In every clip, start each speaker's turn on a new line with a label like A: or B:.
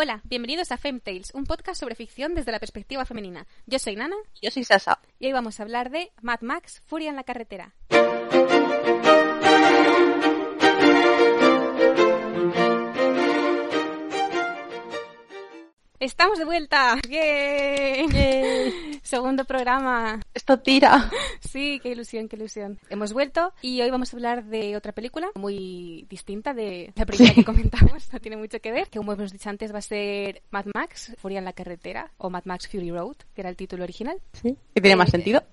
A: Hola, bienvenidos a Femtales, un podcast sobre ficción desde la perspectiva femenina. Yo soy Nana.
B: Yo soy Sasa.
A: Y hoy vamos a hablar de Mad Max, Furia en la carretera. Estamos de vuelta. ¡Bien! Segundo programa.
B: Esto tira.
A: Sí, qué ilusión, qué ilusión. Hemos vuelto y hoy vamos a hablar de otra película muy distinta de la primera que comentamos. No tiene mucho que ver. Que como hemos dicho antes va a ser Mad Max, Furia en la carretera o Mad Max Fury Road, que era el título original.
B: Sí. Que tiene más
A: Eh,
B: sentido.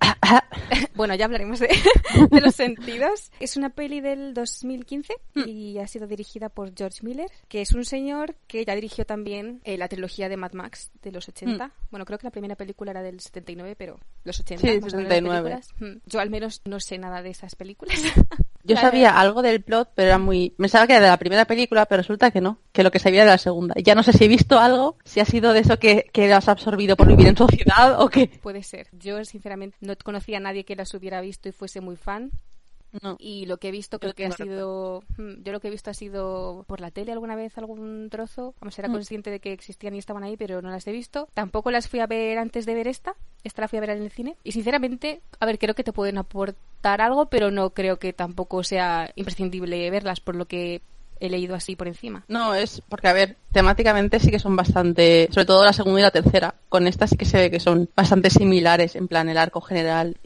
A: Bueno, ya hablaremos de, de los sentidos. Es una peli del 2015 y ha sido dirigida por George Miller, que es un señor que ya dirigió también eh, la trilogía de Mad Max de los 80. Bueno, creo que la primera película era del 79, pero los 80.
B: Sí,
A: más o menos, las
B: 79.
A: películas. Mm. Yo al menos no sé nada de esas películas.
B: Yo sabía algo del plot, pero era muy... Pensaba que era de la primera película, pero resulta que no. Que lo que sabía era de la segunda. Ya no sé si he visto algo, si ha sido de eso que, que has absorbido por vivir en sociedad o qué.
A: Puede ser. Yo, sinceramente, no conocía a nadie que las hubiera visto y fuese muy fan.
B: No.
A: Y lo que he visto
B: Yo
A: creo que ha sido. mm, Yo lo que he visto ha sido por la tele alguna vez, algún trozo. Vamos, era
B: Mm.
A: consciente de que existían y estaban ahí, pero no las he visto. Tampoco las fui a ver antes de ver esta. Esta la fui a ver en el cine. Y sinceramente, a ver, creo que te pueden aportar algo, pero no creo que tampoco sea imprescindible verlas por lo que he leído así por encima.
B: No, es porque, a ver, temáticamente sí que son bastante, sobre todo la segunda y la tercera. Con esta sí que se ve que son bastante similares, en plan el arco general.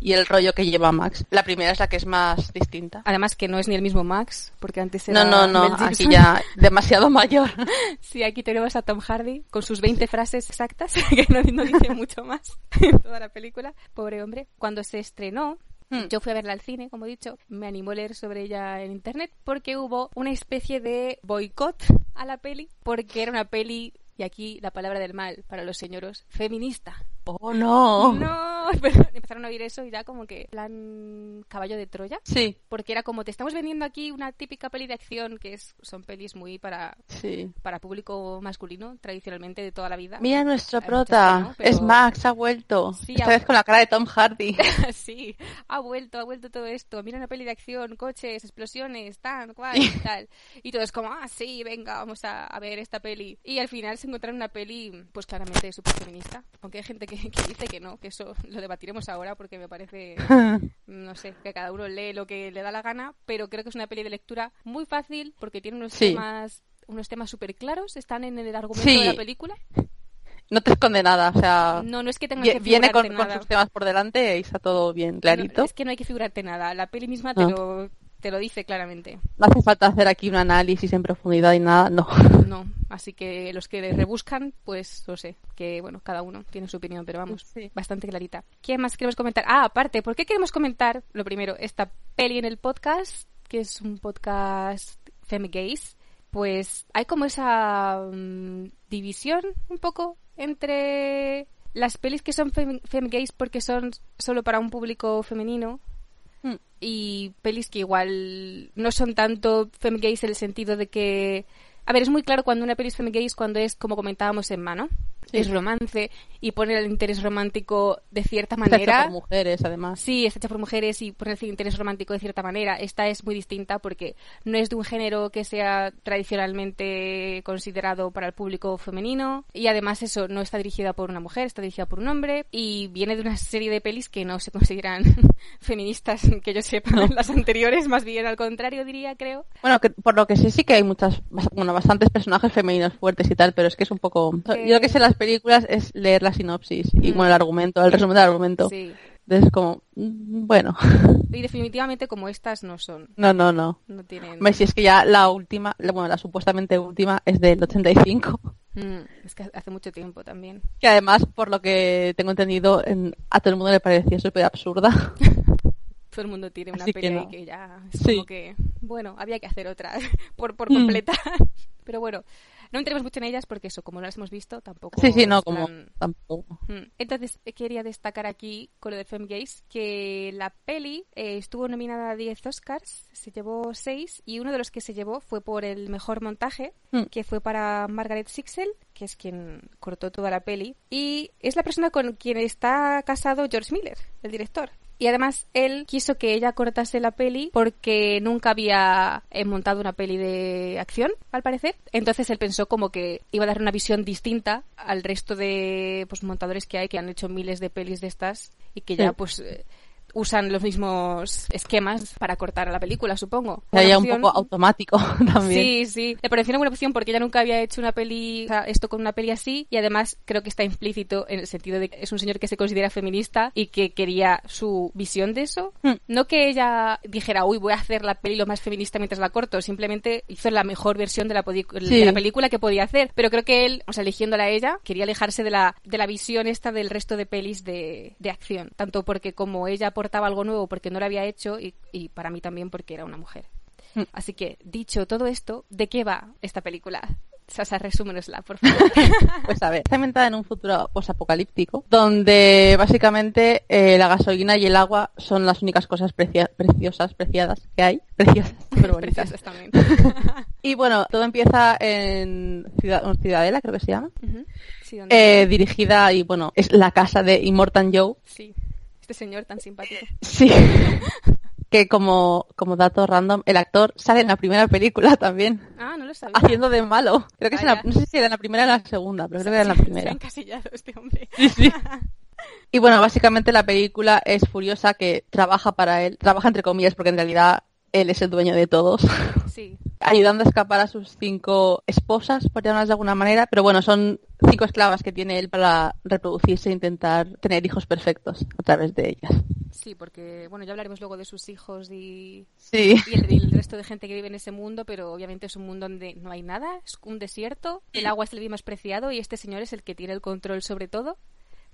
B: Y el rollo que lleva Max. La primera es la que es más distinta.
A: Además que no es ni el mismo Max, porque antes era
B: No, no, no, aquí ya demasiado mayor.
A: Sí, aquí tenemos a Tom Hardy con sus 20 frases exactas, que no, no dice mucho más en toda la película. Pobre hombre. Cuando se estrenó,
B: Hmm.
A: yo fui a verla al cine, como he dicho, me animó a leer sobre ella en internet, porque hubo una especie de boicot a la peli, porque era una peli, y aquí la palabra del mal para los señoros, feminista.
B: Oh, no.
A: No, pero empezaron a oír eso y ya como que plan caballo de Troya
B: Sí,
A: porque era como te estamos vendiendo aquí una típica peli de acción que es son pelis muy para
B: sí.
A: para público masculino tradicionalmente de toda la vida
B: Mira nuestro prota,
A: que no, pero-
B: es Max, ha vuelto.
A: Sí,
B: Esta
A: ha-
B: vez con la cara de Tom Hardy.
A: sí ha vuelto ha vuelto todo esto mira una peli de acción coches explosiones tan cual y tal y todo es como ah sí venga vamos a, a ver esta peli y al final se encontraron una peli pues claramente súper feminista aunque hay gente que, que dice que no que eso lo debatiremos ahora porque me parece no sé, que cada uno lee lo que le da la gana, pero creo que es una peli de lectura muy fácil porque tiene unos
B: Sí.
A: temas unos temas súper claros, están en el argumento
B: Sí.
A: de la película.
B: no te esconde nada, o sea,
A: No, no es que tengas que
B: viene con,
A: figurarte
B: con
A: nada.
B: sus temas por delante y está todo bien
A: No,
B: clarito.
A: es que no hay que figurarte nada, la peli misma te,
B: No.
A: lo, te lo dice claramente.
B: No hace falta hacer aquí un análisis en profundidad y nada, no.
A: No, así que los que rebuscan, pues no sé, que bueno, cada uno tiene su opinión, pero vamos,
B: Sí.
A: bastante clarita. ¿Qué más queremos comentar? Ah, aparte, ¿por qué queremos comentar, lo primero, esta peli en el podcast, que es un podcast femigays? Pues hay como esa mm, división un poco entre las pelis que son fem- femgays porque son solo para un público femenino
B: Hmm.
A: y pelis que igual no son tanto femgays en el sentido de que a ver, es muy claro cuando una peli es femgays cuando es como comentábamos en mano. Es romance y pone el interés romántico de cierta
B: Está hecha
A: manera.
B: por mujeres, además.
A: Sí, está hecha por mujeres y pone el interés romántico de cierta manera. Esta es muy distinta porque no es de un género que sea tradicionalmente considerado para el público femenino y además eso no está dirigida por una mujer, está dirigida por un hombre y viene de una serie de pelis que no se consideran feministas, que yo sepa, las anteriores, más bien al contrario diría, creo.
B: Bueno, que por lo que sé sí que hay muchas, bueno, bastantes personajes femeninos fuertes y tal, pero es que es un poco...
A: Que-
B: Yo que sé de las películas es leer la sinopsis y,
A: Mm.
B: bueno, el argumento, el resumen del argumento.
A: Sí.
B: Entonces como, mm, bueno,
A: Y definitivamente como estas no son,
B: no, no, no.
A: no tienen...
B: Si es que ya la última, bueno, la supuestamente última es del 85.
A: Mm, es que hace mucho tiempo también.
B: Que además, por lo que tengo entendido, en- a todo el mundo le parecía súper absurda.
A: todo el mundo tiene una
B: Así que
A: peli
B: no.
A: que ya es
B: Sí.
A: como que, bueno, había que hacer otra por, por
B: Mm.
A: completar. Pero bueno, No entremos mucho en ellas porque eso, como no las hemos visto, tampoco.
B: Sí, sí, no, tampoco.
A: Mm. Entonces, eh, quería destacar aquí, con lo de Femgaze, que la peli eh, estuvo nominada a 10 Oscars, se llevó 6, y uno de los que se llevó fue por el mejor montaje,
B: Mm.
A: que fue para Margaret Sixel, que es quien cortó toda la peli, y es la persona con quien está casado George Miller, el director. Y además él quiso que ella cortase la peli porque nunca había eh, montado una peli de acción, al parecer. Entonces él pensó como que iba a dar una visión distinta al resto de pues, montadores que hay que han hecho miles de pelis de estas y que ya
B: Sí.
A: pues eh, usan los mismos esquemas para cortar a la película, supongo.
B: Ya un poco automático también.
A: Sí, sí. Le pareció una buena opción porque ella nunca había hecho una peli, o sea, esto con una peli así, y además creo que está implícito en el sentido de que es un señor que se considera feminista y que quería su visión de eso.
B: Hmm.
A: No que ella dijera, uy, voy a hacer la peli lo más feminista mientras la corto, simplemente hizo la mejor versión de la,
B: Sí.
A: de la película que podía hacer. Pero creo que él, o sea, eligiéndola a ella, quería alejarse de la, de la visión esta del resto de pelis de, de acción. Tanto porque como ella aportaba algo nuevo porque no lo había hecho y, y para mí también porque era una mujer.
B: Mm.
A: Así que, dicho todo esto, ¿de qué va esta película? Sasa, resúmenosla, por favor.
B: Pues a ver, está ambientada en un futuro posapocalíptico, donde básicamente eh, la gasolina y el agua son las únicas cosas precia- preciosas, preciadas que hay. Preciosas, súper bonitas.
A: Preciosas también.
B: Y bueno, todo empieza en Ciudad- Ciudadela, creo que se llama.
A: Ujú. Sí, ¿dónde?
B: Eh, dirigida y bueno, es la casa de Immortan Joe.
A: sí. Este señor tan simpático.
B: Sí. que como, como dato random, el actor sale en la primera película también,
A: Ah, no lo sabía.
B: haciendo de malo. Creo que es en la, no sé si era en la primera o en la segunda, pero creo que era en la
A: Se ha
B: primera.
A: encasillado este hombre.
B: Y bueno, básicamente la película es Furiosa que trabaja para él, trabaja entre comillas porque en realidad él es el dueño de todos,
A: Sí.
B: ayudando a escapar a sus cinco esposas, por llamarlas de alguna manera, pero bueno, son cinco esclavas que tiene él para reproducirse e intentar tener hijos perfectos a través de ellas.
A: Sí, porque, bueno, ya hablaremos luego de sus hijos y,
B: Sí.
A: y el, y el resto de gente que vive en ese mundo, pero obviamente es un mundo donde no hay nada, es un desierto, el agua es el bien más preciado y este señor es el que tiene el control sobre todo.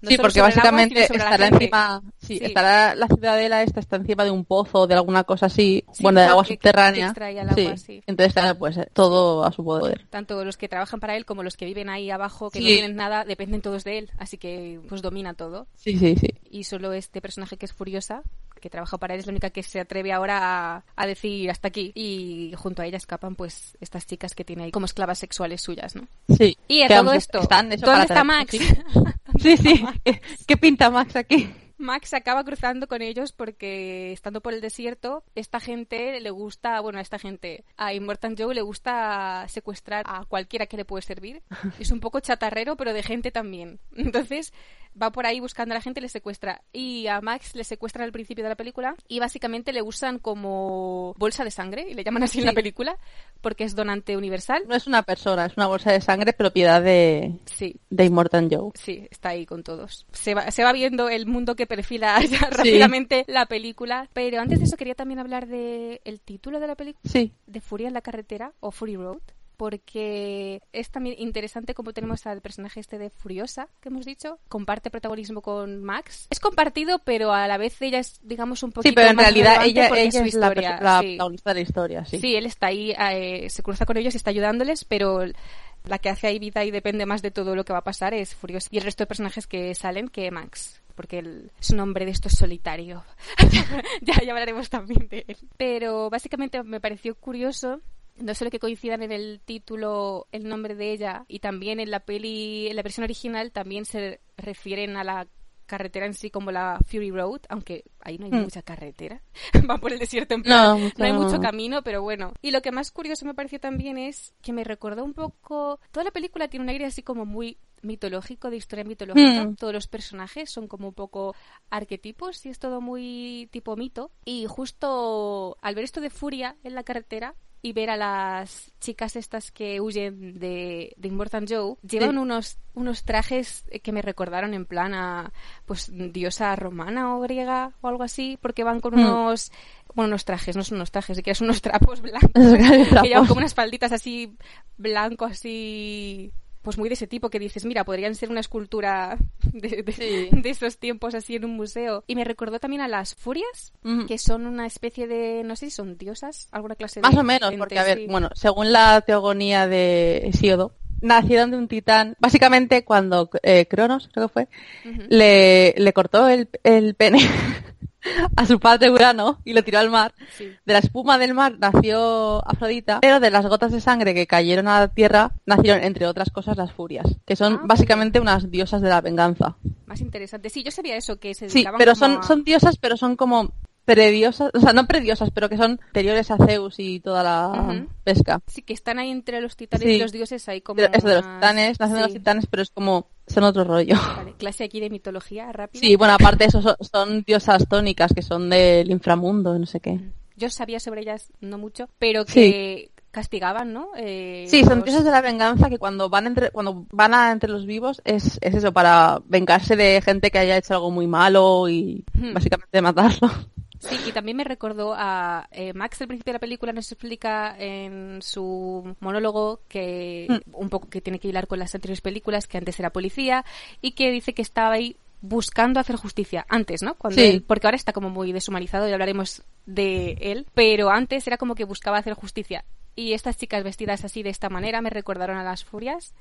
A: No
B: sí, porque
A: agua,
B: básicamente
A: la
B: estará encima, sí,
A: Sí.
B: estará la ciudadela esta está encima de un pozo o de alguna cosa así,
A: Sí,
B: bueno, de
A: que-
B: agua
A: que- que
B: subterránea.
A: extrae el agua, sí.
B: Entonces está pues eh, todo a su poder.
A: Tanto los que trabajan para él como los que viven ahí abajo, que no tienen nada, dependen todos de él, así que pues domina todo.
B: Sí, sí, sí.
A: y solo este personaje que es Furiosa, que trabaja para él, es la única que se atreve ahora a, a decir hasta aquí. Y junto a ella escapan pues estas chicas que tiene ahí como esclavas sexuales suyas, ¿no?
B: Sí.
A: Y a todo esto, ¿dónde está Max?
B: Sí, sí. ¿Qué, qué pinta Max aquí?
A: Max acaba cruzando con ellos porque estando por el desierto, esta gente le gusta, bueno, a esta gente, a Immortan Joe le gusta secuestrar a cualquiera que le puede servir. Es un poco chatarrero, pero de gente también. Entonces va por ahí buscando a la gente y le secuestra. Y a Max le secuestran al principio de la película y básicamente le usan como bolsa de sangre, y le llaman así en la película, porque es donante universal.
B: No es una persona, es una bolsa de sangre propiedad de,
A: Sí,
B: de Immortan Joe.
A: Sí, está ahí con todos. Se va, se va viendo el mundo que perfila ya rápidamente la película. Pero antes de eso quería también hablar de el título de la película,
B: Sí.
A: de Furia en la carretera o Fury Road. Porque es también interesante como tenemos al personaje este de Furiosa, que hemos dicho, comparte protagonismo con Max. Es compartido, pero a la vez ella es, digamos, un poquito
B: Sí, pero en
A: más
B: realidad ella, ella
A: su
B: es la,
A: historia,
B: la
A: sí.
B: protagonista de la historia, sí.
A: Sí, él está ahí, eh, se cruza con ellos y está ayudándoles, pero la que hace ahí vida y depende más de todo lo que va a pasar es Furiosa. Y el resto de personajes que salen que Max, porque él es un hombre de estos solitario. ya, ya hablaremos también de él. Pero básicamente me pareció curioso no solo que coincidan en el título el nombre de ella y también en la peli, en la versión original también se refieren a la carretera en sí como la Fury Road, aunque ahí no hay
B: Mm.
A: mucha carretera. Va por el desierto en plan,
B: No,
A: no, hay mucho camino, pero bueno. Y lo que más curioso me pareció también es que me recordó un poco... Toda la película tiene un aire así como muy mitológico, de historia mitológica.
B: Mm.
A: Todos los personajes son como un poco arquetipos y es todo muy tipo mito. Y justo al ver esto de furia en la carretera y ver a las chicas estas que huyen de, de Immortan Joe, llevan
B: Sí.
A: unos, unos trajes que me recordaron en plan a pues diosa romana o griega o algo así, porque van con
B: Mm.
A: unos bueno, unos trajes, no son unos trajes, siquiera son unos trapos blancos. Que llevan como unas falditas así blanco, así pues muy de ese tipo que dices, mira, podrían ser una escultura de, de-
B: Sí.
A: de esos tiempos así en un museo. Y me recordó también a las furias, que son una especie de, no sé si son diosas, alguna clase de...
B: Más o menos, porque a ver,
A: sí.
B: bueno, según la teogonía de Hesíodo, nacieron de un titán. Básicamente, cuando eh, Cronos, creo que fue, le, le cortó el, el pene a su padre Urano y lo tiró al mar.
A: Sí.
B: De la espuma del mar nació Afrodita, pero de las gotas de sangre que cayeron a la tierra nacieron, entre otras cosas, las furias, que son
A: Ah,
B: básicamente unas diosas de la venganza.
A: Más interesante. Sí, yo sabía eso, que se
B: Sí, pero son,
A: a-
B: son diosas, pero son como prediosas, o sea, no prediosas, pero que son anteriores a Zeus y toda la pesca.
A: Sí, que están ahí entre los titanes
B: Sí.
A: y los dioses, ahí como
B: Eso de los titanes, nacen de los
A: sí.
B: titanes, pero es como, son otro rollo.
A: Vale, clase aquí de mitología rápida.
B: Sí, bueno, aparte eso, son, son diosas tónicas que son del inframundo, no sé qué.
A: Yo sabía sobre ellas no mucho, pero que castigaban, ¿no? Eh,
B: Sí, son
A: los-
B: diosas de la venganza que cuando van entre, cuando van a entre los vivos es, es eso, para vengarse de gente que haya hecho algo muy malo y
A: Hmm.
B: básicamente matarlo.
A: Sí, y también me recordó a eh, Max al principio de la película nos explica en su monólogo que
B: Mm.
A: un poco que tiene que hilar con las anteriores películas, que antes era policía y que dice que estaba ahí buscando hacer justicia antes, ¿no? Cuando
B: Sí.
A: él- porque ahora está como muy deshumanizado y hablaremos de él, pero antes era como que buscaba hacer justicia. Y estas chicas vestidas así de esta manera me recordaron a las furias.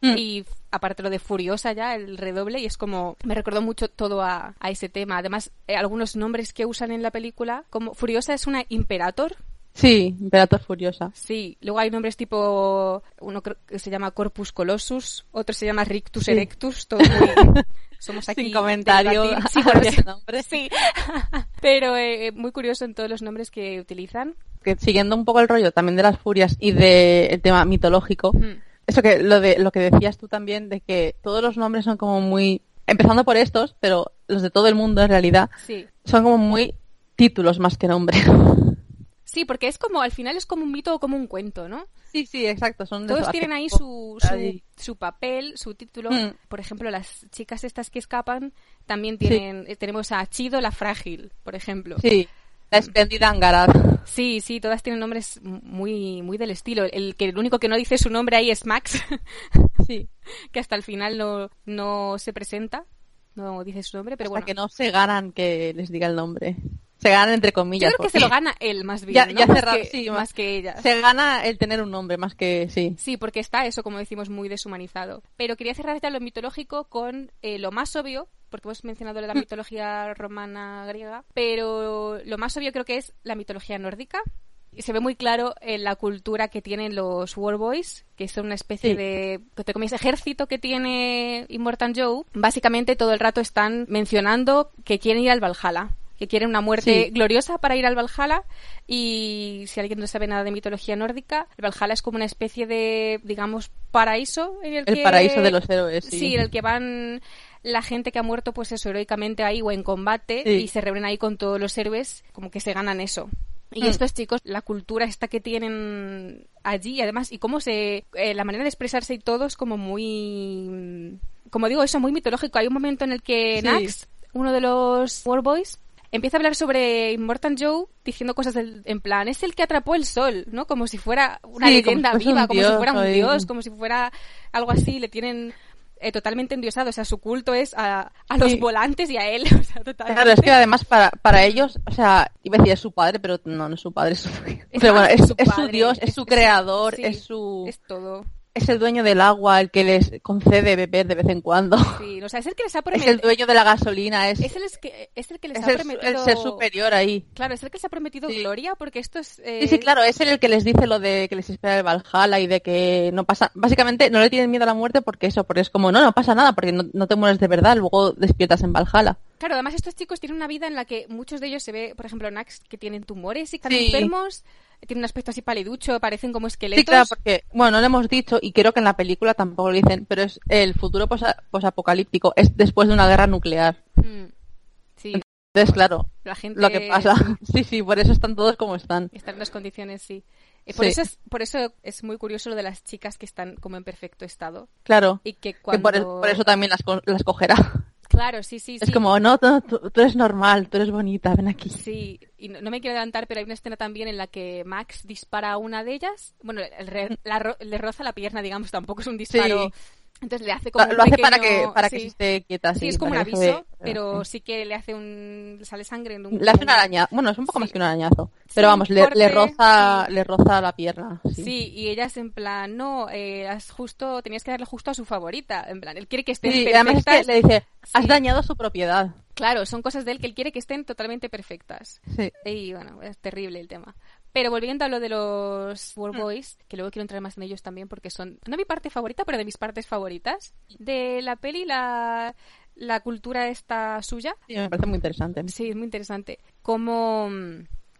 B: Mm.
A: Y aparte lo de Furiosa ya, el redoble, y es como, me recordó mucho todo a, a ese tema. Además, eh, algunos nombres que usan en la película, como Furiosa es una Imperator,
B: Sí, Imperator Furiosa.
A: sí. Luego hay nombres tipo, uno que se llama Corpus Colossus, otro se llama Rictus
B: Sí.
A: Erectus, todo muy... Somos aquí
B: Sin comentario.
A: Sí, bueno,
B: ese nombre.
A: sí. Pero eh, muy curioso en todos los nombres que utilizan.
B: Que siguiendo un poco el rollo también de las furias y del tema mitológico,
A: Mm.
B: Eso que lo de lo que decías tú también de que todos los nombres son como muy empezando por estos, pero los de todo el mundo en realidad
A: Sí.
B: son como muy títulos más que nombres.
A: Sí, porque es como, al final es como un mito o como un cuento, ¿no?
B: Sí, sí, exacto, son
A: Todos tienen ahí su, su, su papel, su título.
B: Mm.
A: Por ejemplo, las chicas estas que escapan también tienen, eh, tenemos a Chido la Frágil, por ejemplo.
B: Sí, la espléndida Angaraz.
A: Sí, sí, todas tienen nombres muy, muy del estilo. El que el único que no dice su nombre ahí es Max,
B: Sí,
A: que hasta el final no, no se presenta, no dice su nombre, pero
B: hasta
A: bueno.
B: que no se ganan que les diga el nombre. Se ganan entre
A: Yo
B: comillas.
A: creo que se lo gana él más bien,
B: Ya-
A: ¿no?
B: ya
A: más,
B: cerra-
A: que,
B: sí,
A: más
B: más-
A: que ella.
B: Se gana el tener un nombre más que sí.
A: Sí, porque está eso, como decimos, muy deshumanizado. Pero quería cerrar ya lo mitológico con eh, lo más obvio, porque hemos mencionado la mitología romana griega, pero lo más obvio creo que es la mitología nórdica. Y se ve muy claro en la cultura que tienen los Warboys, que son una especie
B: Sí.
A: de, te comes ejército que tiene Immortan Joe. Básicamente todo el rato están mencionando que quieren ir al Valhalla, que quieren una muerte
B: Sí.
A: gloriosa para ir al Valhalla y si alguien no sabe nada de mitología nórdica, el Valhalla es como una especie de, digamos, paraíso en el,
B: El
A: que...
B: paraíso de los héroes, sí.
A: en el que van la gente que ha muerto pues eso heroicamente ahí o en combate
B: Sí.
A: y se reúnen ahí con todos los héroes como que se ganan eso. Y
B: Mm.
A: estos chicos, la cultura esta que tienen allí, y además, y cómo se. eh, la manera de expresarse y todo es como muy. Como digo, eso, muy mitológico. Hay un momento en el que
B: Sí.
A: Nax, uno de los Warboys, empieza a hablar sobre Immortan Joe diciendo cosas del- en plan, es el que atrapó el sol, ¿no? Como si fuera una
B: Sí,
A: leyenda viva, como si fuera un dios, como si fuera algo así. Le tienen eh, totalmente endiosado. O sea, su culto es a, a los
B: Sí.
A: volantes y a él. O sea, totalmente.
B: Claro, es que además para, para ellos, o sea, iba a decir es su padre, pero no, no es su padre, es su, pero bueno, es,
A: es su
B: es su
A: padre,
B: dios, es, su creador,
A: sí,
B: es su,
A: Es todo.
B: Es el dueño del agua, el que les concede beber de vez en cuando.
A: Sí, o sea, es el que les ha
B: Es el
A: prometido.
B: dueño de la gasolina, es,
A: Es el, que, es el que les
B: es
A: ha prometido.
B: el ser superior ahí.
A: Claro, es el que les ha prometido
B: Sí.
A: gloria, porque esto es. eh,
B: Sí, sí, claro, es el que les dice lo de que les espera el Valhalla y de que no pasa, básicamente no le tienen miedo a la muerte porque eso, porque es como, no, no pasa nada, porque no, no te mueres de verdad, luego despiertas en Valhalla.
A: Claro, además estos chicos tienen una vida en la que muchos de ellos se ve, por ejemplo, Nax, que tienen tumores y están
B: Sí.
A: enfermos, tienen un aspecto así paliducho, parecen como esqueletos.
B: Sí, claro, porque, bueno, no lo hemos dicho y creo que en la película tampoco lo dicen, pero es el futuro posa- posapocalíptico, es después de una guerra nuclear.
A: Mm. Sí,
B: Entonces, claro,
A: la gente
B: lo que pasa. Sí, sí, por eso están todos como están.
A: está en las condiciones, sí. Eh, por,
B: Sí.
A: eso es, por eso es muy curioso lo de las chicas que están como en perfecto estado.
B: Claro.
A: Y que
B: Que
A: cuando...
B: por, por eso también las, co- las cogerá.
A: Claro, sí, sí,
B: Es
A: sí.
B: como, no, tú- tú eres normal, tú eres bonita, ven aquí.
A: Sí, y no, no me quiero adelantar, pero hay una escena también en la que Max dispara a una de ellas. Bueno, el re- la le roza la pierna, digamos, tampoco es un disparo Entonces le hace como
B: Lo
A: un
B: hace para que, para que
A: sí.
B: se esté quieta.
A: Sí,
B: sí,
A: es como un aviso,
B: ve-
A: pero
B: sí.
A: sí que le hace un... le sale sangre en un...
B: Le hace un arañazo. Bueno, es un poco
A: Sí.
B: más que un arañazo.
A: Sí,
B: Pero vamos, le, le roza,
A: sí.
B: le roza la pierna.
A: Sí.
B: Sí.
A: y ella es en plan, no, eh, has justo, tenías que darle justo a su favorita. En plan, él quiere que estén
B: Sí, y además es que le dice, has
A: Sí.
B: dañado su propiedad.
A: Claro, son cosas de él que él quiere que estén totalmente perfectas.
B: Sí.
A: Y bueno, es terrible el tema. Pero volviendo a lo de los War
B: Mm.
A: Boys, que luego quiero entrar más en ellos también porque son, no mi parte favorita, pero de mis partes favoritas. De la peli, la, la cultura esta suya.
B: Sí, me parece muy interesante.
A: Sí, es muy interesante. Como...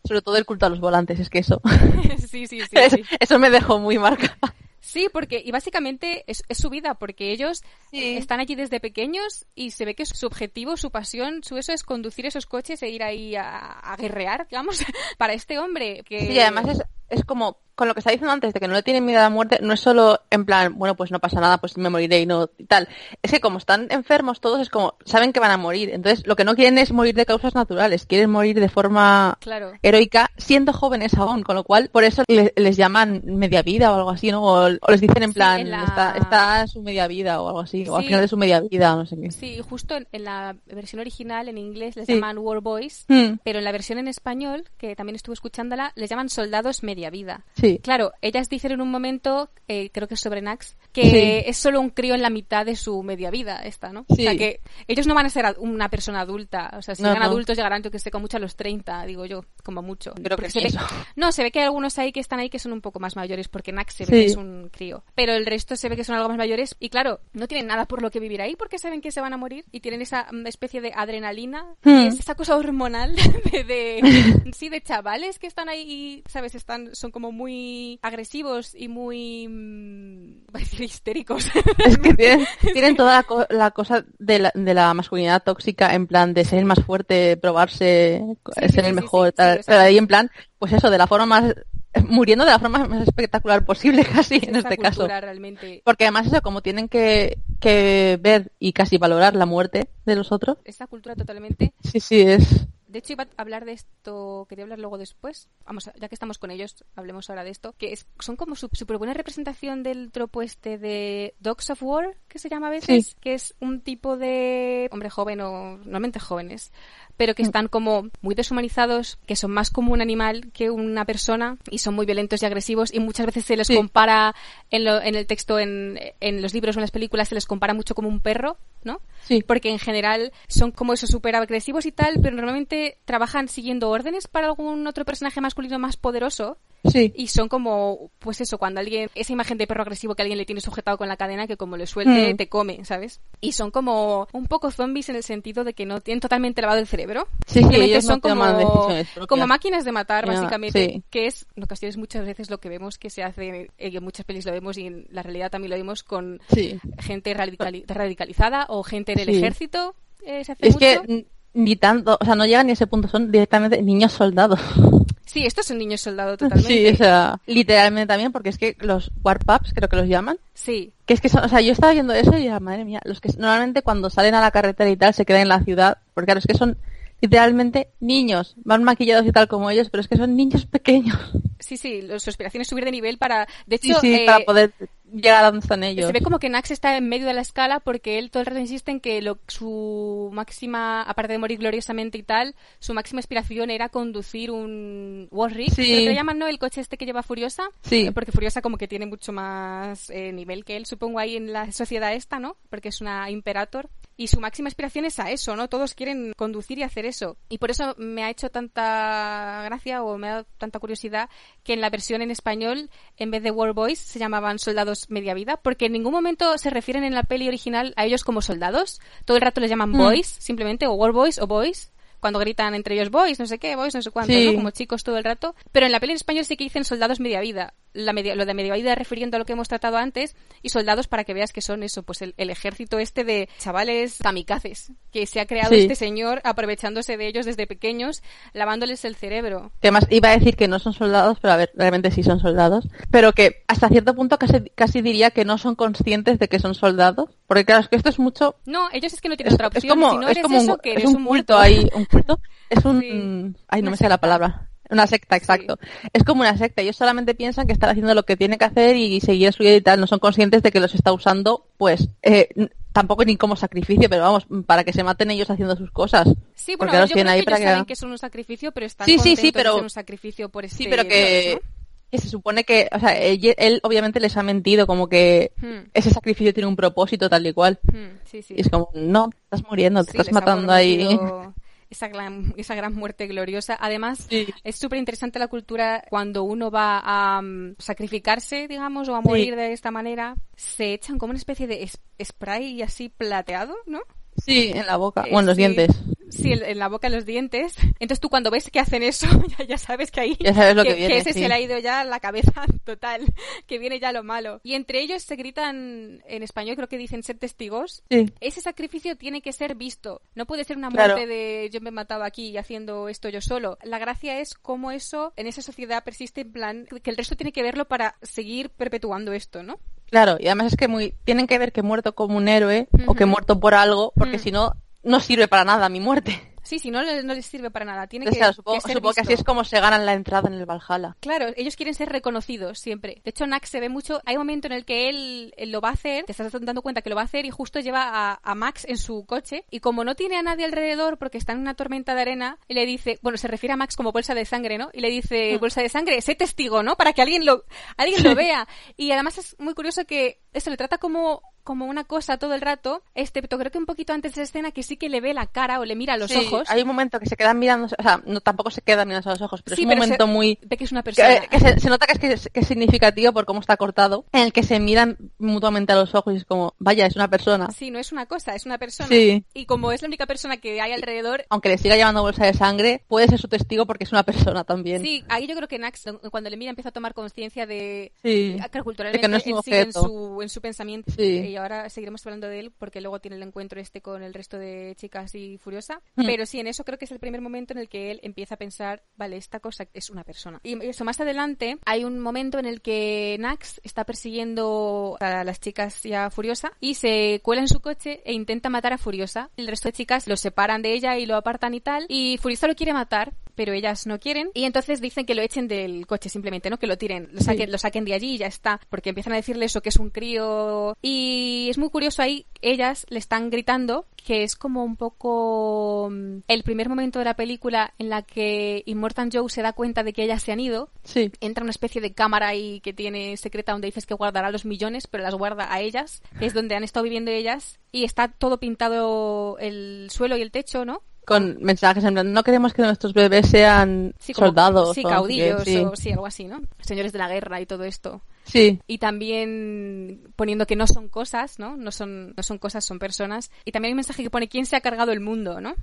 B: Sobre todo el culto a los volantes, es que eso.
A: sí, sí, sí.
B: eso,
A: sí.
B: eso me dejó muy marcada.
A: Sí, porque, y básicamente es, es su vida, porque ellos
B: Sí.
A: eh, están allí desde pequeños y se ve que su objetivo, su pasión, su eso es conducir esos coches e ir ahí a, a guerrear, digamos, para este hombre. Que...
B: Sí, además es, es como, con lo que está diciendo antes, de que no le tienen miedo a la muerte, no es solo en plan, bueno, pues no pasa nada, pues me moriré y no, y tal. Es que como están enfermos todos, es como, saben que van a morir. Entonces, lo que no quieren es morir de causas naturales, quieren morir de forma
A: Claro.
B: heroica, siendo jóvenes aún, con lo cual, por eso le- les llaman media vida o algo así, ¿no? O, o les dicen en
A: Sí,
B: plan,
A: en la-
B: está, está en su media vida o algo así, o al final de su media vida, no sé qué.
A: Sí, justo en, en la versión original, en inglés, les
B: Sí.
A: llaman War Boys,
B: Hmm,
A: pero en la versión en español, que también estuve escuchándola, les llaman soldados media vida.
B: sí.
A: Claro, ellas dicen en un momento, eh, creo que es sobre Nax, que
B: Sí.
A: es solo un crío en la mitad de su media vida esta, ¿no?
B: Sí.
A: O sea que ellos no van a ser una persona adulta, o sea, si
B: No,
A: llegan
B: no.
A: adultos llegarán, yo que sé, con mucho a los 30, digo yo, como mucho.
B: Creo
A: Porque
B: que
A: se ve-
B: eso.
A: No, se ve que hay algunos ahí que están ahí que son un poco más mayores, porque Nax se ve
B: Sí.
A: que es un crío. Pero el resto se ve que son algo más mayores y claro, no tienen nada por lo que vivir ahí porque saben que se van a morir y tienen esa mm, especie de adrenalina,
B: Hmm.
A: y es esa cosa hormonal de, de- sí, de chavales que están ahí y, ¿sabes? Están, son como muy agresivos y muy, mm, voy a decir histéricos.
B: Es que tienen, tienen toda la, co- la cosa de la, de la masculinidad tóxica en plan de ser el más fuerte, probarse,
A: Sí,
B: ser
A: sí,
B: el mejor,
A: sí,
B: tal. pero ahí en plan, pues eso, de la forma más, muriendo de la forma más espectacular posible casi en este caso.
A: realmente,
B: Porque además eso, como tienen que, que ver y casi valorar la muerte de los otros,
A: esta cultura totalmente
B: sí, sí, es...
A: De hecho, iba a hablar de esto, quería hablar luego después. Vamos, ya que estamos con ellos, hablemos ahora de esto. Que es, son como su súper buena representación del tropo este de Dogs of War, que se llama a veces.
B: Sí.
A: Que es un tipo de hombre joven o normalmente jóvenes, pero
B: Mm.
A: que están como muy deshumanizados, que son más como un animal que una persona y son muy violentos y agresivos y muchas veces se les
B: Sí.
A: compara en, lo- en el texto, en, en los libros o en las películas, se les compara mucho como un perro, ¿no?
B: Sí.
A: porque en general son como esos súper agresivos y tal, pero normalmente trabajan siguiendo órdenes para algún otro personaje masculino más poderoso
B: Sí.
A: y son como, pues eso, cuando alguien, esa imagen de perro agresivo que alguien le tiene sujetado con la cadena que como le suelte
B: Mm.
A: te come, ¿sabes? Y son como un poco zombies en el sentido de que no tienen totalmente lavado el cerebro.
B: Sí, sí,
A: Simplemente
B: ellos no
A: son como, como máquinas de matar, básicamente,
B: sí.
A: que es en ocasiones muchas veces lo que vemos que se hace, eh, en muchas pelis lo vemos y en la realidad también lo vemos con
B: Sí.
A: gente radicali- radicalizada o gente en el
B: Sí.
A: ejército. eh, se hace
B: Es
A: mucho.
B: que tanto, o sea, no llegan ni a ese punto, son directamente niños soldados.
A: Sí, estos son niños soldado totalmente.
B: Sí, o sea, literalmente también, porque es que los warpaps, creo que los llaman,
A: Sí,
B: que es que son, o sea, yo estaba viendo eso y ya, madre mía, los que normalmente cuando salen a la carretera y tal se quedan en la ciudad, porque claro, es que son literalmente niños, van maquillados y tal como ellos, pero es que son niños pequeños.
A: sí, sí. Su aspiración es subir de nivel para. De
B: Sí,
A: hecho,
B: sí,
A: eh,
B: para poder llegar a donde están ellos.
A: se ve como que Nax está en medio de la escala porque él todo el rato insiste en que lo- su máxima, aparte de morir gloriosamente y tal, su máxima aspiración era conducir un Warrick.
B: Sí.
A: Lo llaman, ¿no? El coche este que lleva Furiosa.
B: Sí.
A: Eh, Porque Furiosa como que tiene mucho más eh, nivel que él, supongo, ahí en la sociedad esta, ¿no? Porque es una Imperator. Y su máxima aspiración es a eso, ¿no? Todos quieren conducir y hacer eso. Y por eso me ha hecho tanta gracia o me ha dado tanta curiosidad que en la versión en español, en vez de War Boys, se llamaban soldados media vida, porque en ningún momento se refieren en la peli original a ellos como soldados. Todo el rato les llaman
B: Mm.
A: boys, simplemente, o War Boys o boys. Cuando gritan entre ellos boys, no sé qué, boys, no sé cuánto,
B: Sí.
A: ¿no? Como chicos todo el rato. Pero en la peli en español sí que dicen soldados media vida. La media, lo de media vida refiriendo a lo que hemos tratado antes. Y soldados para que veas que son eso, pues el, el ejército este de chavales kamikazes. Que se ha creado
B: Sí.
A: este señor aprovechándose de ellos desde pequeños, lavándoles el cerebro.
B: Que además iba a decir que no son soldados, pero a ver, realmente sí son soldados. Pero que hasta cierto punto casi, casi diría que no son conscientes de que son soldados. Porque claro, es que esto es mucho...
A: No, ellos es que no tienen
B: Es,
A: otra
B: es
A: opción.
B: como,
A: si no
B: es como
A: eso,
B: un,
A: que
B: es un
A: un
B: culto
A: muerto.
B: ahí, un culto. Es un...
A: Sí.
B: Ay, no me sé la palabra. Una secta, exacto. Es como una secta. Ellos solamente piensan que están haciendo lo que tiene que hacer y seguir su vida y tal. No son conscientes de que los está usando, pues, eh, tampoco ni como sacrificio, pero vamos, para que se maten ellos haciendo sus cosas.
A: Sí,
B: Porque
A: bueno,
B: los
A: yo
B: tienen
A: creo
B: ahí
A: que ellos
B: que-
A: saben que son un sacrificio, pero están
B: Sí, sí, sí,
A: de
B: pero-
A: ser un sacrificio por este
B: Sí, pero que, que se supone que, o sea, él, él obviamente les ha mentido, como que.
A: Hmm,
B: ese sacrificio tiene un propósito tal y cual.
A: hmm, sí, sí.
B: Y es como, no, te estás muriendo, te
A: Sí,
B: estás matando ahí.
A: Esa gran, esa gran muerte gloriosa. Además,
B: Sí.
A: es súper interesante la cultura cuando uno va a mm, sacrificarse, digamos, o a morir de esta manera. Se echan como una especie de spray así plateado, ¿no?
B: Sí, en la boca,
A: Eh,
B: o en los
A: sí.
B: dientes.
A: Sí, en, en la boca, en los dientes. Entonces tú cuando ves que hacen eso, ya, ya sabes que ahí...
B: Ya sabes lo que viene,
A: ese
B: sí.
A: se le ha ido ya la cabeza total, que viene ya lo malo. Y entre ellos se gritan en español, creo que dicen ser testigos.
B: Sí.
A: Ese sacrificio tiene que ser visto. No puede ser una
B: Claro.
A: muerte de yo me he matado aquí haciendo esto yo solo. La gracia es cómo eso en esa sociedad persiste en plan que el resto tiene que verlo para seguir perpetuando esto, ¿no?
B: Claro, y además es que muy, tienen que ver que he muerto como un héroe o que he muerto por algo, porque
A: Mm.
B: si no, no sirve para nada mi muerte.
A: Sí, si no, no les sirve para nada. Tiene que,
B: supongo,
A: que ser
B: supongo que así es como se ganan la entrada en el Valhalla.
A: Claro, ellos quieren ser reconocidos siempre. De hecho, Nax se ve mucho. Hay un momento en el que él, él lo va a hacer, te estás dando cuenta que lo va a hacer y justo lleva a, a Max en su coche. Y como no tiene a nadie alrededor porque está en una tormenta de arena, le dice, bueno, se refiere a Max como bolsa de sangre, ¿no? Y le dice, bolsa de sangre, sé testigo, ¿no? Para que alguien lo, alguien lo vea. Y además es muy curioso que eso le trata como como una cosa todo el rato, excepto creo que un poquito antes de esa escena que sí que le ve la cara o le mira a los
B: Sí,
A: ojos.
B: Hay un momento que se quedan mirando, o sea, no, tampoco se quedan mirando a los ojos, pero
A: Sí,
B: es un
A: pero se-
B: momento muy...
A: Ve que es una persona.
B: Que, que se, se nota que es, que es- significativo por cómo está cortado, en el que se miran mutuamente a los ojos y es como, vaya, es una persona.
A: Sí, no es una cosa, es una persona.
B: Sí.
A: Y como es la única persona que hay alrededor,
B: Aunque le siga llevando bolsa de sangre, puede ser su testigo porque es una persona también.
A: sí, ahí yo creo que Nax, cuando le mira, empieza a tomar conciencia de.
B: Sí.
A: Claro, culturalmente
B: De que no es un
A: él sigue en su, en su pensamiento.
B: Sí.
A: Ahora seguiremos hablando de él porque luego tiene el encuentro este con el resto de chicas y Furiosa.
B: Mm.
A: Pero sí, en eso creo que es el primer momento en el que él empieza a pensar, vale, esta cosa es una persona. Y eso más adelante hay un momento en el que Nax está persiguiendo a las chicas y a Furiosa y se cuela en su coche e intenta matar a Furiosa. El resto de chicas lo separan de ella y lo apartan y tal. Y Furiosa lo quiere matar, pero ellas no quieren. Y entonces dicen que lo echen del coche simplemente, ¿no? Que lo tiren, lo saquen, lo saquen de allí y ya está. Porque empiezan a decirle eso, que es un crío. Y es muy curioso ahí, ellas le están gritando que es como un poco mm, el primer momento de la película en la que Immortan Joe se da cuenta de que ellas se han ido
B: Sí.
A: entra una especie de cámara ahí que tiene secreta donde dices que guardará los millones, pero las guarda a ellas, que es donde han estado viviendo ellas, y está todo pintado el suelo y el techo, ¿no?
B: Con mensajes en plan, no queremos que nuestros bebés sean
A: Sí, como-
B: soldados.
A: Sí, caudillos,
B: sí.
A: o sí, algo así, ¿no? Señores de la guerra y todo esto.
B: Sí,
A: Y también poniendo que no son cosas, ¿no? No son, no son cosas, son personas. Y también hay un mensaje que pone quién se ha cargado el mundo, ¿no?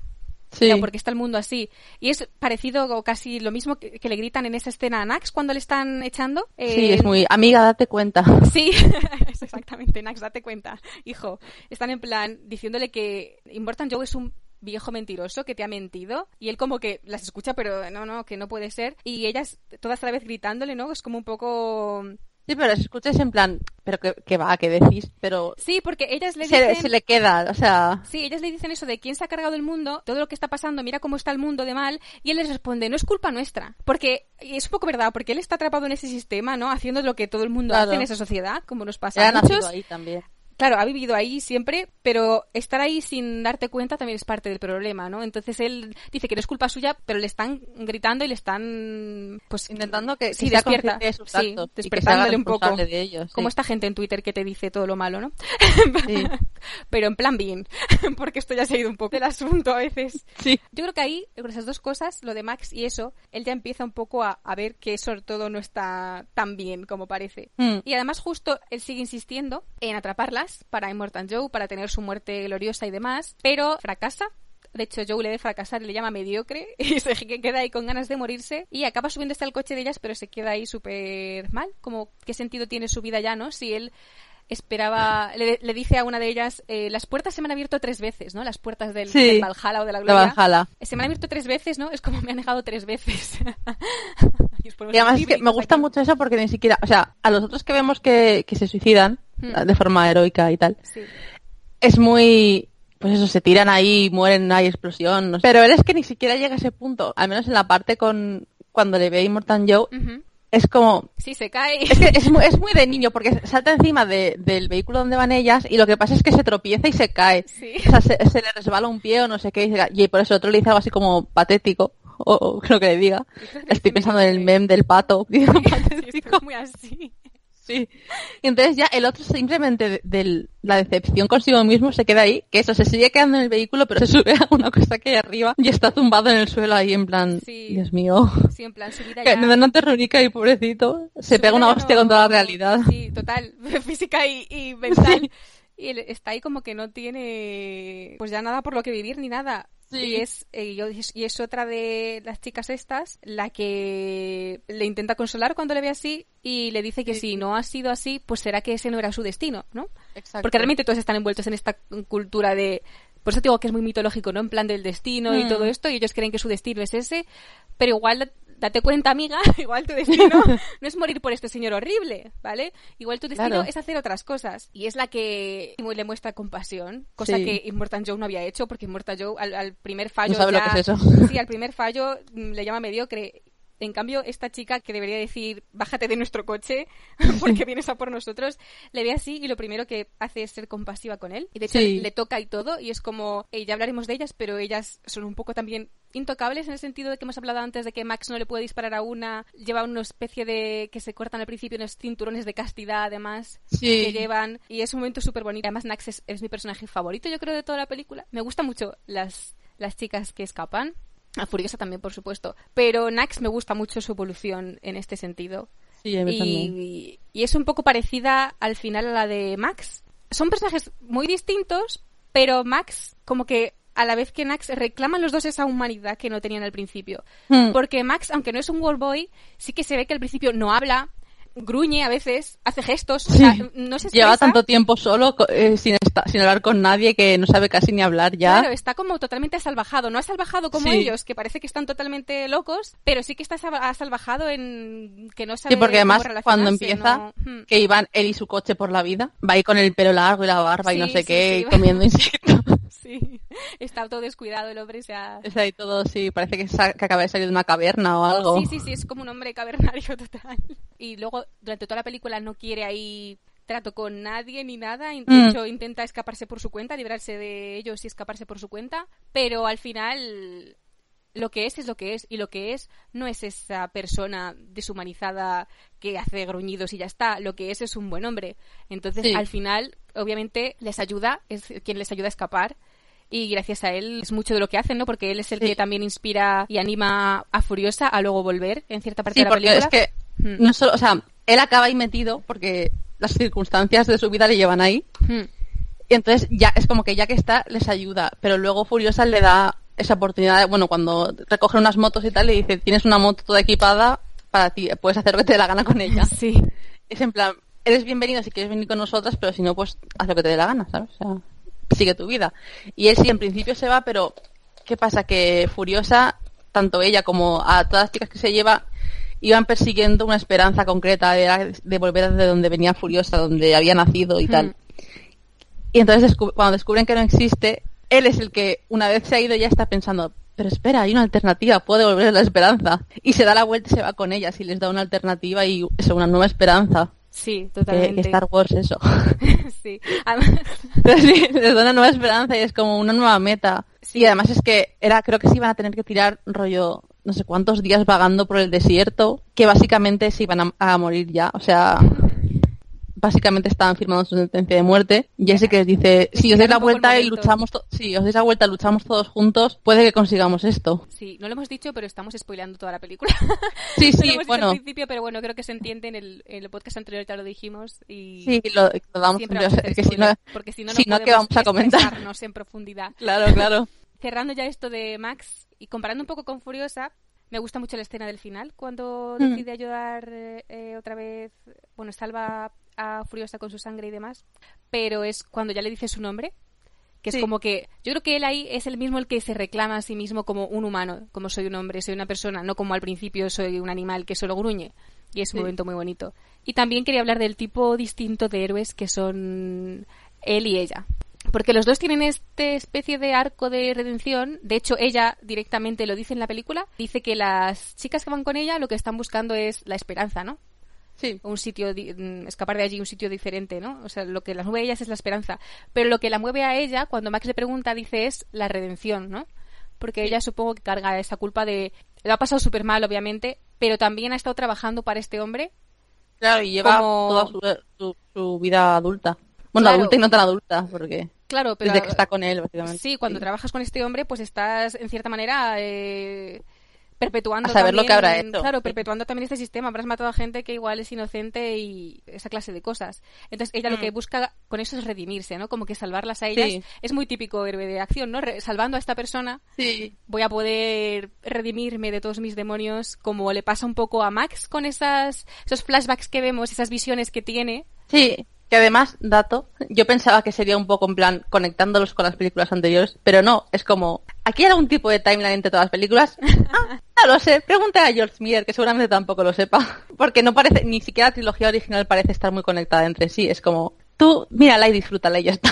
B: sí.
A: Claro, porque está el mundo así. Y es parecido o casi lo mismo que, que le gritan en esa escena a Nax cuando le están echando.
B: Sí,
A: Eh,
B: es muy, amiga, date cuenta.
A: Sí, es exactamente, Nax, date cuenta, hijo. Están en plan diciéndole que Immortan Joe es un viejo mentiroso que te ha mentido y él como que las escucha pero no, no, que no puede ser y ellas todas a la vez gritándole, ¿no? Es como un poco...
B: Sí, pero si escuchas en plan, pero que, que va, que decís, pero
A: Sí, porque ellas le dicen...
B: se le queda, o sea,
A: Sí, ellas le dicen eso de quién se ha cargado el mundo, todo lo que está pasando, mira cómo está el mundo de mal, y él les responde, no es culpa nuestra. Porque, y es un poco verdad, porque él está atrapado en ese sistema, ¿no? Haciendo lo que todo el mundo
B: Claro.
A: hace en esa sociedad, como nos pasa
B: ya
A: a muchos.
B: ahí también.
A: Claro, ha vivido ahí siempre, pero estar ahí sin darte cuenta también es parte del problema, ¿no? Entonces él dice que no es culpa suya, pero le están gritando y le están, pues,
B: Intentando que,
A: sí,
B: que
A: despierta,
B: de sus
A: sí, despertándole un poco.
B: responsable de ellos.
A: Como esta gente en Twitter que te dice todo lo malo, ¿no?
B: Sí.
A: pero en plan bien, porque esto ya se ha ido un poco del asunto a veces.
B: Sí.
A: Yo creo que ahí, con esas dos cosas, lo de Max y eso, él ya empieza un poco a, a ver que eso todo no está tan bien como parece.
B: Mm.
A: Y además justo él sigue insistiendo en para Immortan Joe, para tener su muerte gloriosa y demás, pero fracasa. De hecho, Joe le de fracasar y le llama mediocre y se que- queda ahí con ganas de morirse y acaba subiendo hasta el coche de ellas, pero se queda ahí súper mal. Como, ¿qué sentido tiene su vida ya, no? Si él esperaba, le, le dice a una de ellas, eh, las puertas se me han abierto tres veces, ¿no? Las puertas del,
B: Sí.
A: del Valhalla o de la Gloria.
B: Valhalla.
A: Se me han abierto tres veces, ¿no? Es como me han negado tres veces. Y
B: además es que me gusta
A: aquí.
B: mucho eso porque ni siquiera, o sea, a los otros que vemos que, que se suicidan
A: Hmm.
B: de forma heroica y tal,
A: Sí.
B: es muy, pues eso, se tiran ahí, mueren, hay explosión, no sé. Pero él es que ni siquiera llega a ese punto, al menos en la parte con, cuando le ve a Immortan Joe,
A: Ujú.
B: Es como...
A: Sí, se cae.
B: Es que es muy, es muy de niño, porque salta encima de- del vehículo donde van ellas y lo que pasa es que se tropieza y se cae.
A: Sí.
B: O sea, se, se le resbala un pie o no sé qué, y por eso el otro le dice algo así como patético, o, o creo que le diga. Estoy pensando en el meme del pato.
A: Sí, esto
B: patético.
A: es muy así.
B: Sí. Y entonces ya el otro simplemente de, de la decepción consigo mismo se queda ahí, que eso, se sigue quedando en el vehículo, pero se sube a una cosa que hay arriba y está tumbado en el suelo ahí en plan,
A: Sí.
B: Dios mío,
A: Sí, en plan, su vida
B: que
A: ya...
B: una terrorica y pobrecito, se
A: su
B: pega una hostia
A: no-
B: con toda la realidad.
A: Sí, total. Física y, y mental. Y él está ahí como que no tiene pues ya nada por lo que vivir ni nada.
B: Sí.
A: Y es, eh, yo- y es otra de las chicas estas la que le intenta consolar cuando le ve así y le dice que
B: Sí.
A: si no ha sido así, pues será que ese no era su destino, ¿no?
B: Exacto.
A: Porque realmente todos están envueltos en esta cultura de... Por eso te digo que es muy mitológico, ¿no? En plan del destino y
B: Mm.
A: todo esto, y ellos creen que su destino es ese, pero igual date cuenta, amiga, igual tu destino no es morir por este señor horrible, ¿vale? Igual tu destino
B: Claro.
A: es hacer otras cosas. Y es la que le muestra compasión, cosa
B: Sí.
A: que Immortan Joe no había hecho, porque Immortan Joe al, al primer fallo
B: No sabe lo
A: ya-
B: que es eso.
A: Sí, al primer fallo mm, le llama mediocre. En cambio, esta chica que debería decir, bájate de nuestro coche porque vienes a por nosotros, le ve así y lo primero que hace es ser compasiva con él. Y de hecho
B: Sí.
A: le toca y todo y es como, eh, ya hablaremos de ellas, pero ellas son un poco también intocables en el sentido de que hemos hablado antes de que Max no le puede disparar a una, lleva una especie de que se cortan al principio unos cinturones de castidad además
B: Sí.
A: que llevan y es un momento súper bonito. Además Max es, es mi personaje favorito yo creo de toda la película. Me gustan mucho las, las chicas que escapan. A Furiosa también, por supuesto. Pero Nax me gusta mucho su evolución en este sentido.
B: Sí, a mí también.
A: Y, y es un poco parecida al final a la de Max. Son personajes muy distintos, pero Max, como que a la vez que Nax, reclaman los dos esa humanidad que no tenían al principio.
B: Hmm.
A: Porque Max, aunque no es un world boy, sí que se ve que al principio no habla, gruñe a veces, hace gestos, o sea, no se
B: Lleva tanto tiempo solo eh, sin, esta- sin hablar con nadie que no sabe casi ni hablar ya.
A: Claro, está como totalmente asalvajado. No asalvajado como
B: Sí.
A: ellos, que parece que están totalmente locos, pero sí que está sal- asalvajado en que no sabe
B: Sí, porque
A: cómo
B: además cuando empieza,
A: no- Hmm.
B: que iban él y su coche por la vida, va ahí con el pelo largo y la barba y no sé qué, y comiendo insectos.
A: Sí, está todo descuidado el hombre, o sea...
B: Es ahí todo, sí, parece que, acaba de salir de una caverna o algo.
A: Sí, sí, sí, es como un hombre cavernario total. Y luego, durante toda la película, no quiere ahí trato con nadie ni nada. De
B: Mm.
A: hecho, intenta escaparse por su cuenta, librarse de ellos y escaparse por su cuenta. Pero al final, lo que es es lo que es. Y lo que es no es esa persona deshumanizada que hace gruñidos y ya está. Lo que es es un buen hombre. Entonces,
B: Sí.
A: al final, obviamente, les ayuda, es quien les ayuda a escapar. Y gracias a él es mucho de lo que hacen, ¿no? Porque él es el
B: Sí.
A: que también inspira y anima a Furiosa a luego volver en cierta parte
B: Sí,
A: de la
B: porque
A: película.
B: es que
A: Mm.
B: no solo, o sea, él acaba ahí metido porque las circunstancias de su vida le llevan ahí.
A: Mm.
B: Y entonces ya es como que ya que está, les ayuda. Pero luego Furiosa le da esa oportunidad, de, bueno, cuando recogen unas motos y tal, le dice, tienes una moto toda equipada para ti, puedes hacer lo que te dé la gana con ella.
A: Sí.
B: Es en plan, eres bienvenido si quieres venir con nosotras, pero si no, pues haz lo que te dé la gana, ¿sabes? O sea, sigue tu vida. Y él sí, en principio se va, pero ¿qué pasa? Que Furiosa, tanto ella como a todas las chicas que se lleva, iban persiguiendo una esperanza concreta, de volver de donde venía Furiosa, donde había nacido y tal. Y entonces cuando descubren que no existe, él es el que una vez se ha ido ya está pensando, pero espera, hay una alternativa, puedo devolver la esperanza. Y se da la vuelta y se va con ellas y les da una alternativa y es una nueva esperanza.
A: Sí, totalmente.
B: que Star Wars eso.
A: sí. Además,
B: sí, les da una nueva esperanza y es como una nueva meta.
A: Sí.
B: Y además es que era, creo que se iban a tener que tirar rollo no sé cuántos días vagando por el desierto, que básicamente se iban a, a morir ya. O sea, básicamente estaban firmando su sentencia de muerte. Y así que les dice, si os dais la vuelta y luchamos, si os dais la vuelta, luchamos todos juntos, puede que consigamos esto.
A: sí, no lo hemos dicho, pero estamos spoileando toda la película.
B: Sí,
A: No lo
B: sí,
A: hemos dicho
B: bueno,
A: al principio, pero bueno, creo que se entiende en el, en el podcast anterior, ya lo dijimos. Y
B: sí, lo, lo damos es que si no,
A: porque si no, no
B: si no, ¿qué vamos a comentar?
A: en profundidad.
B: Claro, claro.
A: cerrando ya esto de Max y comparando un poco con Furiosa, me gusta mucho la escena del final, cuando
B: Mm.
A: decide ayudar eh, eh, otra vez, bueno, salva a Furiosa con su sangre y demás, pero es cuando ya le dice su nombre, que es como que yo creo que él ahí es el mismo el que se reclama a sí mismo como un humano, como soy un hombre, soy una persona, no como al principio soy un animal que solo gruñe. Y es un
B: Sí.
A: momento muy bonito. Y también quería hablar del tipo distinto de héroes que son él y ella. Porque los dos tienen este especie de arco de redención. De hecho, ella directamente lo dice en la película. Dice que las chicas que van con ella lo que están buscando es la esperanza, ¿no?
B: Sí.
A: un sitio, di- mm, escapar de allí, un sitio diferente, ¿no? O sea, lo que las mueve a ellas es la esperanza. Pero lo que la mueve a ella, cuando Max le pregunta, dice es la redención, ¿no? Porque ella supongo que carga esa culpa de... Lo ha pasado súper mal, obviamente, pero también ha estado trabajando para este hombre.
B: Claro, y lleva
A: Como-
B: toda su, su- su vida adulta. Bueno,
A: Claro.
B: adulta y no tan adulta, porque
A: Claro, pero...
B: desde que está con él, básicamente.
A: Sí, cuando trabajas con este hombre, pues estás, en cierta manera, eh, perpetuando
B: A saber lo
A: también-
B: que habrá hecho.
A: Claro, perpetuando también este sistema. Habrás matado a gente que igual es inocente y esa clase de cosas. Entonces, ella lo
B: Mm.
A: que busca con eso es redimirse, ¿no? Como que salvarlas a ellas.
B: Sí.
A: Es muy típico héroe de acción, ¿no? Re- salvando a esta persona,
B: Sí.
A: voy a poder redimirme de todos mis demonios, como le pasa un poco a Max con esas, esos flashbacks que vemos, esas visiones que tiene.
B: Sí, que además, dato, yo pensaba que sería un poco en plan conectándolos con las películas anteriores, pero no, es como, ¿aquí hay algún tipo de timeline entre todas las películas? Ah, no lo sé, pregunta a George Miller, que seguramente tampoco lo sepa, porque no parece, ni siquiera la trilogía original parece estar muy conectada entre sí, es como, tú mírala y disfrútala y ya está.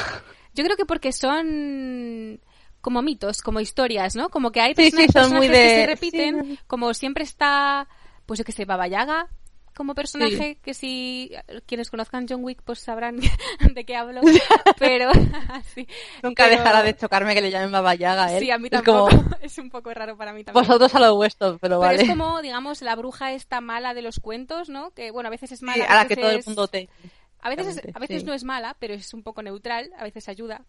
A: Yo creo que porque son como mitos, como historias, ¿no? Como que hay
B: Sí,
A: persona-
B: sí, son muy
A: personajes que se repiten,
B: sí.
A: como siempre está, pues yo que sé, Baba Yaga como personaje, que si quienes conozcan John Wick pues sabrán de qué hablo, pero sí.
B: Nunca
A: Pero-
B: dejará de chocarme que le llamen Baba Yaga, ¿eh?
A: Sí, a mí
B: es
A: tampoco,
B: como,
A: es un poco raro para mí también.
B: vosotros a lo vuestro, pero,
A: Pero
B: vale.
A: es como, digamos, la bruja esta mala de los cuentos, ¿no? Que, bueno, a veces es
B: Sí,
A: mala.
B: a la
A: veces
B: que todo el mundo te...
A: a veces, es- a veces
B: sí.
A: no es mala, pero es un poco neutral, a veces ayuda,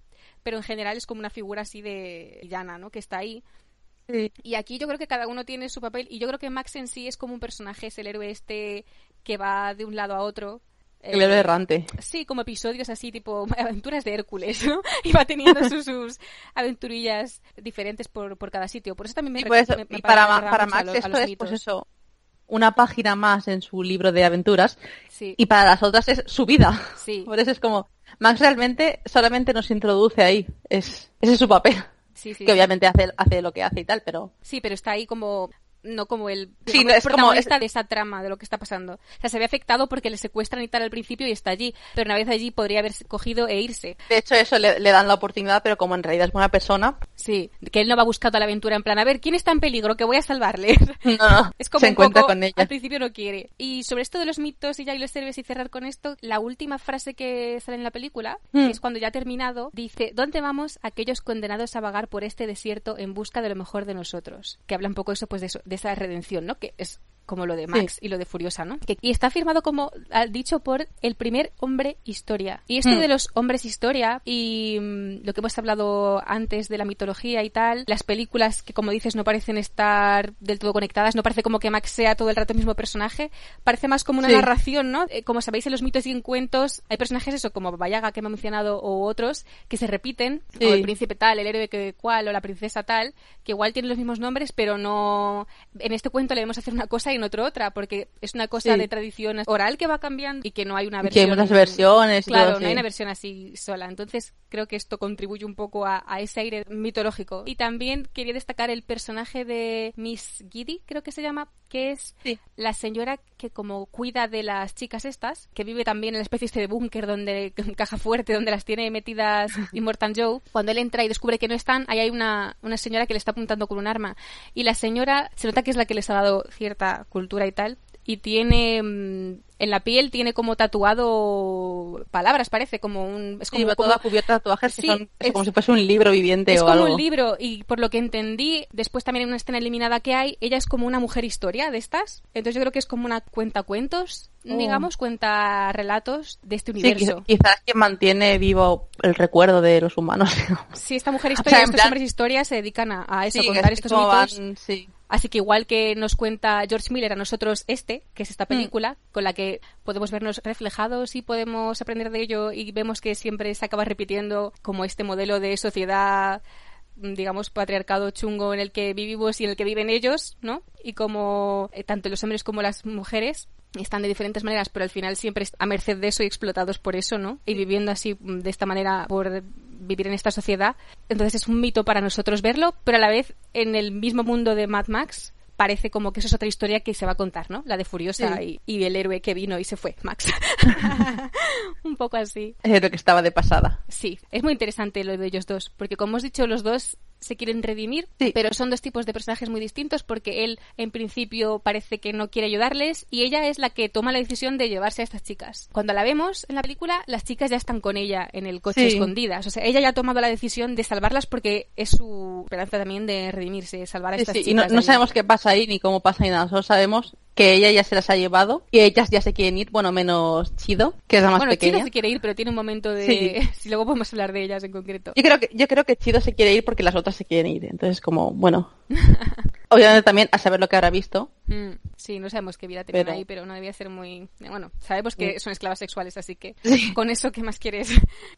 A: pero en general es como una figura así de villana, ¿no? Que está ahí.
B: Sí.
A: Y aquí yo creo que cada uno tiene su papel y yo creo que Max en sí es como un personaje, es el héroe este que va de un lado a otro.
B: El
A: Eh,
B: héroe errante.
A: Sí, como episodios así, tipo aventuras de Hércules, ¿no? Y va teniendo sus, sus aventurillas diferentes por, por cada sitio. Por eso también me, recu-
B: pues,
A: me- me
B: y para, para Max
A: lo-
B: esto es, pues eso, una página más en su libro de aventuras
A: Sí,
B: y para las otras es su vida.
A: Sí.
B: Por eso es como, Max realmente solamente nos introduce ahí. Es, ese es su papel.
A: Sí, sí.
B: que obviamente hace, hace lo que hace y tal, pero
A: Sí, pero está ahí como no como el
B: Sí, no, es como-
A: protagonista
B: es-
A: de esa trama de lo que está pasando. O sea, se ve afectado porque le secuestran y tal al principio y está allí, pero una vez allí podría haber cogido e irse.
B: de hecho eso le, le dan la oportunidad, pero como en realidad es buena persona,
A: Sí, que él no va buscando la aventura en plan, a ver, ¿quién está en peligro? Que voy a salvarle.
B: no,
A: Es como
B: se encuentra
A: poco,
B: con ella.
A: al principio no quiere. Y sobre esto de los mitos y ya y los héroes y cerrar con esto, la última frase que sale en la película,
B: Hmm.
A: que es cuando ya ha terminado, dice, ¿dónde vamos aquellos condenados a vagar por este desierto en busca de lo mejor de nosotros? Que habla un poco eso, pues de, eso- de esa redención, ¿no? Que es como lo de Max y lo de Furiosa, ¿no? Que, y está firmado como dicho por el primer hombre historia. Y esto
B: Hmm.
A: de los hombres historia y mm, lo que hemos hablado antes de la mitología y tal, las películas que como dices no parecen estar del todo conectadas, no parece como que Max sea todo el rato el mismo personaje, parece más como una
B: Sí.
A: narración, ¿no? Eh, como sabéis en los mitos y en cuentos hay personajes eso como Bayaga que me ha mencionado o otros que se repiten,
B: Sí.
A: o el príncipe tal, el héroe que cual o la princesa tal, que igual tienen los mismos nombres, pero no en este cuento le debemos hacer una cosa y en otro otra, porque es una cosa
B: Sí.
A: de tradición oral que va cambiando y que no hay una
B: Que
A: versión
B: hay muchas versiones
A: Claro,
B: todo,
A: no hay una versión así sola. Entonces, creo que esto contribuye un poco a, a ese aire mitológico. Y también quería destacar el personaje de Miss Giddy, creo que se llama, que es
B: Sí.
A: la señora que como cuida de las chicas estas, que vive también en la especie este de búnker donde caja fuerte donde las tiene metidas Immortal Joe. Cuando él entra y descubre que no están, ahí hay una, una señora que le está apuntando con un arma. Y la señora se nota que es la que les ha dado cierta cultura y tal. Y tiene mm, en la piel tiene como tatuado palabras, parece como un es
B: Sí,
A: como, como-
B: toda cubierta de tatuajes
A: Sí,
B: que son
A: es-
B: como si fuese un libro viviente
A: es
B: o
A: como
B: algo.
A: un libro y por lo que entendí, después también en una escena eliminada que hay, ella es como una mujer historia de estas. Entonces yo creo que es como una cuenta cuentos,
B: Oh.
A: digamos, cuenta relatos de este
B: Sí,
A: universo.
B: quiz- quizás que mantiene vivo el recuerdo de los humanos.
A: Sí, esta mujer
B: O
A: historia,
B: sea, en
A: estos
B: plan-
A: hombres historia se dedican a, a eso,
B: Sí,
A: a contar
B: es
A: estos
B: como
A: mitos.
B: van- sí.
A: Así que igual que nos cuenta George Miller a nosotros este, que es
B: Mm.
A: esta película, con la que podemos vernos reflejados y podemos aprender de ello y vemos que siempre se acaba repitiendo como este modelo de sociedad mm, digamos patriarcado chungo en el que vivimos y en el que viven ellos, ¿no? Y como eh, tanto los hombres como las mujeres están de diferentes maneras, pero al final siempre a merced de eso y explotados por eso, ¿no? Y viviendo así mm, de esta manera por vivir en esta sociedad. Entonces es un mito para nosotros verlo, pero a la vez en el mismo mundo de Mad Max parece como que eso es otra historia que se va a contar, ¿no? La de Furiosa y, y, el héroe que vino y se fue, Max. Un poco así.
B: El héroe que estaba de pasada.
A: Sí, es muy interesante lo de ellos dos, porque como hemos dicho, los dos se quieren redimir, pero son dos tipos de personajes muy distintos porque él en principio parece que no quiere ayudarles y ella es la que toma la decisión de llevarse a estas chicas. Cuando la vemos en la película, las chicas ya están con ella en el coche escondidas. O sea, ella ya ha tomado la decisión de salvarlas porque es su esperanza también de redimirse, salvar a estas chicas.
B: Y no, no sabemos qué pasa ahí ni cómo pasa ni nada, solo sabemos que ella ya se las ha llevado y ellas ya se quieren ir, bueno, menos Chido, que es la más
A: bueno,
B: pequeña.
A: Chido se quiere ir, pero tiene un momento de... si luego podemos hablar de ellas en concreto.
B: Yo creo que, yo creo que Chido se quiere ir porque las otras se quieren ir, entonces como, bueno... Obviamente también a saber lo que habrá visto.
A: Mm, sí, no sabemos qué vida tenían ahí, pero no debía ser muy... Bueno, sabemos que son esclavas sexuales, así que con eso, ¿qué más quieres?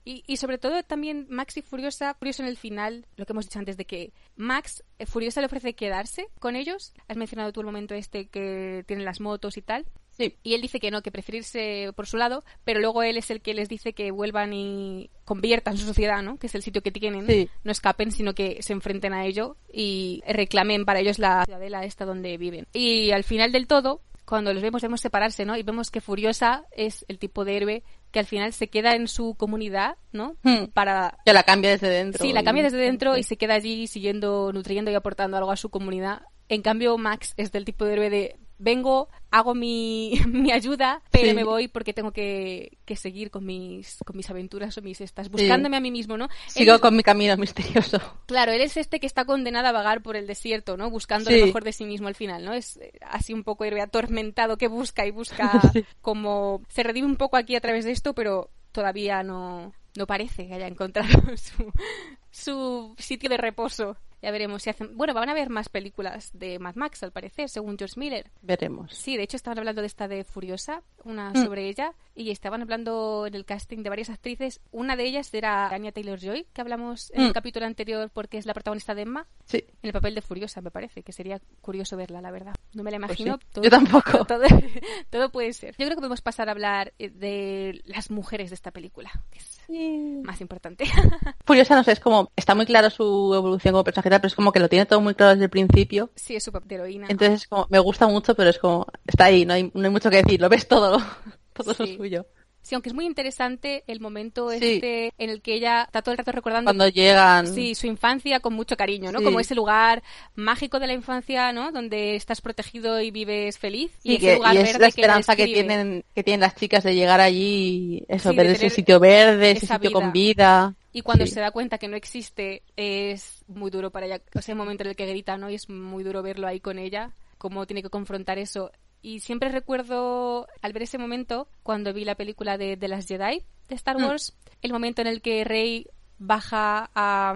A: y, y sobre todo también Max y Furiosa, Furiosa en el final, lo que hemos dicho antes de que Max, eh, Furiosa le ofrece quedarse con ellos. Has mencionado tú el momento este que tienen las motos y tal. Y él dice que no, que preferirse por su lado, pero luego él es el que les dice que vuelvan y conviertan su sociedad, ¿no? Que es el sitio que tienen. No escapen, sino que se enfrenten a ello y reclamen para ellos la ciudadela esta donde viven. Y al final del todo, cuando los vemos, vemos separarse, ¿no? Y vemos que Furiosa es el tipo de héroe que al final se queda en su comunidad, ¿no?
B: Hmm. Para... Que la cambia desde dentro.
A: Sí, la cambia desde dentro y se queda allí siguiendo, nutriendo y aportando algo a su comunidad. En cambio, Max es del tipo de héroe de vengo, hago mi, mi ayuda, pero me voy porque tengo que, que, seguir con mis, con mis aventuras o mis estas, buscándome a mí mismo, ¿no?
B: Sigo con mi camino misterioso.
A: Claro, él es este que está condenado a vagar por el desierto, ¿no? Buscando lo mejor de sí mismo al final, ¿no? Es eh, así un poco héroe atormentado que busca y busca como... Se redime un poco aquí a través de esto, pero todavía no, no parece que haya encontrado su, su sitio de reposo. Ya veremos si hacen. Bueno, van a haber más películas de Mad Max, al parecer, según George Miller.
B: Veremos.
A: Sí, de hecho estaban hablando de esta de Furiosa, una mm. sobre ella, y estaban hablando en el casting de varias actrices. Una de ellas era Anya Taylor Joy, que hablamos en el mm. capítulo anterior porque es la protagonista de Emma.
B: Sí.
A: En el papel de Furiosa, me parece, que sería curioso verla, la verdad. No me la pues imagino.
B: Yo tampoco.
A: Todo, puede ser. Yo creo que podemos pasar a hablar eh, de las mujeres de esta película, que es más importante.
B: Furiosa, no sé, es como. Está muy claro su evolución como personaje, pero es como que lo tiene todo muy claro desde el principio.
A: Sí, es de heroína.
B: Entonces, como, me gusta mucho, pero es como. Está ahí, no hay, no hay mucho que decir, lo ves todo, todo lo suyo.
A: Sí, aunque es muy interesante el momento este en el que ella está todo el rato recordando
B: cuando llegan
A: sí su infancia con mucho cariño, ¿no? Como ese lugar mágico de la infancia, ¿no? Donde estás protegido y vives feliz y, ese lugar
B: es la esperanza que, tienen que tienen las chicas de llegar allí, eso, ver ese sitio verde, ese sitio con vida.
A: Y cuando se da cuenta que no existe, es muy duro para ella. O sea, el momento en el que grita, ¿no? Y es muy duro verlo ahí con ella, cómo tiene que confrontar eso. Y siempre recuerdo, al ver ese momento, cuando vi la película de, de las Jedi de Star mm. Wars, el momento en el que Rey baja a,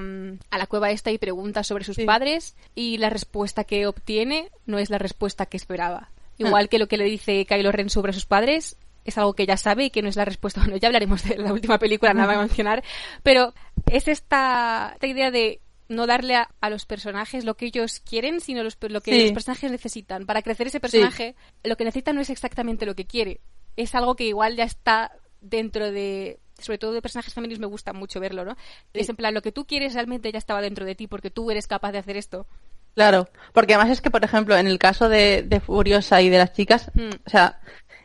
A: a, la cueva esta y pregunta sobre sus padres y la respuesta que obtiene no es la respuesta que esperaba. Igual ah. que lo que le dice Kylo Ren sobre sus padres es algo que ya sabe y que no es la respuesta. Bueno, ya hablaremos de la última película, nada a mencionar, pero es esta, esta idea de no darle a, los personajes lo que ellos quieren, sino lo que los personajes necesitan. Para crecer ese personaje, lo que necesita no es exactamente lo que quiere. Es algo que igual ya está dentro de sobre todo de personajes femeninos me gusta mucho verlo, ¿no? Es en plan, lo que tú quieres realmente ya estaba dentro de ti porque tú eres capaz de hacer esto.
B: Claro, porque además es que, por ejemplo, en el caso de, Furiosa y de las chicas, hmm. o sea,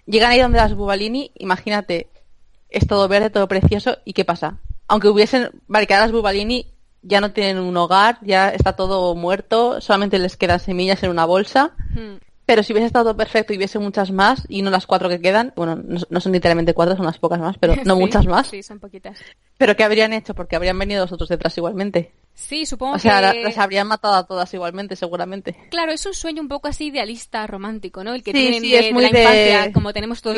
B: llegan ahí donde las Bubalini, imagínate, es todo verde, todo precioso, ¿y qué pasa? Aunque hubiesen, vale, las Bubalini ya no tienen un hogar, ya está todo muerto, solamente les quedan semillas en una bolsa. Hmm. Pero si hubiese estado perfecto y hubiese muchas más, y no las cuatro que quedan, bueno, no, son literalmente cuatro, son unas pocas más, pero no muchas más.
A: Sí, son poquitas.
B: Pero ¿qué habrían hecho? Porque habrían venido los otros detrás igualmente.
A: Sí, supongo
B: o sea, las habrían matado a todas igualmente, seguramente.
A: Claro, es un sueño un poco así idealista, romántico, ¿no? El que tienen de, la infancia, como tenemos todos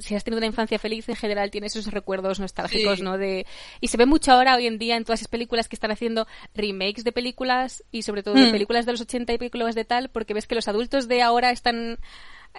A: si has tenido una infancia feliz, en general tienes esos recuerdos nostálgicos, ¿no? De y se ve mucho ahora hoy en día en todas esas películas que están haciendo remakes de películas y sobre todo de hmm. películas de los 80 y películas de tal, porque ves que los adultos de ahora están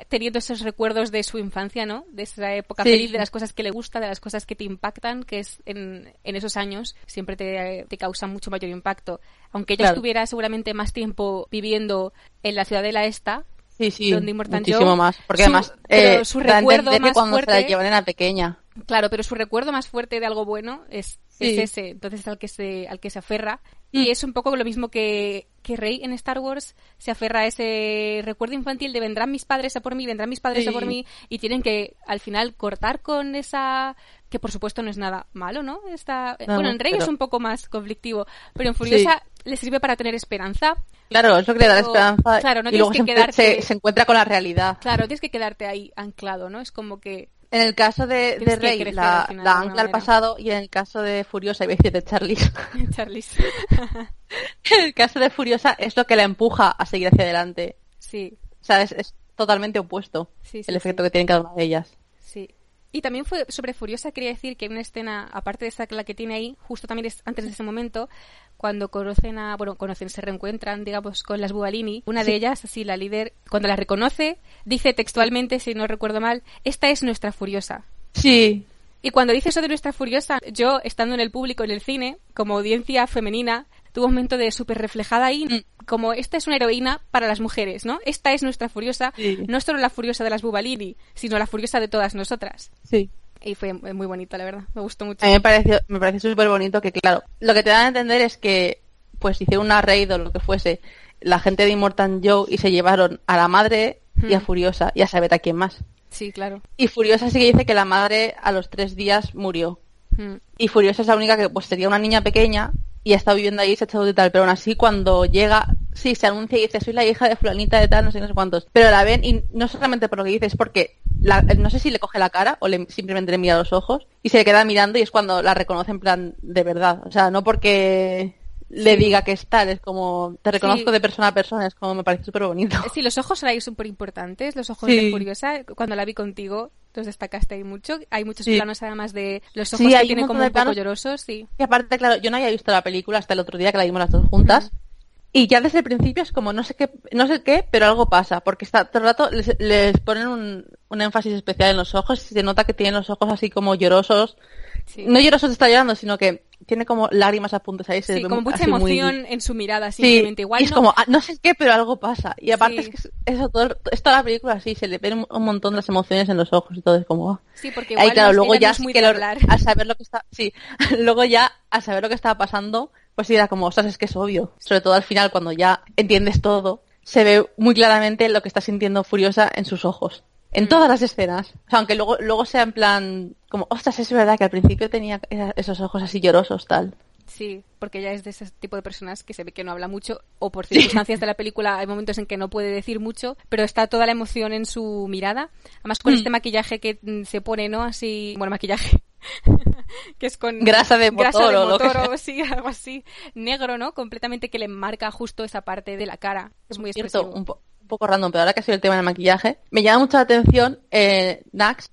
A: teniendo esos recuerdos de su infancia, ¿no? De esa época feliz, de las cosas que le gusta, de las cosas que te impactan, que es en, en esos años siempre te, te causa mucho mayor impacto. Aunque ella estuviera seguramente más tiempo viviendo en la ciudadela esta,
B: Sí, sí,
A: donde Immortan
B: muchísimo
A: Joe,
B: más. Porque
A: su-
B: además, eh,
A: su
B: a
A: recuerdo más
B: cuando se
A: fuerte-
B: la llevan era pequeña.
A: Claro, pero su recuerdo más fuerte de algo bueno es,
B: Sí.
A: es ese, entonces al que se, al que se aferra.
B: Mm.
A: Y es un poco lo mismo que, que Rey en Star Wars se aferra a ese recuerdo infantil de vendrán mis padres a por mí, vendrán mis padres a
B: Sí.
A: por mí, y tienen que al final cortar con esa que por supuesto no es nada malo, ¿no? Está,
B: No,
A: bueno, en Rey
B: pero-
A: es un poco más conflictivo, pero en Furiosa le sirve para tener esperanza.
B: Claro, es lo que le da la esperanza.
A: claro, no
B: y luego
A: tienes que
B: se,
A: quedarte-
B: se, encuentra con la realidad.
A: Claro, tienes que quedarte ahí anclado, ¿no? Es como que
B: En el caso de, de Rey,
A: crecer
B: la,
A: al final,
B: la
A: de alguna
B: ancla al pasado, y en el caso de Furiosa, iba a decir de Charlize,
A: Charlize.
B: en el caso de Furiosa es lo que la empuja a seguir hacia adelante.
A: sí,
B: O sea, es, es totalmente opuesto
A: Sí, sí,
B: el efecto
A: sí.
B: que tienen cada una de ellas.
A: Y también fue sobre Furiosa, quería decir que hay una escena, aparte de esa la que tiene ahí, justo también es antes de ese momento, cuando conocen a, bueno, conocen, se reencuentran, digamos, con las Bubalini. Una de ellas, así la líder, cuando la reconoce, dice textualmente, si no recuerdo mal, esta es nuestra Furiosa.
B: Sí,
A: Y cuando dice eso de nuestra Furiosa, yo, estando en el público, en el cine, como audiencia femenina, tuve un momento de súper reflejada ahí,
B: Mm.
A: como esta es una heroína para las mujeres, ¿no? Esta es nuestra Furiosa,
B: Sí.
A: no solo la Furiosa de las Bubalini, sino la Furiosa de todas nosotras.
B: sí.
A: Y fue muy bonito, la verdad. Me gustó mucho.
B: A mí me pareció, me parece súper bonito que, claro, lo que te dan a entender es que, pues, hicieron una raid o lo que fuese, la gente de Immortan Joe y se llevaron a la madre y a
A: Hmm.
B: Furiosa y a saber a quién más.
A: Sí, claro.
B: Y Furiosa sí que dice que la madre a los tres días murió.
A: Mm.
B: Y Furiosa es la única que, pues, sería una niña pequeña y ha estado viviendo ahí se ha echado y tal, pero aún así cuando llega, sí, se anuncia y dice, soy la hija de fulanita de tal, no sé, no sé cuántos. Pero la ven y no solamente por lo que dice, es porque la- no sé si le coge la cara o le, simplemente le mira los ojos y se le queda mirando y es cuando la reconoce en plan de verdad. O sea, no porque le
A: Sí.
B: diga que es tal, es como, te reconozco
A: Sí.
B: de persona a persona, es como me parece súper bonito.
A: Sí, los ojos eran súper importantes, los ojos
B: Sí.
A: de Furiosa. Cuando la vi contigo, los destacaste ahí mucho. Hay muchos
B: Sí.
A: planos además de los ojos
B: Sí,
A: que tienen como un poco llorosos, sí.
B: Y aparte, claro, yo no había visto la película hasta el otro día que la vimos las dos juntas. Y ya desde el principio es como no sé qué, no sé qué, pero algo pasa, porque está todo el rato les, les ponen un, un énfasis especial en los ojos y se nota que tienen los ojos así como llorosos.
A: Sí.
B: No llorosos de estar llorando, sino que tiene como lágrimas a puntos ahí. se
A: Sí, como mucha
B: muy-
A: emoción en su mirada,
B: Sí,
A: simplemente. Igual
B: y es
A: no-
B: como, ah, no sé qué, pero algo pasa. Y aparte
A: Sí.
B: es que es- eso, todo, es toda la película así, se le ven un, montón las emociones en los ojos y todo, es como, ah.
A: Sí, porque
B: Ahí,
A: igual
B: claro,
A: no-
B: luego ya
A: es
B: sí
A: muy
B: que lo- al saber lo que está, sí, luego ya al saber lo que estaba pasando, pues sí era como, ostras, es que es obvio. Sobre todo al final, cuando ya entiendes todo, se ve muy claramente lo que está sintiendo Furiosa en sus ojos. En
A: Mm.
B: todas las escenas. O sea, aunque luego, luego sea en plan, como, ostras, es verdad que al principio tenía esos ojos así llorosos, tal.
A: Sí, porque ella es de ese tipo de personas que se ve que no habla mucho o por circunstancias de la película hay momentos en que no puede decir mucho, pero está toda la emoción en su mirada. Además con
B: Mm.
A: este maquillaje que mm, se pone, ¿no? Así, bueno, maquillaje. que es con
B: Grasa de
A: grasa
B: motor
A: de
B: lo que
A: sí, algo así, negro, ¿no? Completamente que le marca justo esa parte de la cara. Es muy
B: Cierto,
A: expresivo.
B: un, po- un poco random, pero ahora que ha sido el tema del maquillaje, me llama mucho la atención eh, Nax,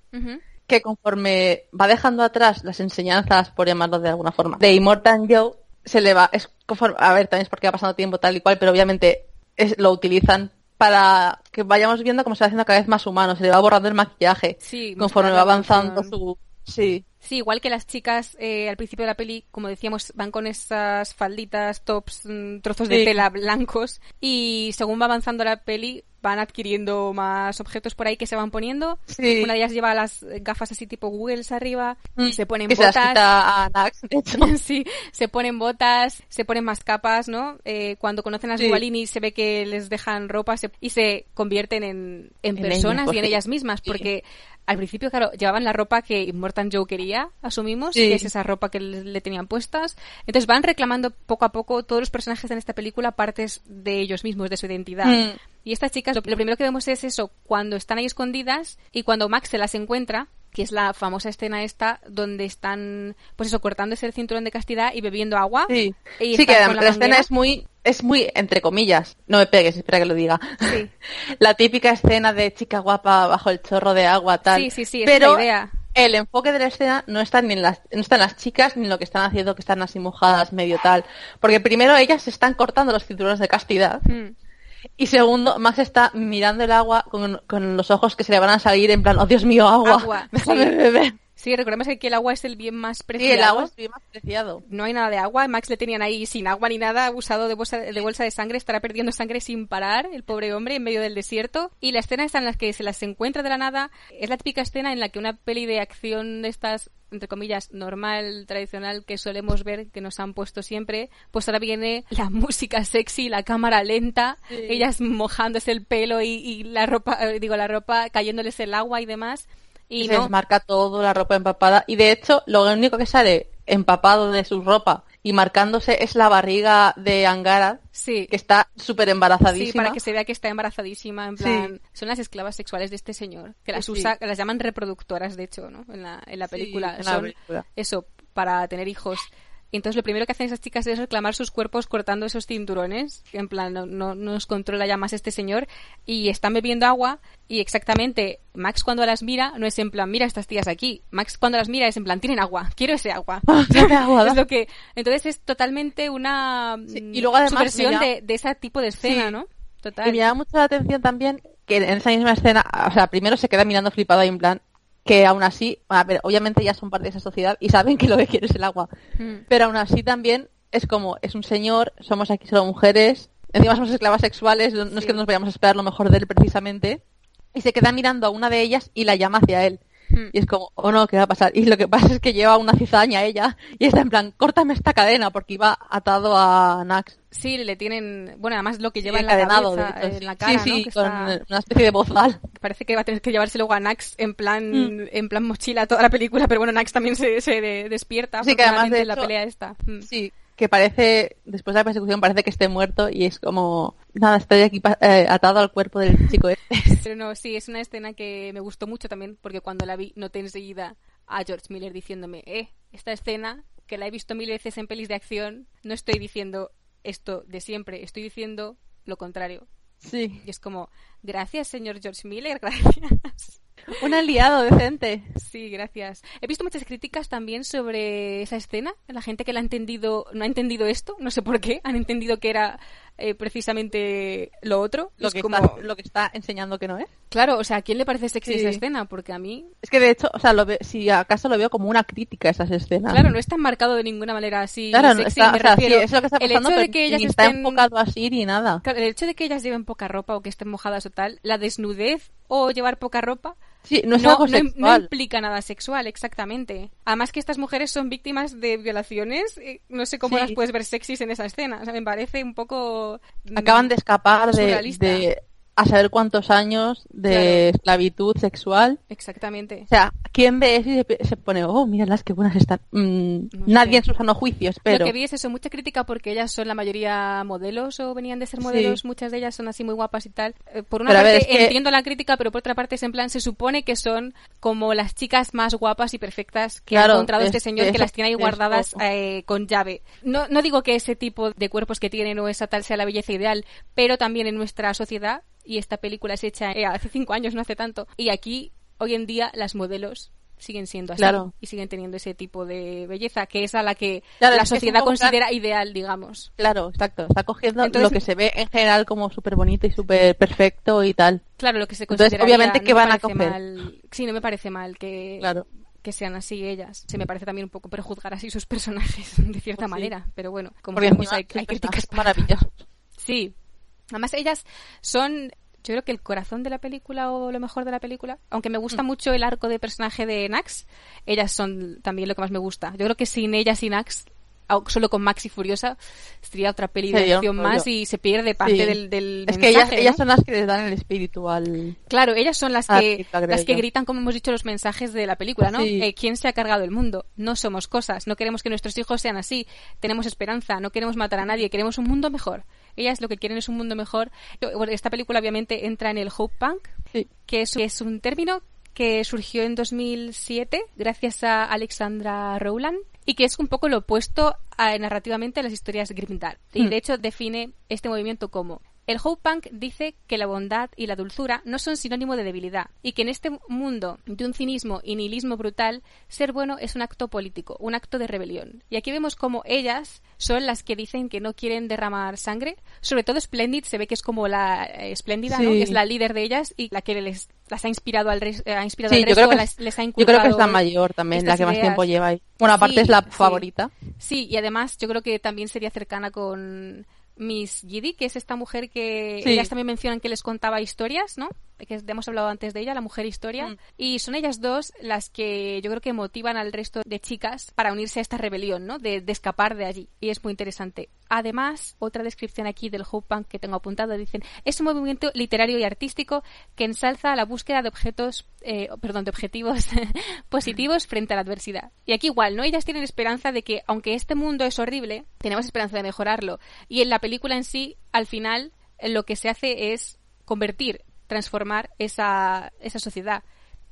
B: que conforme va dejando atrás las enseñanzas, por llamarlo de alguna forma, de Immortan Joe, se le va, es conforme, a ver, también es porque va pasando tiempo tal y cual, pero obviamente es, lo utilizan para que vayamos viendo cómo se va haciendo cada vez más humano, se le va borrando el maquillaje
A: Sí,
B: conforme va avanzando su... Sí,
A: Sí, igual que las chicas eh, al principio de la peli, como decíamos, van con esas falditas, tops, mm, trozos de
B: Sí.
A: tela blancos y según va avanzando la peli van adquiriendo más objetos por ahí que se van poniendo.
B: sí.
A: Una de ellas lleva las gafas así tipo Googles arriba,
B: Mm,
A: se ponen botas.
B: a Nax, de hecho.
A: sí, se ponen botas, se ponen más capas, ¿no? Eh, cuando conocen a las
B: Sí.
A: Se ve que les dejan ropa se- y se convierten en, en
B: En
A: personas
B: ellas,
A: y en
B: pues,
A: ellas mismas,
B: sí.
A: porque al principio, claro, llevaban la ropa que Immortan Joe quería, asumimos,
B: Sí.
A: que es esa ropa que le, le tenían puestas. Entonces van reclamando poco a poco todos los personajes en esta película partes de ellos mismos, de su identidad.
B: Mm.
A: Y estas chicas, lo, lo primero que vemos es eso, cuando están ahí escondidas y cuando Max se las encuentra, que es la famosa escena esta donde están, pues eso, cortándose el cinturón de castidad y bebiendo agua.
B: Sí,
A: Y
B: sí que
A: están
B: la,
A: la
B: la escena es muy, es muy, entre comillas, no me pegues, espera que lo diga.
A: Sí.
B: La típica escena de chica guapa bajo el chorro de agua, tal.
A: Sí, sí, sí, esa es
B: Pero
A: la idea.
B: el enfoque de la escena no está ni en las, no está en las chicas ni en lo que están haciendo, que están así mojadas, medio tal. Porque primero ellas se están cortando los cinturones de castidad.
A: Mm.
B: Y segundo, Max está mirando el agua con, con los ojos que se le van a salir en plan, oh Dios mío, agua.
A: Agua,
B: Déjame
A: sí.
B: beber.
A: Sí, recordemos que aquí el agua es el bien más
B: Sí,
A: preciado.
B: el agua es bien más preciado.
A: No hay nada de agua. Max le tenían ahí sin agua ni nada, abusado de bolsa, de bolsa de sangre. Estará perdiendo sangre sin parar, el pobre hombre, en medio del desierto. Y la escena está en la que se las encuentra de la nada. Es la típica escena en la que una peli de acción de estas entre comillas, normal, tradicional que solemos ver, que nos han puesto siempre, pues ahora viene la música sexy, la cámara lenta,
B: Sí.
A: ellas mojándose el pelo y, y la ropa, eh, digo, la ropa cayéndoles el agua y demás. Y
B: se
A: no,
B: desmarca todo, la ropa empapada. Y de hecho, lo único que sale empapado de su ropa y marcándose es la barriga de Angara,
A: sí,
B: que está súper
A: Sí,
B: embarazadísima.
A: para que se vea que está embarazadísima, en
B: Sí.
A: plan, son las esclavas sexuales de este señor, que las
B: Sí,
A: usa,
B: sí.
A: que las llaman reproductoras, de hecho, ¿no? En la, en la
B: Sí,
A: película.
B: en la
A: son
B: película.
A: eso, para tener hijos. Entonces lo primero que hacen esas chicas es reclamar sus cuerpos cortando esos cinturones, que en plan no, no, no nos controla ya más este señor, y están bebiendo agua, y exactamente, Max cuando las mira, no es en plan, mira estas tías aquí, Max cuando las mira es en plan, tienen agua, quiero ese agua. Es lo que, entonces es totalmente una
B: Sí,
A: mm,
B: y luego además
A: subversión de, de ese tipo de escena,
B: Sí.
A: ¿no? Total.
B: Y me llama mucho la atención también que en esa misma escena, o sea, primero se queda mirando flipado ahí en plan, que aún así, a ver, obviamente ya son parte de esa sociedad y saben que lo que quiere es el agua.
A: Mm.
B: Pero aún así también es como, es un señor, somos aquí solo mujeres, encima somos esclavas sexuales, no es que nos vayamos a esperar lo mejor de él precisamente. Y se queda mirando a una de ellas y la llama hacia él.
A: Mm.
B: Y es como, oh no, ¿qué va a pasar? Y lo que pasa es que lleva una cizaña ella y está en plan, córtame esta cadena porque iba atado a Nax.
A: Sí, le tienen, bueno, además lo que lleva en la
B: encadenado,
A: cabeza, en la cara,
B: sí,
A: ¿no?
B: sí,
A: Que
B: con
A: está-
B: una especie de bozal.
A: Parece que va a tener que llevarse luego a Nax en plan,
B: Mm.
A: en plan mochila toda la película, pero bueno, Nax también se, se de- despierta
B: Sí, que además, de
A: la pelea esta. Mm.
B: Sí, que parece, después de la persecución parece que esté muerto y es como, nada, estoy aquí eh, atado al cuerpo del chico este.
A: Pero no, sí, es una escena que me gustó mucho también, porque cuando la vi noté enseguida a George Miller diciéndome, eh, esta escena, que la he visto mil veces en pelis de acción, no estoy diciendo esto de siempre, estoy diciendo lo contrario.
B: Sí,
A: Y es como, gracias, señor George Miller, gracias.
B: Un aliado decente.
A: Sí, gracias. He visto muchas críticas también sobre esa escena. La gente que la ha entendido, no ha entendido esto, no sé por qué, han entendido que era eh, precisamente lo otro.
B: Lo
A: Es
B: que,
A: como,
B: está, lo que está enseñando que no es.
A: claro, o sea, ¿a quién le parece sexy
B: Sí.
A: esa escena? Porque a mí,
B: Es que de hecho, o sea, lo ve- si acaso lo veo como una crítica a esas escenas.
A: claro, no está marcado de ninguna manera así
B: Claro, no
A: sexy,
B: está,
A: me
B: o sea, sí,
A: refiero.
B: es lo que está
A: el
B: pasando,
A: hecho de que ellas
B: ni está
A: estén...
B: enfocado así ni nada.
A: Claro, el hecho de que ellas lleven poca ropa o que estén mojadas o tal, la desnudez o llevar poca ropa
B: Sí, no es
A: no,
B: algo
A: no im- no
B: sexual.
A: implica nada sexual, exactamente. Además que estas mujeres son víctimas de violaciones, eh, no sé cómo
B: Sí.
A: las puedes ver sexys en esa escena, o sea, me parece un poco... mm,
B: Acaban de escapar de, de a saber cuántos años de
A: Claro.
B: esclavitud sexual.
A: Exactamente.
B: O sea, ¿quién ve eso y se, pone, oh, míralas qué buenas están? Mm,
A: No
B: nadie
A: sé.
B: en su sano juicio, espero.
A: Lo que vi es eso, mucha crítica porque ellas son la mayoría modelos o venían de ser modelos,
B: Sí.
A: muchas de ellas son así muy guapas y tal. Eh, por una
B: Pero
A: parte
B: ver, es que-
A: entiendo la crítica, pero por otra parte es en plan, se supone que son como las chicas más guapas y perfectas que ha encontrado
B: es-
A: este señor que las tiene ahí guardadas eh, con llave. No, no digo que ese tipo de cuerpos que tienen o esa tal sea la belleza ideal, pero también en nuestra sociedad, y esta película es hecha eh, hace cinco años, no hace tanto, y aquí, hoy en día, las modelos siguen siendo así
B: Claro.
A: y siguen teniendo ese tipo de belleza que es a la que
B: Claro,
A: la
B: que
A: sociedad considera ideal, digamos.
B: Claro, exacto. Está cogiendo
A: Entonces-
B: lo que se ve en general como súper bonito y súper perfecto y tal.
A: Claro, lo que se
B: Entonces,
A: considera
B: obviamente, ¿qué van a coger?
A: Mal... Sí, no me parece mal que,
B: Claro.
A: que sean así ellas. Se me parece también un poco prejuzgar así sus personajes, de cierta
B: Pues sí.
A: manera. Pero bueno, como
B: encima
A: hay, hay críticas
B: maravillosos.
A: Sí. Además, ellas son, yo creo que el corazón de la película o lo mejor de la película. Aunque me
B: Mm.
A: gusta mucho el arco de personaje de Nax, ellas son también lo que más me gusta. Yo creo que sin ellas y Nax, solo con Max y Furiosa, sería otra peli de acción más y se pierde parte
B: Sí.
A: del, del
B: Es que ellas,
A: mensaje,
B: ellas
A: ¿no?
B: son las que les dan el espíritu al...
A: Claro, ellas son las
B: Ah,
A: que, las que gritan, como hemos dicho, los mensajes de la película, ¿no?
B: Sí.
A: Eh, ¿Quién se ha cargado el mundo? No somos cosas, no queremos que nuestros hijos sean así, tenemos esperanza, no queremos matar a nadie, queremos un mundo mejor. Ellas lo que quieren es un mundo mejor. Esta película obviamente entra en el Hope Punk,
B: Sí.
A: que es, un término que surgió en 2007 gracias a Alexandra Rowland y que es un poco lo opuesto a, narrativamente a las historias Grimdark. Y
B: Hmm.
A: de hecho define este movimiento como el Hope Punk dice que la bondad y la dulzura no son sinónimo de debilidad y que en este mundo de un cinismo y nihilismo brutal, ser bueno es un acto político, un acto de rebelión. Y aquí vemos como ellas son las que dicen que no quieren derramar sangre. Sobre todo Splendid se ve que es como la eh, espléndida, ¿no?
B: Sí.
A: Que es la líder de ellas y la que les las ha inspirado al, res- eh, ha inspirado
B: Sí,
A: al
B: yo
A: resto,
B: creo que es-
A: les ha
B: Yo creo que es la mayor también, la que más tiempo lleva ahí. Bueno, aparte
A: Sí,
B: es la favorita.
A: Sí, y además yo creo que también sería cercana con Miss Giddy, que es esta mujer que
B: Sí.
A: ellas también mencionan que les contaba historias, ¿no? Que hemos hablado antes de ella, la mujer historia.
B: Mm.
A: Y son ellas dos las que yo creo que motivan al resto de chicas para unirse a esta rebelión, ¿no? De, de escapar de allí. Y es muy interesante. Además, otra descripción aquí del Hope Punk que tengo apuntado, dicen, es un movimiento literario y artístico que ensalza la búsqueda de objetos, eh, perdón, de objetivos positivos frente a la adversidad. Y aquí igual, ¿no? Ellas tienen esperanza de que, aunque este mundo es horrible, tenemos esperanza de mejorarlo. Y en la película en sí, al final, lo que se hace es convertir, transformar esa, esa sociedad.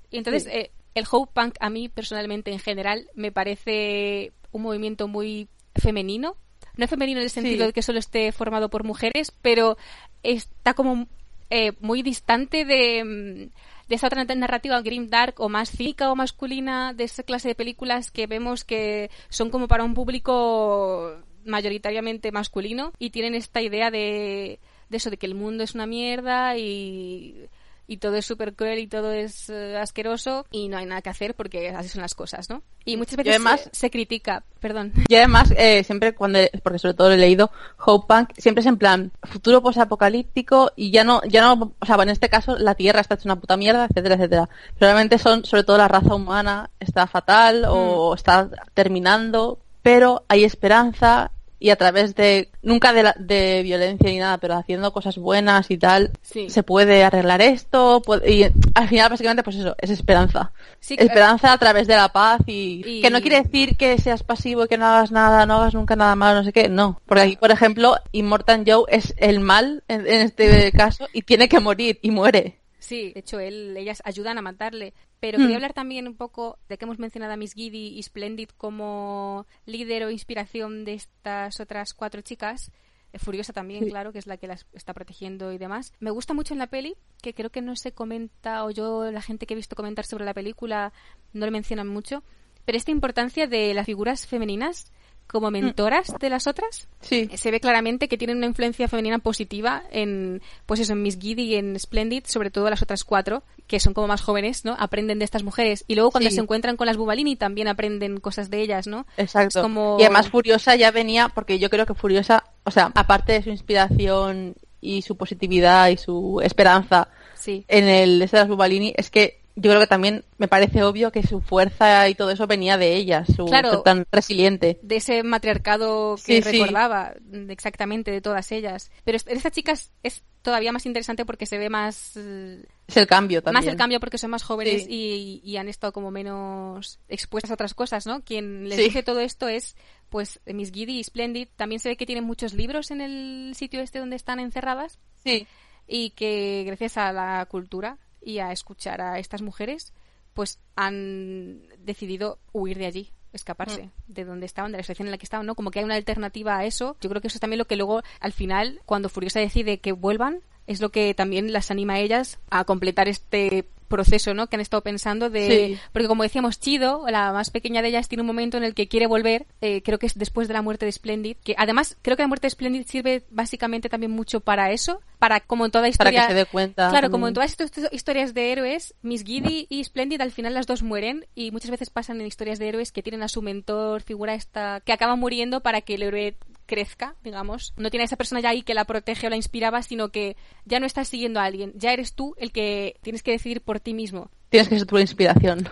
A: Y entonces,
B: Sí.
A: eh, el Hope Punk a mí personalmente en general me parece un movimiento muy femenino. No es femenino en el sentido
B: Sí.
A: de que solo esté formado por mujeres, pero está como eh, muy distante de, mm, de esa otra narrativa grim dark o más cínica o masculina de esa clase de películas que vemos que son como para un público mayoritariamente masculino y tienen esta idea de, de eso, de que el mundo es una mierda y, y todo es súper cruel y todo es eh, asqueroso y no hay nada que hacer porque así son las cosas, ¿no? Y muchas veces
B: además-
A: se, se critica, perdón.
B: Y además, eh, siempre cuando, porque sobre todo lo he leído, Hope Punk, siempre es en plan futuro posapocalíptico y ya no, ya no, o sea, en este caso la Tierra está hecha una puta mierda, etcétera, etcétera. Probablemente son, sobre todo la raza humana está fatal o está terminando, pero hay esperanza y a través de, nunca de, la- de violencia ni nada, pero haciendo cosas buenas y tal,
A: Sí.
B: se puede arreglar esto, puede- y al final básicamente pues eso, es esperanza.
A: Sí,
B: esperanza a través de la paz y,
A: Y-
B: que no quiere decir que seas pasivo y que no hagas nada, no hagas nunca nada malo, no sé qué, no. Porque aquí, por ejemplo, Immortal Joe es el mal en, en este caso y tiene que morir y muere.
A: Sí, de hecho, él, ellas ayudan a matarle. Pero
B: Hmm.
A: quería hablar también un poco de que hemos mencionado a Miss Giddy y Splendid como líder o inspiración de estas otras cuatro chicas. Eh, Furiosa también,
B: Sí.
A: claro, que es la que las está protegiendo y demás. Me gusta mucho en la peli, que creo que no se comenta, o yo, la gente que he visto comentar sobre la película, no lo mencionan mucho, pero esta importancia de las figuras femeninas como mentoras de las otras
B: Sí.
A: se ve claramente que tienen una influencia femenina positiva en, pues eso, en Miss Giddy y en Splendid, sobre todo las otras cuatro, que son como más jóvenes, ¿no? Aprenden de estas mujeres. Y luego cuando
B: Sí.
A: se encuentran con las Bubalini también aprenden cosas de ellas, ¿no?
B: Exacto.
A: Es como-
B: Y además Furiosa ya venía, porque yo creo que Furiosa, o sea, aparte de su inspiración y su positividad y su esperanza
A: Sí.
B: en el este de las Bubalini, es que yo creo que también me parece obvio que su fuerza y todo eso venía de ella, su
A: Claro.
B: tan resiliente.
A: de ese matriarcado que
B: Sí,
A: recordaba mm, exactamente de todas ellas. Pero est- esta chica es, todavía más interesante porque se ve más eh,
B: Es el cambio también.
A: más el cambio porque son más jóvenes
B: Sí.
A: y, y han estado como menos expuestas a otras cosas, ¿no? Quien les dice todo esto es pues Miss Giddy y Splendid. También se ve que tienen muchos libros en el sitio este donde están encerradas
B: Sí.
A: y que gracias a la cultura y a escuchar a estas mujeres pues han decidido huir de allí escaparse de donde estaban, de la situación en la que estaban, ¿no? Como que hay una alternativa a eso. Yo creo que eso es también lo que luego, al final, cuando Furiosa decide que vuelvan, es lo que también las anima a ellas a completar este proceso, ¿no? Que han estado pensando de...
B: Sí.
A: Porque como decíamos, Chido, la más pequeña de ellas, tiene un momento en el que quiere volver, eh, creo que es después de la muerte de Splendid, que además creo que la muerte de Splendid sirve básicamente también mucho para eso, para como en toda
B: Para
A: historia...
B: que se dé cuenta.
A: Claro, como en todas estas historias de héroes, Miss Giddy y Splendid al final las dos mueren y muchas veces pasan en historias de héroes que tienen a su mentor, figura esta, que acaba muriendo para que el héroe crezca, digamos. No tiene a esa persona ya ahí que la protege o la inspiraba, sino que ya no estás siguiendo a alguien, ya eres tú el que tienes que decidir por ti mismo.
B: Tienes que ser tu inspiración.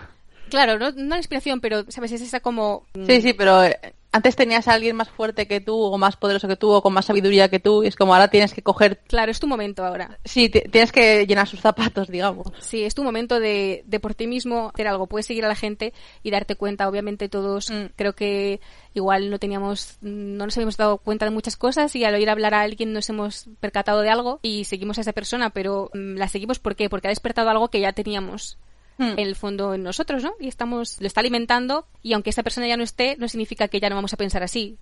A: Claro, no, no la inspiración, pero, ¿sabes? Es esa como...
B: Sí, sí, pero eh, antes tenías a alguien más fuerte que tú o más poderoso que tú o con más sabiduría que tú y es como ahora tienes que coger...
A: Claro, es tu momento ahora.
B: Sí, ti- tienes que llenar sus zapatos, digamos.
A: Sí, es tu momento de, de por ti mismo hacer algo. Puedes seguir a la gente y darte cuenta. Obviamente todos
B: Mm.
A: creo que igual no teníamos, no nos habíamos dado cuenta de muchas cosas y al oír hablar a alguien nos hemos percatado de algo y seguimos a esa persona, pero mm, la seguimos ¿por qué? Porque ha despertado algo que ya teníamos. En el fondo en nosotros, ¿no? Y estamos, lo está alimentando y aunque esa persona ya no esté, no significa que ya no vamos a pensar así.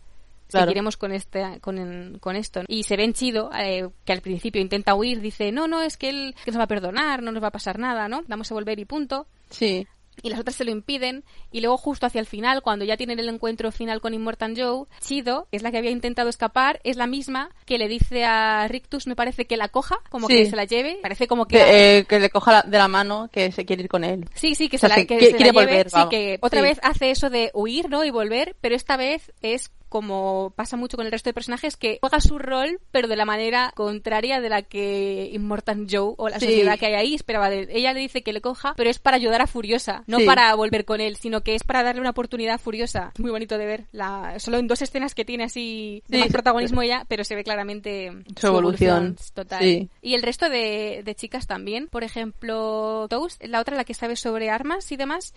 B: Claro.
A: Seguiremos con este, con, con esto. Y se ven chido, eh, que al principio intenta huir, dice, no, no, es que él que nos va a perdonar, no nos va a pasar nada, ¿no? Vamos a volver y punto.
B: Sí.
A: Y las otras se lo impiden y luego justo hacia el final cuando ya tienen el encuentro final con Immortan Joe Chido que es la que había intentado escapar es la misma que le dice a Rictus me parece que la coja como
B: Sí.
A: que se la lleve parece como que
B: Que, eh, que le coja la- de la mano que se quiere ir con él.
A: Sí, sí, que
B: O sea,
A: se la,
B: se
A: que
B: quiere-
A: la lleve,
B: volver,
A: sí, que otra
B: Sí.
A: vez hace eso de huir, ¿no? Y volver, pero esta vez es como pasa mucho con el resto de personajes que juega su rol, pero de la manera contraria de la que Immortan Joe o la
B: Sí.
A: sociedad que hay ahí esperaba de él. Ella le dice que le coja, pero es para ayudar a Furiosa, no
B: Sí.
A: para volver con él, sino que es para darle una oportunidad a Furiosa. Muy bonito de ver, la, solo en dos escenas que tiene así de
B: Sí,
A: más protagonismo ella, pero se ve claramente
B: Su evolución.
A: total. Y el resto de, de chicas también. Por ejemplo, Toast, la otra la que sabe sobre armas y demás.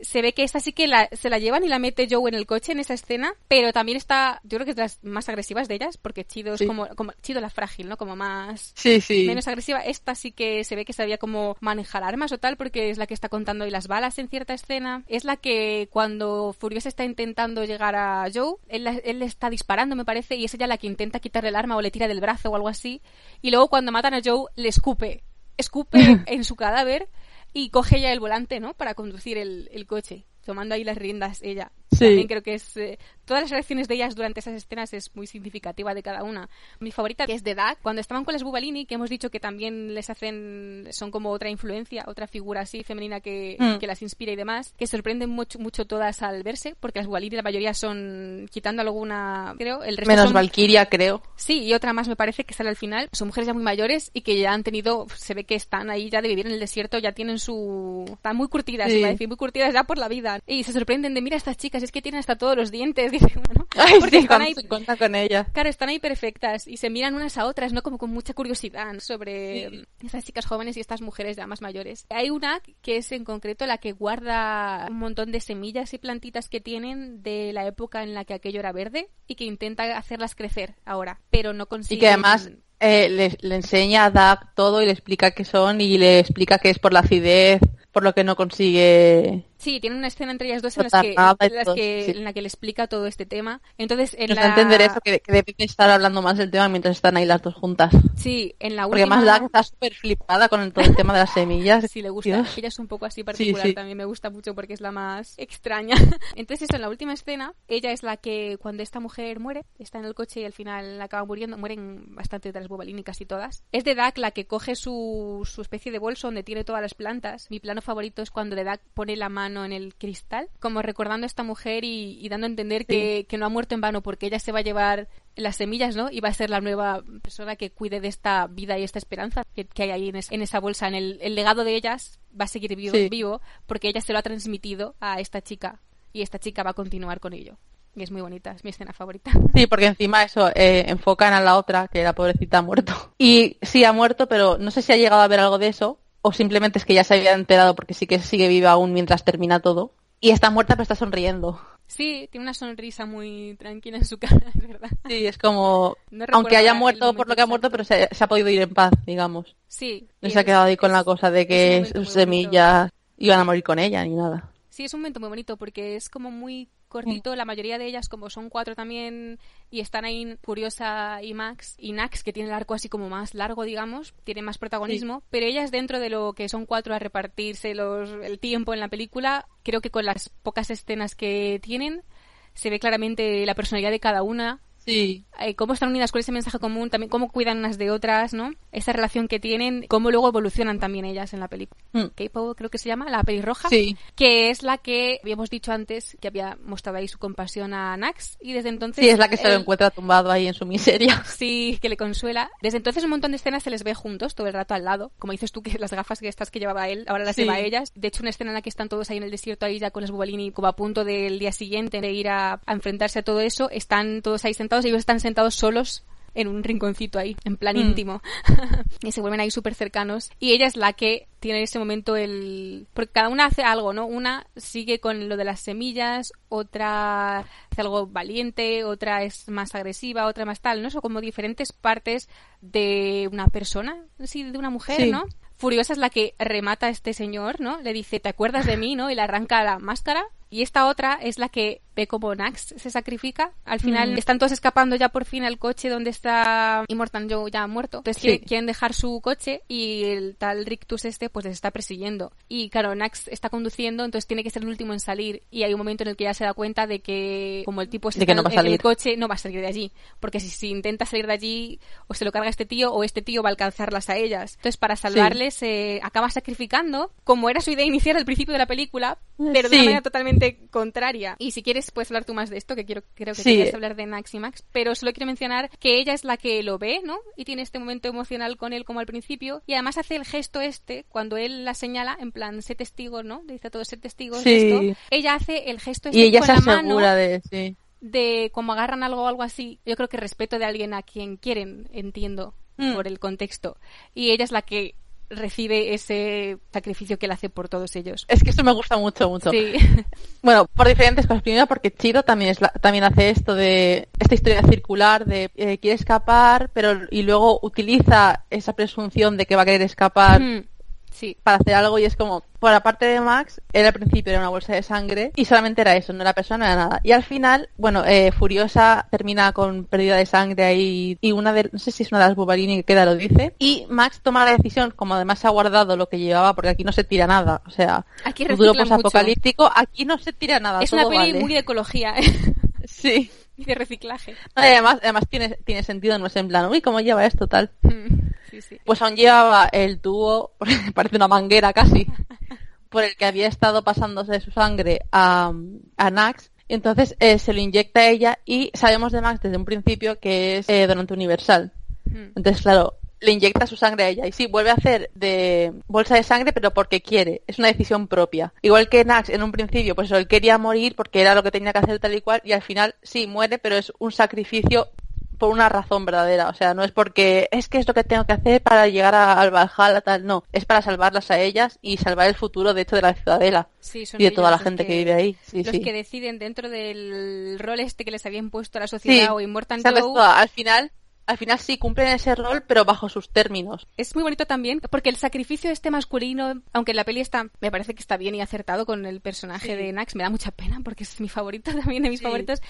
A: Se ve que esta sí que la- se la llevan y la mete Joe en el coche en esa escena, pero también está, yo creo que es de las más agresivas de ellas, porque Chido es
B: Sí.
A: como, como, Chido la frágil, ¿no? Como más,
B: sí, sí.
A: menos agresiva. Esta sí que se ve que sabía cómo manejar armas o tal, porque es la que está contando ahí las balas en cierta escena. Es la que cuando Furiosa está intentando llegar a Joe, él, le está disparando, me parece, y es ella la que intenta quitarle el arma o le tira del brazo o algo así. Y luego cuando matan a Joe, le escupe. Escupe en su cadáver y coge ella el volante, ¿no? Para conducir el, el coche, tomando ahí las riendas ella.
B: Sí.
A: También creo que es... eh, todas las reacciones de ellas durante esas escenas es muy significativa de cada una. Mi favorita que es de Doug, cuando estaban con las Bubalini, que hemos dicho que también les hacen... son como otra influencia, otra figura así femenina que,
B: Mm.
A: que las inspira y demás, que sorprenden mucho, mucho todas al verse, porque las Bubalini la mayoría son, quitando alguna, creo, el resto
B: Menos
A: son...
B: Valkyria, creo.
A: Sí, y otra más me parece que sale al final. Son mujeres ya muy mayores y que ya han tenido, se ve que están ahí ya de vivir en el desierto, ya tienen su... Están muy curtidas,
B: Sí.
A: iba a decir, muy curtidas ya por la vida. Y se sorprenden de, mira estas chicas, es que tienen hasta todos los dientes, dice uno.
B: Ay,
A: Porque
B: sí,
A: están ahí...
B: se con ella.
A: Claro, están ahí perfectas y se miran unas a otras, ¿no? Como con mucha curiosidad sobre
B: Sí.
A: estas chicas jóvenes y estas mujeres ya más mayores. Hay una que es en concreto la que guarda un montón de semillas y plantitas que tienen de la época en la que aquello era verde y que intenta hacerlas crecer ahora, pero no consigue.
B: Y que además eh, le, le enseña a Doug todo y le explica qué son y le explica que es por la acidez, por lo que no consigue...
A: Sí, tiene una escena entre ellas dos en las que,
B: y
A: en las que-
B: sí.
A: en la que le explica todo este tema. Entonces, en
B: Nos
A: la...
B: entender eso, que, que debe de estar hablando más del tema mientras están ahí las dos juntas.
A: Sí, en la
B: Porque
A: última...
B: más Doug está súper flipada con el, todo el tema de las semillas.
A: Sí, le gusta.
B: Dios.
A: Ella es un poco así particular
B: sí.
A: también. Me gusta mucho porque es la más extraña. Entonces, eso, en la última escena, ella es la que, cuando esta mujer muere, está en el coche y al final acaba muriendo. Mueren bastante de las Bobalini, casi todas. Es de Duck la que coge su, su especie de bolso donde tiene todas las plantas. Mi plano favorito es cuando de Duck pone la mano en el cristal, como recordando a esta mujer y, y dando a entender que, que no ha muerto en vano porque ella se va a llevar las semillas, ¿no? Y va a ser la nueva persona que cuide de esta vida y esta esperanza que, que hay ahí en, es- en esa bolsa. En el, el legado de ellas va a seguir vivo,
B: Sí.
A: vivo porque ella se lo ha transmitido a esta chica y esta chica va a continuar con ello. Y es muy bonita, es mi escena favorita.
B: Sí, porque encima eso, eh, enfocan a la otra, que la pobrecita ha muerto. Y sí ha muerto, pero no sé si ha llegado a ver algo de eso, o simplemente es que ya se había enterado porque sí que sigue viva aún mientras termina todo. Y está muerta pero está sonriendo.
A: Sí, tiene una sonrisa muy tranquila en su cara, es verdad.
B: Sí, es como,
A: No
B: aunque haya muerto por lo que ha muerto, pero se, se ha podido ir en paz, digamos.
A: Sí.
B: No se ha quedado ahí con la cosa de que sus semillas iban a morir con ella ni nada.
A: Sí, es un momento muy bonito porque es como muy cortito. La mayoría de ellas, como son cuatro también, y están ahí Curiosa y Max, y Nax, que tiene el arco así como más largo, digamos, tiene más protagonismo, pero ellas dentro de lo que son cuatro a repartirse los, el tiempo en la película, creo que con las pocas escenas que tienen, se ve claramente la personalidad de cada una,
B: Sí.
A: eh, cómo están unidas con ese mensaje común, también cómo cuidan unas de otras, ¿no? Esa relación que tienen, cómo luego evolucionan también ellas en la película.
B: Mm.
A: K-pop creo que se llama, la pelirroja
B: Sí.
A: que es la que habíamos dicho antes que había mostrado ahí su compasión a Nax y desde entonces
B: Sí, es la que se lo encuentra tumbado ahí en su miseria.
A: Sí, que le consuela. Desde entonces un montón de escenas se les ve juntos todo el rato al lado. Como dices tú que las gafas que estas que llevaba él, ahora las
B: Sí.
A: lleva ellas. De hecho, una escena en la que están todos ahí en el desierto ahí ya con las Bubalini como a punto del día siguiente de ir a, a enfrentarse a todo eso, están todos ahí sentados y ellos están sentados solos en un rinconcito ahí, en plan
B: Mm.
A: íntimo. y se vuelven ahí súper cercanos. Y ella es la que tiene en ese momento el... Porque cada una hace algo, ¿no? Una sigue con lo de las semillas, otra hace algo valiente, otra es más agresiva, otra más tal, ¿no? Son como diferentes partes de una persona, sí, de una mujer,
B: Sí.
A: ¿no? Furiosa es la que remata a este señor, ¿no? Le dice, ¿te acuerdas de mí, no? Y le arranca la máscara. Y esta otra es la que ve como Nax se sacrifica. Al final están todos escapando ya por fin al coche donde está Immortan Joe ya muerto. Entonces
B: Sí.
A: quieren dejar su coche y el tal Rictus este pues les está persiguiendo. Y claro, Nax está conduciendo, entonces tiene que ser el último en salir. Y hay un momento en el que ya se da cuenta de que como el tipo
B: De que no va a
A: en el
B: salir.
A: coche no va a salir de allí. Porque si, si intenta salir de allí o se lo carga este tío o este tío va a alcanzarlas a ellas. Entonces para salvarles se acaba sacrificando como era su idea inicial al principio de la película, pero de
B: Sí.
A: una manera totalmente contraria. Y si quieres puedes hablar tú más de esto, que quiero creo que
B: Sí.
A: querías hablar de Nax y Max, pero solo quiero mencionar que ella es la que lo ve, ¿no? Y tiene este momento emocional con él como al principio y además hace el gesto este cuando él la señala en plan sé testigos, ¿no? Le dice a todos ser testigos
B: Sí.
A: de esto. Ella hace el gesto este
B: Y ella
A: con
B: se
A: la mano
B: asegura de... Sí.
A: de como agarran algo o algo así, yo creo que respeto de alguien a quien quieren, entiendo,
B: Mm.
A: por el contexto. Y ella es la que recibe ese sacrificio que él hace por todos ellos.
B: Es que esto me gusta mucho, mucho.
A: Sí.
B: Bueno, por diferentes cosas. Primero porque Chiro también es la- también hace esto de esta historia circular de eh, quiere escapar, pero y luego utiliza esa presunción de que va a querer escapar
A: Mm, sí.
B: para hacer algo y es como, por la parte de Max, él al principio era una bolsa de sangre y solamente era eso, no era persona, no era nada. Y al final, bueno, eh, Furiosa termina con pérdida de sangre ahí y una de, no sé si es una de las Bubarini que queda lo dice. Y Max toma la decisión, como además se ha guardado lo que llevaba, porque aquí no se tira nada, o sea,
A: Aquí
B: futuro
A: reciclan mucho.
B: apocalíptico, aquí no se tira nada,
A: Es una peli
B: vale.
A: muy de ecología
B: Sí.
A: Y de reciclaje.
B: Además, además tiene, tiene sentido, no es en plan, uy, ¿cómo lleva esto tal?
A: Mm, Sí, sí.
B: Pues aún llevaba el tubo, parece una manguera casi, por el que había estado pasándose su sangre a, a Nax. Entonces eh, se lo inyecta a ella y sabemos de Max desde un principio que es eh, donante universal.
A: Mm.
B: Entonces, claro, le inyecta su sangre a ella y sí, vuelve a hacer de bolsa de sangre, pero porque quiere. Es una decisión propia. Igual que Nax en un principio, pues eso, él quería morir porque era lo que tenía que hacer tal y cual y al final sí muere, pero es un sacrificio por una razón verdadera. O sea, no es porque es que es lo que tengo que hacer para llegar a- al Valhalla, tal. No, es para salvarlas a ellas y salvar el futuro, de hecho, de la ciudadela
A: Sí, son
B: y de toda la gente que, vive ahí. Sí,
A: los
B: sí.
A: que deciden dentro del rol este que les había impuesto la sociedad o Immortal. Joe.
B: Al final, al final sí cumplen ese rol, pero bajo sus términos.
A: Es muy bonito también porque el sacrificio este masculino, aunque en la peli está, me parece que está bien y acertado con el personaje
B: Sí.
A: de Nax, me da mucha pena porque es mi favorito también de mis
B: Sí.
A: favoritos.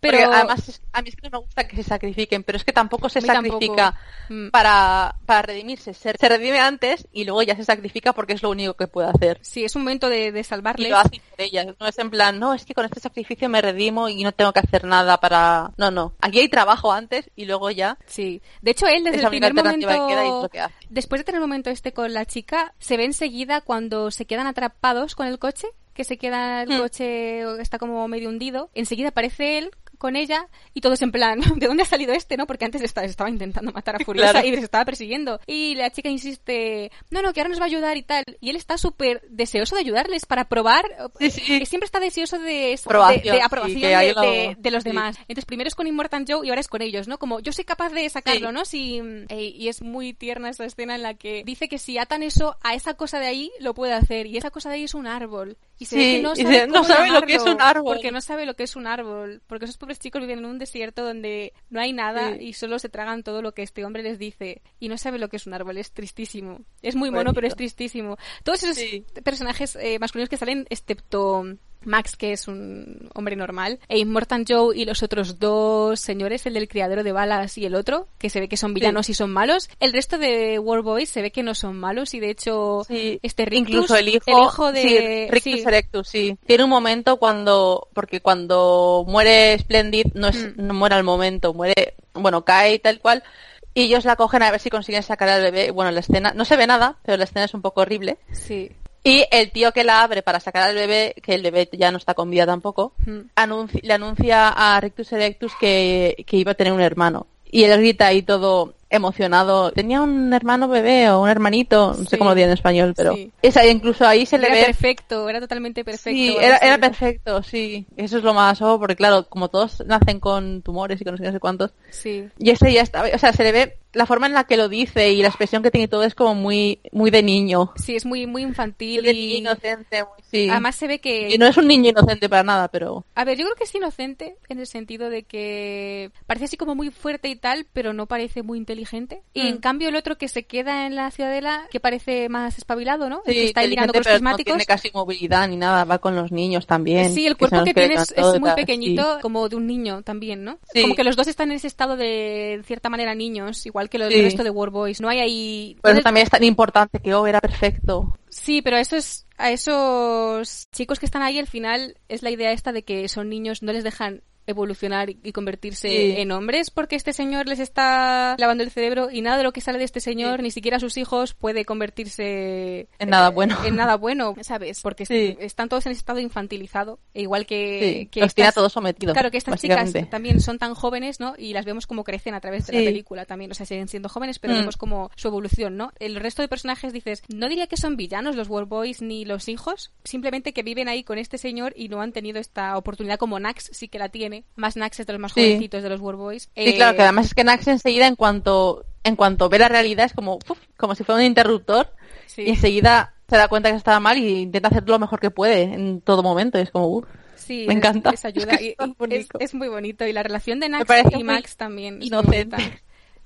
B: Pero
A: Pero
B: además a mí es que no me gusta que se sacrifiquen, pero es que tampoco se
A: tampoco.
B: sacrifica
A: Mm.
B: para, para redimirse. Se, se redime antes y luego ya se sacrifica porque es lo único que puede hacer.
A: sí, es un momento de, de
B: Y
A: salvarles.
B: lo hace por ella. No es en plan, no, es que con este sacrificio me redimo y no tengo que hacer nada para... No, no. Aquí hay trabajo antes y luego ya
A: Sí. De hecho, él desde
B: es
A: el primer momento...
B: que queda y es lo que hace.
A: Después de tener el momento este con la chica, se ve enseguida cuando se quedan atrapados con el coche, que se queda el
B: Hmm.
A: coche, está como medio hundido. Enseguida aparece él con ella y todos en plan, ¿de dónde ha salido este? no Porque antes estaba, estaba intentando matar a Furiosa
B: Claro.
A: y les estaba persiguiendo. Y la chica insiste, no, no, que ahora nos va a ayudar y tal. Y él está súper deseoso de ayudarles para probar.
B: Sí, sí.
A: Y siempre está deseoso de,
B: Aprobación,
A: de, aprobación de,
B: lo-
A: de- de los
B: sí.
A: demás. Entonces primero es con Immortal Joe y ahora es con ellos, ¿no? Como yo soy capaz de sacarlo,
B: Sí.
A: ¿no? Si, eh, y es muy tierna esa escena en la que dice que si atan eso a esa cosa de ahí, lo puede hacer. Y esa cosa de ahí es un árbol. Y se ve
B: Sí,
A: que no
B: y
A: sabe,
B: dice, "No
A: cómo
B: sabe lo que es un árbol".
A: Porque no sabe lo que es un árbol. Porque esos pobres chicos viven en un desierto donde no hay nada
B: Sí.
A: y solo se tragan todo lo que este hombre les dice. Y no sabe lo que es un árbol. Es tristísimo. Es muy mono, pero es tristísimo. Todos esos
B: Sí.
A: personajes eh, masculinos que salen, excepto Max, que es un hombre normal, e Immortan Joe y los otros dos señores, el del criadero de balas y el otro, que se ve que son villanos y son malos. El resto de War Boys se ve que no son malos y de hecho
B: Sí,
A: este Rictus,
B: incluso el hijo,
A: de
B: sí, Rictus
A: sí.
B: Erectus, sí. Tiene un momento cuando, porque cuando muere Splendid no es,
A: Mm.
B: no muere al momento, muere, bueno, cae tal cual, y ellos la cogen a ver si consiguen sacar al bebé. Bueno, la escena, no se ve nada, pero la escena es un poco horrible.
A: Sí.
B: Y el tío que la abre para sacar al bebé, que el bebé ya no está con vida tampoco,
A: Mm.
B: anunci- le anuncia a Rictus Erectus que, que iba a tener un hermano. Y él grita ahí todo emocionado. Tenía un hermano bebé o un hermanito, no
A: Sí.
B: sé cómo lo diría en español, pero
A: Sí.
B: esa, incluso ahí se le
A: Era
B: ve
A: perfecto, era totalmente perfecto.
B: Sí, era, perfecto, sí. Eso es lo más ojo, porque claro, como todos nacen con tumores y con no sé qué, no sé cuántos,
A: Sí.
B: y ese ya estaba, o sea, se le ve la forma en la que lo dice y la expresión que tiene todo es como muy, muy de niño.
A: Sí, es muy, muy infantil
B: de
A: y
B: inocente, muy, sí.
A: además se ve que...
B: Y no es un niño inocente para nada, pero...
A: A ver, yo creo que es inocente en el sentido de que parece así como muy fuerte y tal, pero no parece muy inteligente. Y
B: Mm.
A: en cambio el otro que se queda en la ciudadela, que parece más espabilado, ¿no? El que está ahí mirando con los
B: pero no
A: prismáticos.
B: tiene casi movilidad ni nada, va con los niños también.
A: Sí, el
B: que
A: cuerpo
B: los
A: que tiene es, muy pequeñito,
B: sí.
A: como de un niño también, ¿no?
B: Sí.
A: Como que los dos están en ese estado de, en cierta manera, niños, igual que los
B: Sí.
A: del resto de War Boys. No hay ahí...
B: Por eso
A: es-
B: también es tan importante que O era perfecto.
A: Sí, pero a esos, a esos chicos que están ahí, al final es la idea esta de que son niños, no les dejan evolucionar y convertirse
B: Sí.
A: en hombres porque este señor les está lavando el cerebro y nada de lo que sale de este señor, ni siquiera sus hijos, puede convertirse
B: En nada
A: eh,
B: bueno.
A: En nada bueno, ¿sabes? Porque
B: Sí.
A: están todos en estado infantilizado, e igual que,
B: los tiene a
A: estas-
B: todos sometidos.
A: Claro, que estas chicas también son tan jóvenes, ¿no? Y las vemos como crecen a través de la película también. O sea, siguen siendo jóvenes, pero
B: Mm.
A: vemos como su evolución, ¿no? El resto de personajes dices, no diría que son villanos los World Boys ni los hijos, simplemente que viven ahí con este señor y no han tenido esta oportunidad como Nax sí que la tiene. Más Nax es de los más
B: Sí.
A: jovencitos de los World Boys.
B: Sí,
A: Eh,
B: claro, que además es que Nax enseguida, en cuanto, en cuanto ve la realidad, es como, uf, como si fuera un interruptor,
A: sí.
B: y enseguida se da cuenta que estaba mal y intenta hacer lo mejor que puede en todo momento. Es como, uf,
A: Sí,
B: Me
A: es-
B: encanta.
A: ayuda.
B: Es que
A: y muy bonito. Y la relación de Nax y
B: muy
A: Max también.
B: inocente.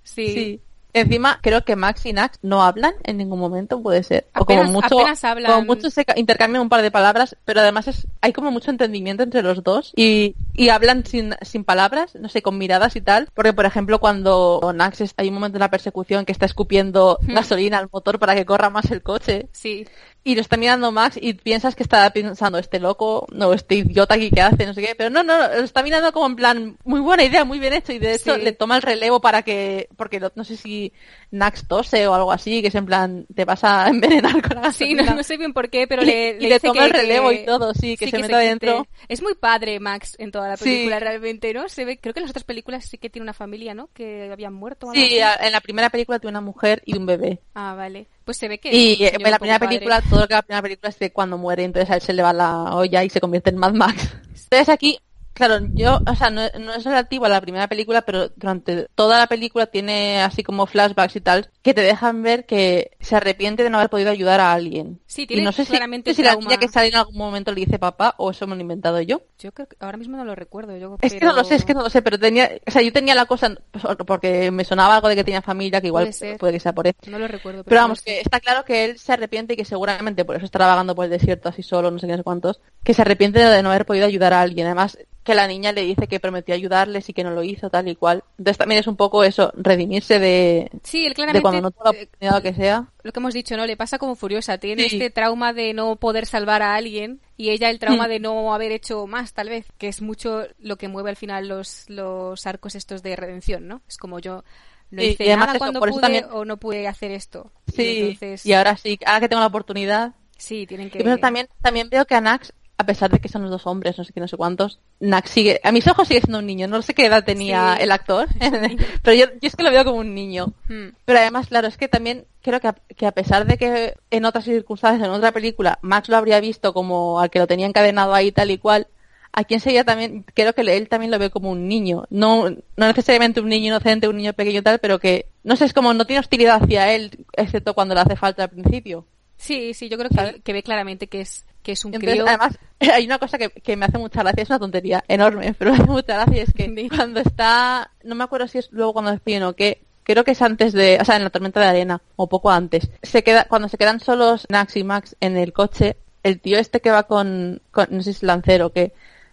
A: Sí.
B: sí. Encima, creo que Max y Nax no hablan en ningún momento, puede ser. O
A: Apenas-
B: como mucho,
A: apenas hablan.
B: como mucho se ca- intercambian un par de palabras, pero además es, hay como mucho entendimiento entre los dos y, y hablan sin, sin palabras, no sé, con miradas y tal. Porque, por ejemplo, cuando Nax está, hay un momento en la persecución que está escupiendo gasolina al motor para que corra más el coche
A: Sí.
B: Y lo está mirando Max y piensas que está pensando este loco, no, este idiota aquí que hace, no sé qué, pero no, no, lo está mirando como en plan, muy buena idea, muy bien hecho y de hecho
A: Sí.
B: le toma el relevo para que, porque lo- no sé si Nax tose o algo así, que es en plan, te vas a envenenar con la
A: Sí, no, sé bien por qué, pero
B: Y-
A: le,
B: y
A: le
B: toma
A: que-
B: el relevo
A: que-
B: y todo, sí, que se meta
A: quite.
B: dentro.
A: Es muy padre Max en toda la
B: Sí.
A: película, realmente, ¿no? Se ve, creo que en las otras películas sí que tiene una familia, ¿no? Que habían muerto. o algo
B: Sí,
A: así.
B: en la primera película tiene una mujer y un bebé.
A: Ah, vale. Pues se ve que...
B: Y
A: es un
B: eh, en la primera
A: padre.
B: película, todo lo que la primera película es de cuando muere, entonces a él se le va la olla y se convierte en Mad Max. Entonces aquí, claro, yo, o sea, no, no es relativo a la primera película, pero durante toda la película tiene así como flashbacks y tal, que te dejan ver que se arrepiente de no haber podido ayudar a alguien.
A: Sí,
B: Y
A: tiene
B: no sé
A: claramente
B: si la niña que sale en algún momento le dice papá o eso me lo he inventado yo.
A: Yo creo que ahora mismo no lo recuerdo. Yo,
B: Es que no lo sé, es que no lo sé, pero tenía, o sea, yo tenía la cosa, porque me sonaba algo de que tenía familia, que igual
A: Puede
B: que sea por eso.
A: No lo recuerdo.
B: Pero
A: no
B: vamos, que está claro que él se arrepiente y que seguramente por eso estará vagando por el desierto así solo, no sé qué, no sé cuántos, que se arrepiente de no haber podido ayudar a alguien. Además, que la niña le dice que prometió ayudarles y que no lo hizo, tal y cual. Entonces también es un poco eso, redimirse de,
A: Sí, él
B: de
A: claramente...
B: cuando no tuvo la
A: eh,
B: oportunidad que sea.
A: lo que hemos dicho, ¿no? Le pasa como furiosa. Tiene
B: Sí.
A: este trauma de no poder salvar a alguien y ella el trauma
B: Mm.
A: de no haber hecho más, tal vez, que es mucho lo que mueve al final los, los arcos estos de redención, ¿no? Es como yo no hice nada
B: eso,
A: cuando pude
B: también-
A: o no pude hacer esto.
B: Sí,
A: Y entonces,
B: y ahora sí, ahora que tengo la oportunidad.
A: sí, tienen que...
B: Y pero también, también veo que a Nax, a pesar de que son los dos hombres, no sé qué, no sé cuántos, Nax sigue, a mis ojos sigue siendo un niño. No sé qué edad tenía
A: Sí.
B: el actor, pero yo, yo es que lo veo como un niño.
A: Hmm.
B: Pero además, claro, es que también creo que a, que a pesar de que en otras circunstancias, en otra película, Max lo habría visto como al que lo tenía encadenado ahí tal y cual, aquí enseguida también, creo que él también lo ve como un niño. No, no necesariamente un niño inocente, un niño pequeño tal, pero que, no sé, es como no tiene hostilidad hacia él, excepto cuando le hace falta al principio.
A: Sí, sí, yo creo que, que ve claramente que es, que es un
B: Entonces,
A: crío.
B: además, hay una cosa que, que me hace mucha gracia, es una tontería enorme, pero me hace mucha gracia, es que cuando está, no me acuerdo si es luego cuando despiden o qué, creo que es antes de, o sea, en la tormenta de arena, o poco antes, se queda, cuando se quedan solos Nax y Max en el coche, el tío este que va con, con no sé si es Lancero o qué,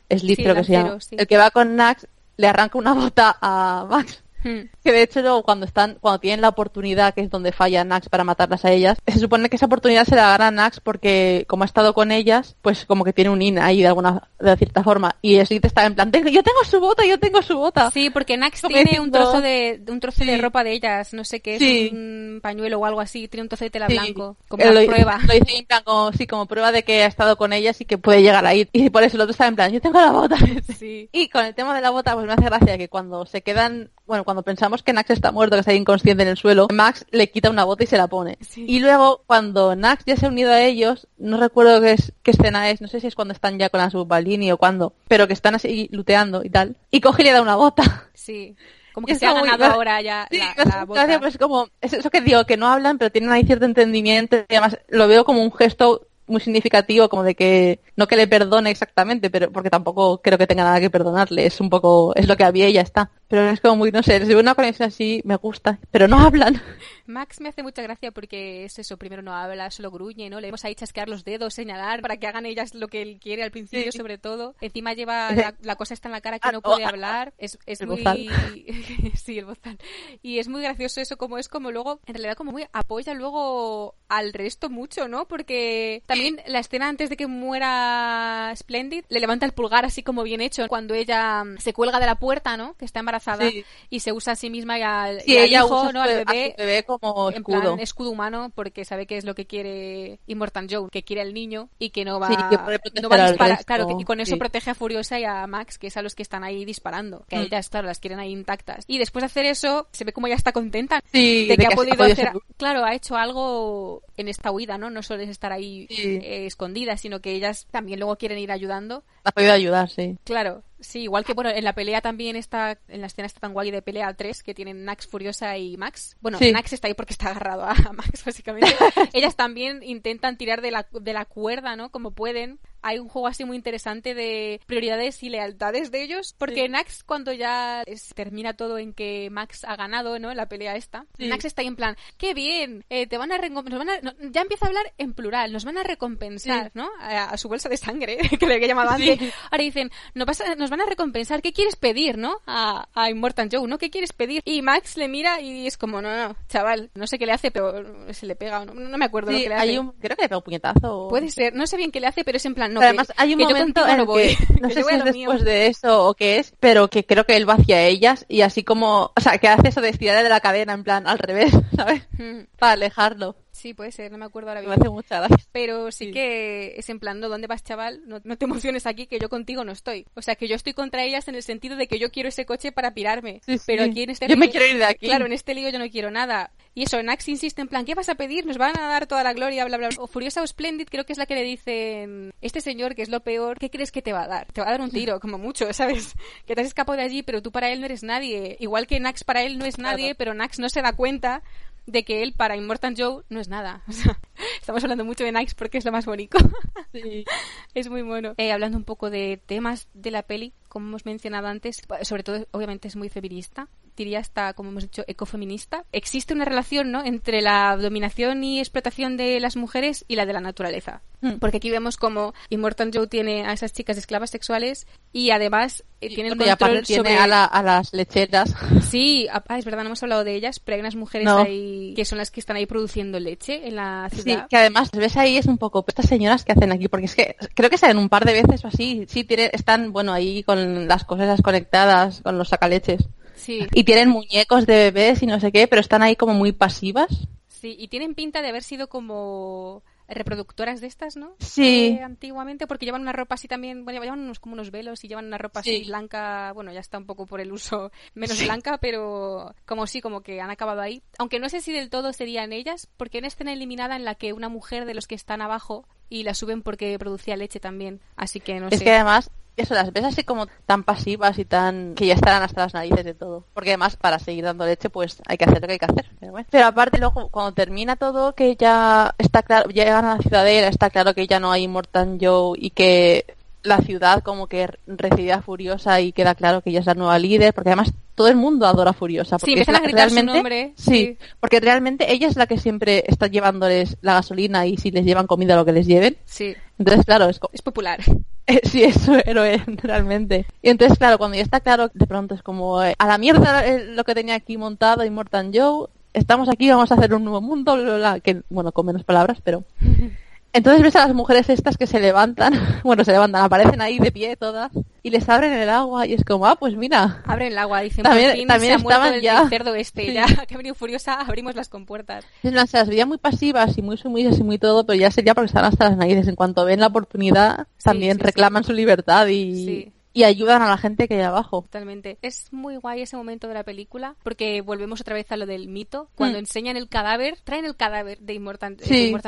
B: es Liz
A: Sí,
B: creo que se
A: Lancero,
B: llama,
A: sí.
B: el que va con Nax, le arranca una bota a Max.
A: Hmm.
B: Que de hecho luego cuando están, cuando tienen la oportunidad, que es donde falla Nax para matarlas a ellas, se supone que esa oportunidad se la gana Nax porque como ha estado con ellas, pues como que tiene un in ahí de alguna, de cierta forma. Y Slith está en plan, "Tengo- yo tengo su bota, yo tengo su bota.
A: Sí, porque Nax
B: Como
A: tiene un trozo de un trozo de ropa de ellas, no sé qué es,
B: Sí.
A: un pañuelo o algo así, tiene un trozo de tela
B: Sí.
A: blanco, como
B: Eh, lo,
A: prueba.
B: Lo dice como, sí, como prueba de que ha estado con ellas y que puede llegar ahí. Y por eso el otro está en plan, yo tengo la bota.
A: Sí.
B: Y con el tema de la bota, pues me hace gracia que cuando se quedan, bueno, cuando pensamos que Nax está muerto, que está inconsciente en el suelo, Max le quita una bota y se la pone.
A: Sí.
B: Y luego, cuando Nax ya se ha unido a ellos, no recuerdo qué, es, qué escena es, no sé si es cuando están ya con la subbalini o cuando, pero que están así luteando y tal, y coge y le da una bota.
A: Sí. Como que se ha
B: muy-
A: ganado ahora ya
B: Sí,
A: la, la
B: gracia, pues como, es eso que digo, que no hablan, pero tienen ahí cierto entendimiento y además lo veo como un gesto muy significativo, como de que, no que le perdone exactamente, pero porque tampoco creo que tenga nada que perdonarle, es un poco, es lo que había y ya está. Pero es como muy, no sé, si veo una conexión así, me gusta, pero no hablan.
A: Max me hace mucha gracia porque es eso, primero no habla, solo gruñe, ¿no? Le vemos ahí chasquear los dedos, señalar para que hagan ellas lo que él quiere al principio,
B: Sí.
A: sobre todo. Encima lleva la, la cosa está en la cara que
B: Ah,
A: no
B: oh,
A: puede
B: ah,
A: hablar. Es, es
B: el
A: muy...
B: bozal.
A: sí, el bozal. Y es muy gracioso eso, como es como luego, en realidad como muy apoya luego al resto mucho, ¿no? Porque también la escena antes de que muera Splendid, le levanta el pulgar así como bien hecho cuando ella se cuelga de la puerta, ¿no? Que está embarazada
B: Sí.
A: y se usa a sí misma y al,
B: Sí,
A: y al
B: ella
A: hijo,
B: usa
A: ¿no? Al bebé
B: bebé como
A: en
B: escudo.
A: plan escudo humano porque sabe que es lo que quiere Immortan Joe, que quiere al niño y que no va,
B: Sí, que
A: no va a disparar. Claro, que- y con eso protege a Furiosa y a Max, que es a los que están ahí disparando. Que a
B: Mm.
A: ellas, claro, las quieren ahí intactas. Y después de hacer eso, se ve como ya está contenta de que ha podido
B: podido
A: hacer.
B: ser-
A: Claro, ha hecho algo en esta huida, ¿no? No solo es estar ahí eh, escondidas, sino que ellas también luego quieren ir ayudando.
B: Ha podido ayudar, sí.
A: Claro, sí, igual que bueno, en la pelea también está, en la escena está tan guay de pelea 3 que tienen Nax, Furiosa y Max. Bueno,
B: Sí.
A: Nax está ahí porque está agarrado a, a Max, básicamente. Ellas también intentan tirar de la, de la cuerda, ¿no? Como pueden. Hay un juego así muy interesante de prioridades y lealtades de ellos, porque
B: Sí.
A: Nax cuando ya es- termina todo en que Max ha ganado, ¿no? La pelea esta,
B: Sí.
A: Nax está ahí en plan, qué bien, eh, te van a, nos van a no, ya empieza a hablar en plural, nos van a recompensar,
B: Sí.
A: ¿no? A, a su bolsa de sangre, que le había llamado antes. Ahora dicen, nos, vas a- nos van a recompensar, ¿qué quieres pedir, no? A, a Immortan Joe, ¿no? ¿Qué quieres pedir? Y Max le mira y es como, no, no, chaval, no sé qué le hace, pero se le pega, o no, no me acuerdo lo que le
B: hay
A: hace.
B: un, creo que le pega un puñetazo.
A: Puede ser, no sé bien qué le hace, pero es en plan, no, que-
B: además hay un
A: que
B: momento en
A: no
B: que, no
A: que
B: sé si es
A: mío.
B: después de eso o qué es, pero que creo que él va hacia ellas y así como, o sea, que hace eso de estirarle de la cadena en plan al revés, ¿sabes?
A: Mm,
B: Para alejarlo.
A: Sí, puede ser, no me acuerdo ahora
B: Me
A: bien.
B: hace mucha gracia.
A: Pero sí,
B: Sí.
A: que es en plan, no, ¿dónde vas, chaval? No, no te emociones aquí, que yo contigo no estoy. O sea, que yo estoy contra ellas en el sentido de que yo quiero ese coche para pirarme.
B: Sí, sí.
A: Pero aquí en este
B: Yo me quiero ir de aquí.
A: Claro, en este lío yo no quiero nada. Y eso, Nax insiste en plan, ¿qué vas a pedir? Nos van a dar toda la gloria, bla, bla, bla. O Furiosa o Splendid creo que es la que le dicen, este señor, que es lo peor, ¿qué crees que te va a dar? Te va a dar un tiro, como mucho, ¿sabes? Que te has escapado de allí, pero tú para él no eres nadie. Igual que Nax para él no es nadie,
B: Claro.
A: pero Nax no se da cuenta de que él para Immortan Joe no es nada. O sea, estamos hablando mucho de Nax porque es lo más bonito.
B: Sí.
A: es muy bueno. Eh, hablando un poco de temas de la peli, como hemos mencionado antes, sobre todo, obviamente es muy feminista. Diría hasta, como hemos dicho, ecofeminista. Existe una relación, ¿no?, entre la dominación y explotación de las mujeres y la de la naturaleza.
B: Mm.
A: Porque aquí vemos como Immortan Joe tiene a esas chicas esclavas sexuales y además eh, tiene el
B: y aparte
A: control
B: tiene
A: sobre...
B: a, la- a las lecheras.
A: Sí, ah, es verdad, no hemos hablado de ellas, pero hay unas mujeres
B: No.
A: ahí que son las que están ahí produciendo leche en la
B: Sí,
A: ciudad.
B: que además ves ahí es un poco estas señoras que hacen aquí, porque es que creo que salen un par de veces o así, sí tiene, están bueno ahí con las cosas conectadas, con los sacaleches.
A: Sí,
B: Y tienen muñecos de bebés y no sé qué, pero están ahí como muy pasivas.
A: sí, y tienen pinta de haber sido como reproductoras de estas, ¿no?
B: Sí.
A: Eh, antiguamente, porque llevan una ropa así también, bueno, llevan unos, como unos velos y llevan una ropa así
B: Sí.
A: blanca, bueno, ya está un poco por el uso menos
B: Sí.
A: blanca, pero como sí, como que han acabado ahí. Aunque no sé si del todo serían ellas, porque hay una escena eliminada en la que una mujer de los que están abajo y la suben porque producía leche también, así que no
B: es
A: sé.
B: que además, eso, las ves así como tan pasivas y tan... que ya estarán hasta las narices de todo. Porque además, para seguir dando leche, pues hay que hacer lo que hay que hacer. Pero, bueno. Pero aparte, luego, cuando termina todo, que ya está claro, llegan a la ciudadela, está claro que ya no hay Mortan Joe y que la ciudad como que recibe a Furiosa y queda claro que ella es la nueva líder, porque además todo el mundo adora a Furiosa.
A: Sí,
B: Porque
A: empiezan
B: es
A: a
B: la-
A: gritar su
B: realmente,
A: nombre,
B: Sí,
A: sí.
B: porque realmente ella es la que siempre está llevándoles la gasolina y si les llevan comida lo que les lleven.
A: Sí,
B: Entonces, claro, es,
A: es popular.
B: Sí, eso héroe, realmente. Y entonces, claro, cuando ya está claro, de pronto es como, eh, a la mierda eh, lo que tenía aquí montado Immortan Joe, estamos aquí, vamos a hacer un nuevo mundo, que, bueno, con menos palabras, pero... Entonces ves a las mujeres estas que se levantan, bueno, se levantan, aparecen ahí de pie todas, y les abren el agua, y es como, ah, pues mira,
A: Abren el agua, dicen,
B: También-
A: por fin
B: también
A: se ha muerto el,
B: ya.
A: el cerdo este,
B: Sí.
A: ya que ha venido furiosa, abrimos las compuertas.
B: es una, se las veía muy pasivas y muy sumisas y muy todo, pero ya sería porque están hasta las narices. En cuanto ven la oportunidad, también
A: sí,
B: reclaman su libertad y,
A: Sí.
B: Y ayudan a la gente que hay abajo.
A: Totalmente. Es muy guay ese momento de la película porque volvemos otra vez a lo del mito. Cuando mm. enseñan el cadáver, traen el cadáver de Immortan,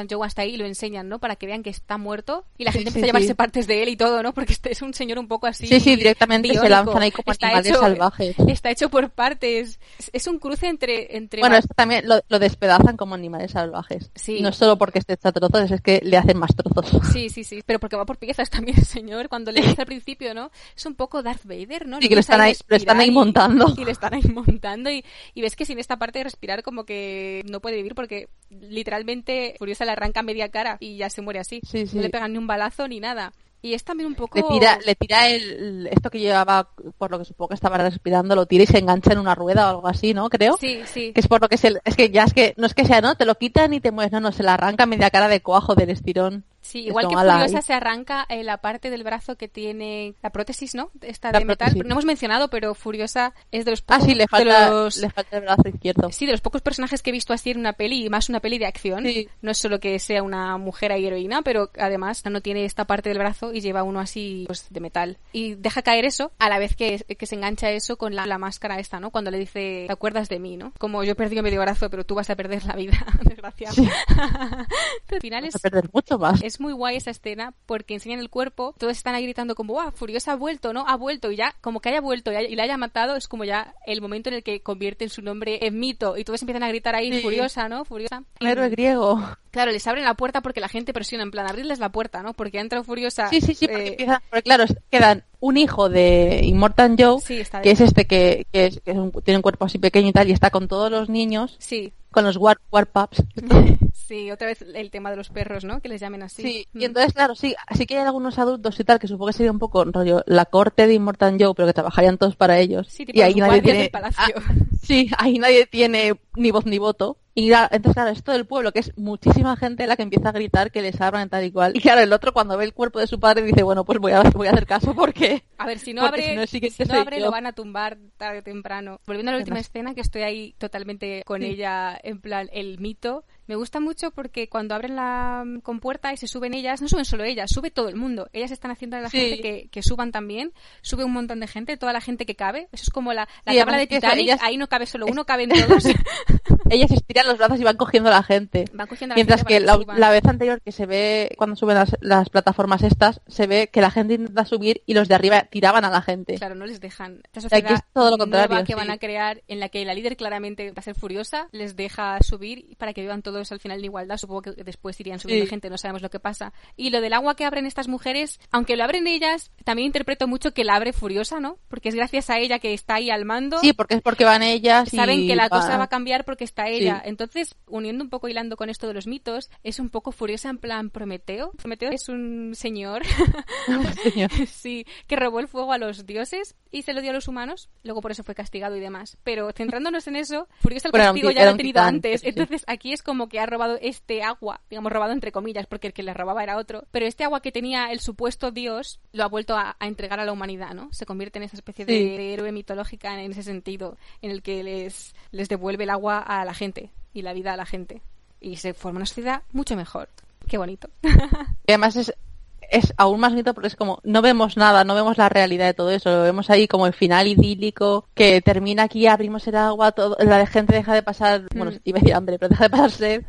A: Joe hasta ahí y lo enseñan, ¿no? Para que vean que está muerto y la gente empieza a llevarse partes de él y todo, ¿no? Porque este es un señor un poco así.
B: Sí, sí, directamente se lanzan ahí como animales salvajes.
A: Está hecho por partes. Es un cruce entre. entre
B: bueno, esto también lo, despedazan como animales salvajes. Sí. No solo porque esté hecho trozos, es que le hacen más trozos.
A: Sí, sí, sí. Pero porque va por piezas también el señor. Cuando le dice al principio, ¿no? Es un poco Darth Vader, ¿no?
B: Y que lo están, ahí, lo están ahí montando.
A: Y, le están ahí montando. Y, y, ves que sin esta parte de respirar, como que no puede vivir porque literalmente Furiosa le arranca media cara y ya se muere así. No le pegan ni un balazo ni nada. Y es también un poco...
B: Le tira, le tira el, esto que llevaba, por lo que supongo que estaba respirando, lo tira y se engancha en una rueda o algo así, ¿no? Creo.
A: Sí, sí.
B: Que es por lo que se, es que ya es que, no es que sea, ¿no? Te lo quitan y te mueves, no, no, se la arranca media cara de cuajo del estirón.
A: Sí, igual que Furiosa se arranca eh, la parte del brazo que tiene la prótesis, ¿no? Esta de metal. No hemos mencionado, pero Furiosa es de los
B: pocos... Ah, sí, le falta, le falta el brazo izquierdo.
A: Sí, de los pocos personajes que he visto así en una peli, y más una peli de acción. No es solo que sea una mujer ahí heroína, pero además no tiene esta parte del brazo y lleva uno así pues, de metal. Y deja caer eso a la vez que, que se engancha eso con la, la, máscara esta, ¿no? Cuando le dice, ¿te acuerdas de mí, no? Como yo he perdido medio brazo, pero tú vas a perder la vida, desgraciado. Sí. al final es...
B: a perder mucho más.
A: Es muy guay esa escena porque enseñan el cuerpo, todos están ahí gritando como, ¡wow! Furiosa ha vuelto, ¿no? Ha vuelto y ya, como que haya vuelto y la haya matado, es como ya el momento en el que convierten su nombre en mito y todos empiezan a gritar ahí, Furiosa, ¿no? Furiosa.
B: El héroe griego.
A: Claro, les abren la puerta porque la gente presiona, en plan, abrirles la puerta, ¿no? Porque ha entrado Furiosa.
B: Sí, sí, sí, porque, eh, claro, quedan un hijo de Immortal Joe, que es este que, que, tiene un cuerpo así pequeño y tal, y está con todos los niños.
A: Sí
B: con los war, Pups.
A: Sí, otra vez el tema de los perros, ¿no? Que les llamen así.
B: Sí, y mm. entonces, claro, sí, así que hay algunos adultos y tal que supongo que sería un poco rollo la corte de Immortal Joe, pero que trabajarían todos para ellos.
A: Sí, y ahí nadie tiene... Palacio.
B: Ah, sí, ahí nadie tiene ni voz ni voto. Y entonces, claro, es todo el pueblo, que es muchísima gente la que empieza a gritar que les abran tal y cual. Y claro, el otro cuando ve el cuerpo de su padre dice, bueno, pues voy a, voy a hacer caso porque...
A: A ver, si no abre, si no, abre lo van a tumbar tarde o temprano. Volviendo a la última escena, que estoy ahí totalmente con ella, en plan, el mito, me gusta mucho porque cuando abren la mm, compuerta y se suben ellas, no suben solo ellas, sube todo el mundo. Ellas están haciendo a la gente que, que, suban también, sube un montón de gente, toda la gente que cabe. Eso es como la, la tabla de Titanic, ahí no cabe solo uno, caben todos.
B: ellas estiran los brazos y van cogiendo a la gente.
A: Van cogiendo
B: a la Mientras que la, vez anterior que se ve, cuando suben las, plataformas estas, se ve que la gente intenta subir y los de arriba tiraban a la gente.
A: Claro, no les dejan. Esta sociedad es todo lo contrario, que van a crear, en la que la líder claramente va a ser furiosa, les deja subir para que vivan todos al final en igualdad. Supongo que después irían subiendo gente, no sabemos lo que pasa. Y lo del agua que abren estas mujeres, aunque lo abren ellas, también interpreto mucho que la abre furiosa, ¿no? Porque es gracias a ella que está ahí al mando.
B: Sí, porque es porque van ellas.
A: Saben que la cosa va a cambiar porque está ella. Entonces, uniendo un poco, hilando con esto de los mitos, es un poco furiosa en plan Prometeo. Prometeo es un señor, sí, que robó el fuego a los dioses y se lo dio a los humanos. Luego por eso fue castigado y demás. Pero centrándonos en eso, furiosa el castigo ya lo ha tenido antes. Entonces, aquí es como que ha robado este agua, digamos robado entre comillas, porque el que le robaba era otro, pero este agua que tenía el supuesto dios lo ha vuelto a, entregar a la humanidad, ¿no? Se convierte en esa especie de héroe mitológica en ese sentido, en el que les, les devuelve el agua a la gente y la vida a la gente. Y se forma una sociedad mucho mejor. Qué bonito.
B: Y además es, es aún más bonito porque es como, no vemos nada, no vemos la realidad de todo eso, lo vemos ahí como el final idílico, que termina aquí, abrimos el agua, todo, la gente deja de pasar, bueno, mm. iba a decir hambre, pero deja de pasar sed,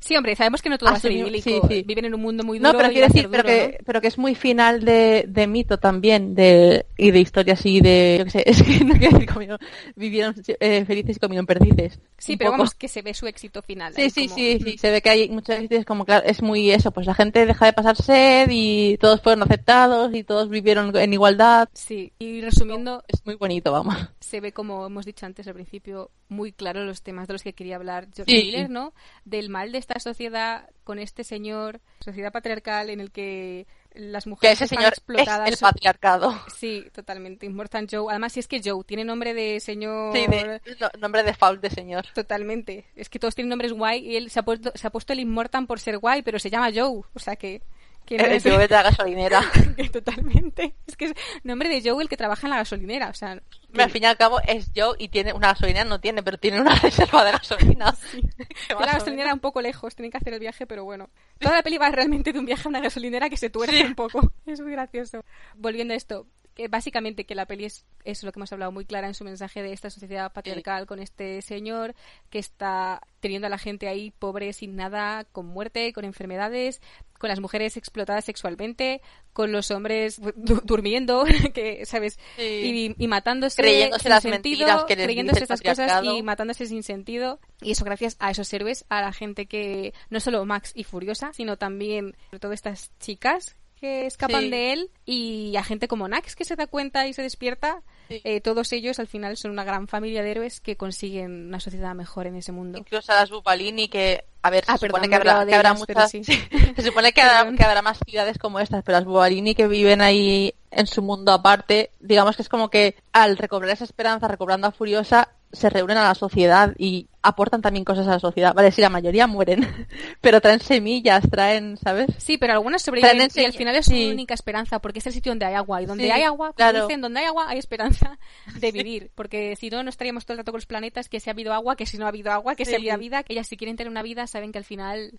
A: Sí, hombre, sabemos que no todo va a ser idílico. Viven en un mundo muy duro.
B: No, pero quiero decir, pero, que, pero que es muy final de, de mito también, de, y de historias y de, yo qué sé, es que no quiero decir vivieron eh, felices y comieron perdices.
A: Sí, pero vamos, que se ve su éxito final.
B: Sí, sí, sí, sí, se ve que hay muchas veces como, claro, es muy eso, pues la gente deja de pasar sed y todos fueron aceptados y todos vivieron en igualdad.
A: Sí, y resumiendo...
B: Es muy bonito, vamos.
A: Se ve, como hemos dicho antes al principio, muy claro los temas de los que quería hablar George Miller, ¿no? Del mal de esta sociedad con este señor, sociedad patriarcal en el que las mujeres
B: ese señor explotadas. Es el patriarcado.
A: Sí, totalmente. Immortal Joe. Además, si es que Joe tiene nombre de señor.
B: Sí, de, nombre de faul de señor.
A: Totalmente. Es que todos tienen nombres guay y él se ha puesto, se ha puesto el Immortal por ser guay, pero se llama Joe. O sea que.
B: El Joe de la gasolinera.
A: Totalmente. Es que es nombre de Joe el que trabaja en la gasolinera. O sea,
B: al fin y al cabo es Joe y tiene una gasolinera, no tiene, pero tiene una reserva de gasolina.
A: la gasolinera un poco lejos, tienen que hacer el viaje, pero bueno. Toda la peli va realmente de un viaje a una gasolinera que se tuerce un poco. Es muy gracioso. Volviendo a esto, básicamente que la peli es, es lo que hemos hablado muy clara en su mensaje de esta sociedad patriarcal con este señor que está teniendo a la gente ahí pobre sin nada, con muerte, con enfermedades, con las mujeres explotadas sexualmente, con los hombres du- durmiendo, que sabes, y, y matándose
B: Creyéndose
A: sin
B: las
A: sentido,
B: mentiras que les
A: creyéndose estas cosas y matándose sin sentido. Y eso gracias a esos héroes, a la gente que no solo Max y Furiosa, sino también sobre todo estas chicas que escapan
B: Sí.
A: de él y a gente como Nax que se da cuenta y se despierta. Eh, todos ellos al final son una gran familia de héroes que consiguen una sociedad mejor en ese mundo.
B: Incluso a las Bupalini, que, a ver, se
A: Ah,
B: supone
A: perdón,
B: que habrá, que habrá
A: ellas,
B: muchas,
A: sí.
B: se supone que habrá, que habrá más ciudades como estas, pero las Bupalini que viven ahí en su mundo aparte, digamos que es como que al recobrar esa esperanza, recobrando a Furiosa, se reúnen a la sociedad y aportan también cosas a la sociedad. Vale, sí, la mayoría mueren, pero traen semillas, traen, ¿sabes?
A: Sí, pero algunas sobreviven y al final es su
B: sí.
A: única esperanza porque es el sitio donde hay agua y donde
B: Sí,
A: hay agua, como
B: claro.
A: dicen, donde hay agua hay esperanza de vivir porque si no no estaríamos todo el rato con los planetas que si ha habido agua, que si no ha habido agua, que si
B: Sí.
A: había vida, que ellas si quieren tener una vida saben que al final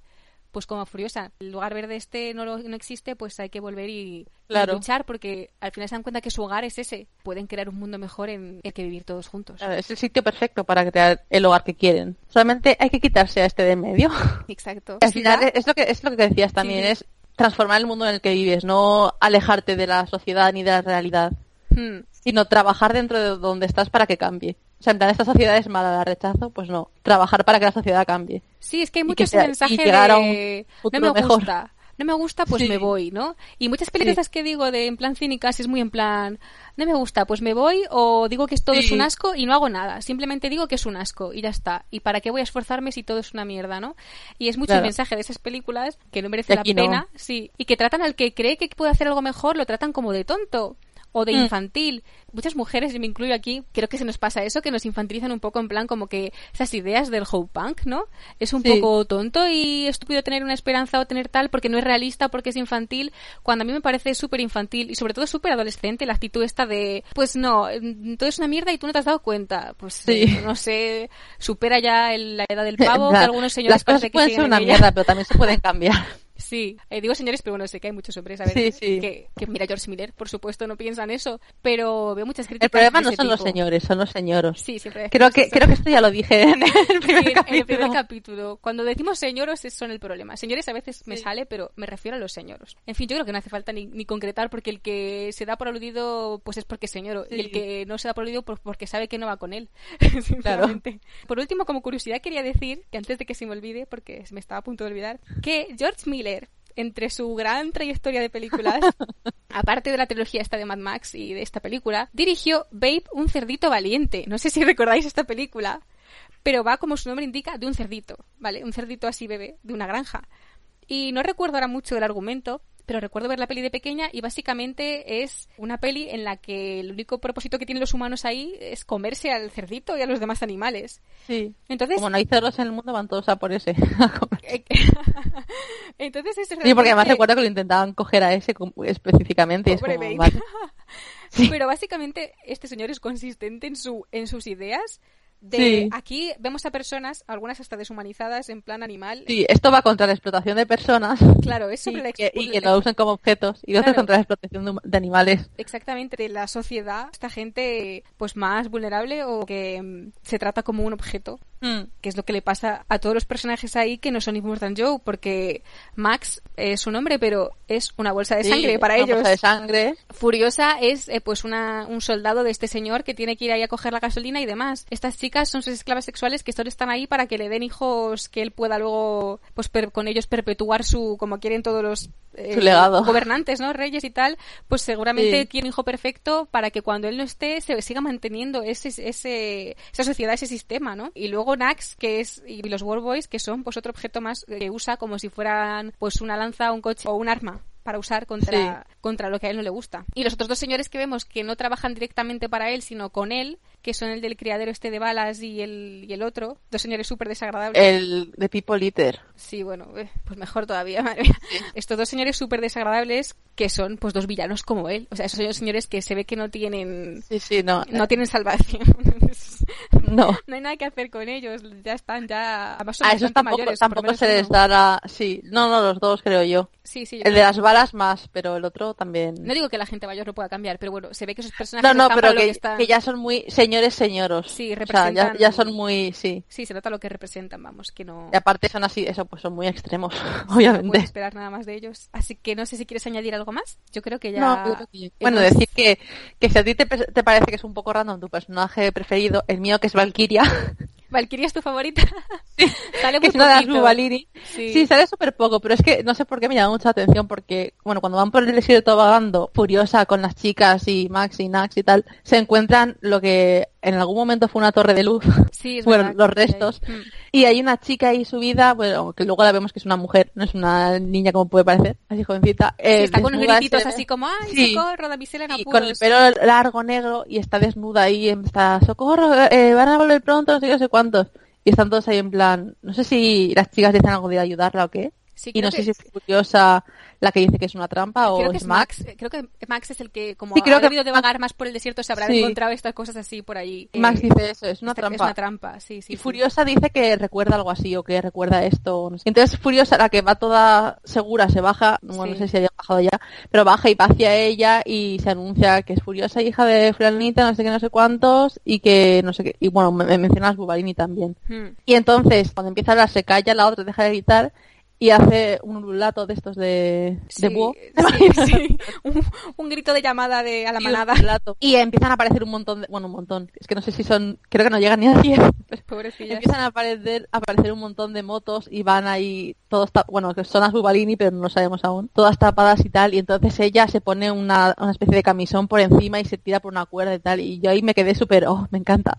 A: pues como Furiosa, el lugar verde este no, lo- no existe, pues hay que volver y, luchar porque al final se dan cuenta que su hogar es ese. Pueden crear un mundo mejor en el que vivir todos juntos.
B: Claro, Es el sitio perfecto para crear el hogar que quieren. Solamente hay que quitarse a este de en medio.
A: Exacto.
B: Al final es lo que es lo que decías también,
A: Sí.
B: es transformar el mundo en el que vives, no alejarte de la sociedad ni de la realidad,
A: Hmm.
B: sino trabajar dentro de donde estás para que cambie. O sea, en plan, esta sociedad es mala, la rechazo, pues no. Trabajar para que la sociedad cambie.
A: Sí, es que hay
B: Y
A: mucho
B: que
A: ese
B: sea- y
A: mensaje
B: llegar a un
A: de no me
B: mejor".
A: gusta, no me gusta, pues
B: Sí.
A: me voy, ¿no? Y muchas películas
B: Sí.
A: que digo de en plan cínicas es muy en plan no me gusta, pues me voy o digo que todo es un asco y no hago nada, simplemente digo que es un asco y ya está. ¿Y para qué voy a esforzarme si todo es una mierda, no? Y es mucho el mensaje de esas películas que no merece la
B: no.
A: pena, sí, y que tratan al que cree que puede hacer algo mejor, lo tratan como de tonto o de
B: Mm.
A: infantil. Muchas mujeres, y me incluyo aquí, creo que se nos pasa eso, que nos infantilizan un poco en plan como que esas ideas del hope punk, ¿no? Es un
B: Sí.
A: poco tonto y estúpido tener una esperanza o tener tal porque no es realista, porque es infantil, cuando a mí me parece súper infantil y sobre todo súper adolescente la actitud esta de, pues no, mm, todo es una mierda y tú no te has dado cuenta. Pues
B: Sí.
A: eh, no sé, supera ya el- la edad del pavo, que algunos señores
B: las cosas
A: que
B: pueden ser una mierda, pero también se pueden cambiar.
A: Sí, eh, digo señores, pero bueno, sé que hay muchos hombres, a ver,
B: Sí, sí.
A: Que, que mira George Miller, por supuesto, no piensan eso, pero veo muchas críticas
B: El problema no son los
A: tipo.
B: señores, son los señoros.
A: Sí, siempre
B: Creo que,
A: eso.
B: creo que esto ya lo dije en el
A: Sí,
B: primer
A: en el
B: capítulo.
A: primer capítulo. Cuando decimos señoros son el problema. Señores a veces me sale, pero me refiero a los señoros. En fin, yo creo que no hace falta ni, ni concretar porque el que se da por aludido pues es porque es señoro y el que no se da por aludido pues porque sabe que no va con él.
B: Claro.
A: sinceramente. Por último, como curiosidad quería decir, que antes de que se me olvide, porque me estaba a punto de olvidar, que George Miller entre su gran trayectoria de películas, aparte de la trilogía esta de Mad Max y de esta película, dirigió Babe, un cerdito valiente. No sé si recordáis esta película, pero va como su nombre indica de un cerdito, ¿vale? Un cerdito así bebé, de una granja. Y no recuerdo ahora mucho del argumento, pero recuerdo ver la peli de pequeña y básicamente es una peli en la que el único propósito que tienen los humanos ahí es comerse al cerdito y a los demás animales.
B: Sí.
A: Entonces,
B: Como no hay cerdos en el mundo, van todos a por ese.
A: eh, entonces es
B: Sí, porque además recuerdo que lo intentaban coger a ese específicamente. y es
A: Pobre
B: como, vale. Sí.
A: Pero básicamente este señor es consistente en su en sus ideas. De
B: Sí.
A: aquí vemos a personas, algunas hasta deshumanizadas en plan animal.
B: Sí, esto va contra la explotación de personas
A: Claro, es sobre
B: y
A: la
B: que, y que lo usen como objetos y lo
A: Claro.
B: contra la explotación de, de animales.
A: exactamente de la sociedad, esta gente pues más vulnerable o que mm, se trata como un objeto, que es lo que le pasa a todos los personajes ahí que no son Immortal Joe, porque Max es un hombre, pero es una bolsa de
B: Sí,
A: sangre para
B: una
A: ellos.
B: bolsa de sangre.
A: Furiosa es eh, pues una, un soldado de este señor que tiene que ir ahí a coger la gasolina y demás. Estas chicas son sus esclavas sexuales que solo están ahí para que le den hijos que él pueda luego pues per- con ellos perpetuar su como quieren todos los eh,
B: Su legado.
A: gobernantes, ¿no? Reyes y tal, pues seguramente
B: Sí.
A: un hijo perfecto para que cuando él no esté se siga manteniendo ese, ese esa sociedad, ese sistema, ¿no? Y luego Nax, que es y los War Boys, que son pues otro objeto más que usa como si fueran pues una lanza, un coche o un arma para usar contra, contra lo que a él no le gusta. Y los otros dos señores que vemos que no trabajan directamente para él, sino con él, que son el del criadero este de balas y el, y el otro, dos señores súper desagradables.
B: El de People Eater.
A: Sí, bueno, eh, pues mejor todavía, madre mía. Estos dos señores súper desagradables que son pues dos villanos como él. O sea, esos señores que se ve que no tienen
B: Sí, sí, no.
A: no tienen salvación.
B: no.
A: No hay nada que hacer con ellos, ya están, ya... Además son
B: A esos tampoco,
A: mayores,
B: tampoco se les dará... Sí, no, no, los dos creo yo.
A: Sí, sí, yo
B: El de las balas más, pero el otro también.
A: No digo que la gente mayor no pueda cambiar, pero bueno, se ve que esos personajes
B: No, no, pero
A: para lo
B: que,
A: que están...
B: que ya son muy señores señoros.
A: Sí,
B: O sea, ya,
A: representan-
B: ya son muy, sí.
A: Sí, se nota lo que representan, vamos, que no...
B: Y aparte son así, eso, pues son muy extremos,
A: No
B: obviamente.
A: puedes esperar nada más de ellos. Así que no sé si quieres añadir algo más. Yo creo que ya...
B: No, creo que- Bueno, decir que, que si a ti te, te parece que es un poco random tu personaje preferido, el mío que es Valkyria,
A: ¿Valkyria es tu favorita? Sale
B: que
A: muy poquito. Sí.
B: Sí, sale súper poco, pero es que no sé por qué me llama mucha atención porque, bueno, cuando van por el desierto vagando, furiosa con las chicas y Max y Nax y tal, se encuentran lo que en algún momento fue una torre de luz.
A: Sí, es
B: bueno,
A: verdad
B: los
A: hay.
B: restos.
A: Mm.
B: Y hay una chica ahí subida, bueno, que luego la vemos que es una mujer, no es una niña como puede parecer, así jovencita.
A: Sí,
B: eh,
A: está con unos grititos así como, ¡ay,
B: Sí.
A: socorro, damisela en
B: y
A: apuros!
B: con el pelo largo negro y está desnuda ahí, está socorro, eh, van a volver pronto, no sé qué, no sé cuántos. Y están todos ahí en plan, no sé si las chicas dicen algo de ayudarla o qué.
A: Sí,
B: y no
A: que-
B: sé si es curiosa la que dice que es una trampa o
A: Creo que
B: es Max.
A: Max. Creo que Max es el que, como
B: Sí, creo
A: ha
B: que
A: debido de vagar más por el desierto, se habrá
B: Sí.
A: encontrado estas cosas así por ahí.
B: Max
A: Eh,
B: dice eso, es una
A: esta-
B: trampa.
A: Es una trampa, sí, sí.
B: y
A: sí.
B: Furiosa dice que recuerda algo así o que recuerda esto. No sé. Entonces Furiosa, la que va toda segura, se baja, bueno, no sé si haya bajado ya, pero baja y va hacia ella y se anuncia que es Furiosa, hija de Fulanita, no sé qué, no sé cuántos, y que no sé qué. Y bueno, me, me menciona a Bubalini también.
A: Mm.
B: Y entonces, cuando empieza a hablar, se calla, la otra deja de gritar y hace un ululato de estos de,
A: Sí,
B: de búho.
A: sí, sí. Un, un grito de llamada de, a la
B: Y un
A: manada.
B: ululato. Y empiezan a aparecer un montón de, bueno, un montón. Es que no sé si son, creo que no llegan ni a 10. pero
A: Pobrecillas.
B: Empiezan a aparecer, a aparecer un montón de motos y van ahí todos, bueno, que son las Bubalini, pero no lo sabemos aún, todas tapadas y tal, y entonces ella se pone una, una especie de camisón por encima y se tira por una cuerda y tal, y yo ahí me quedé súper, oh, me encanta.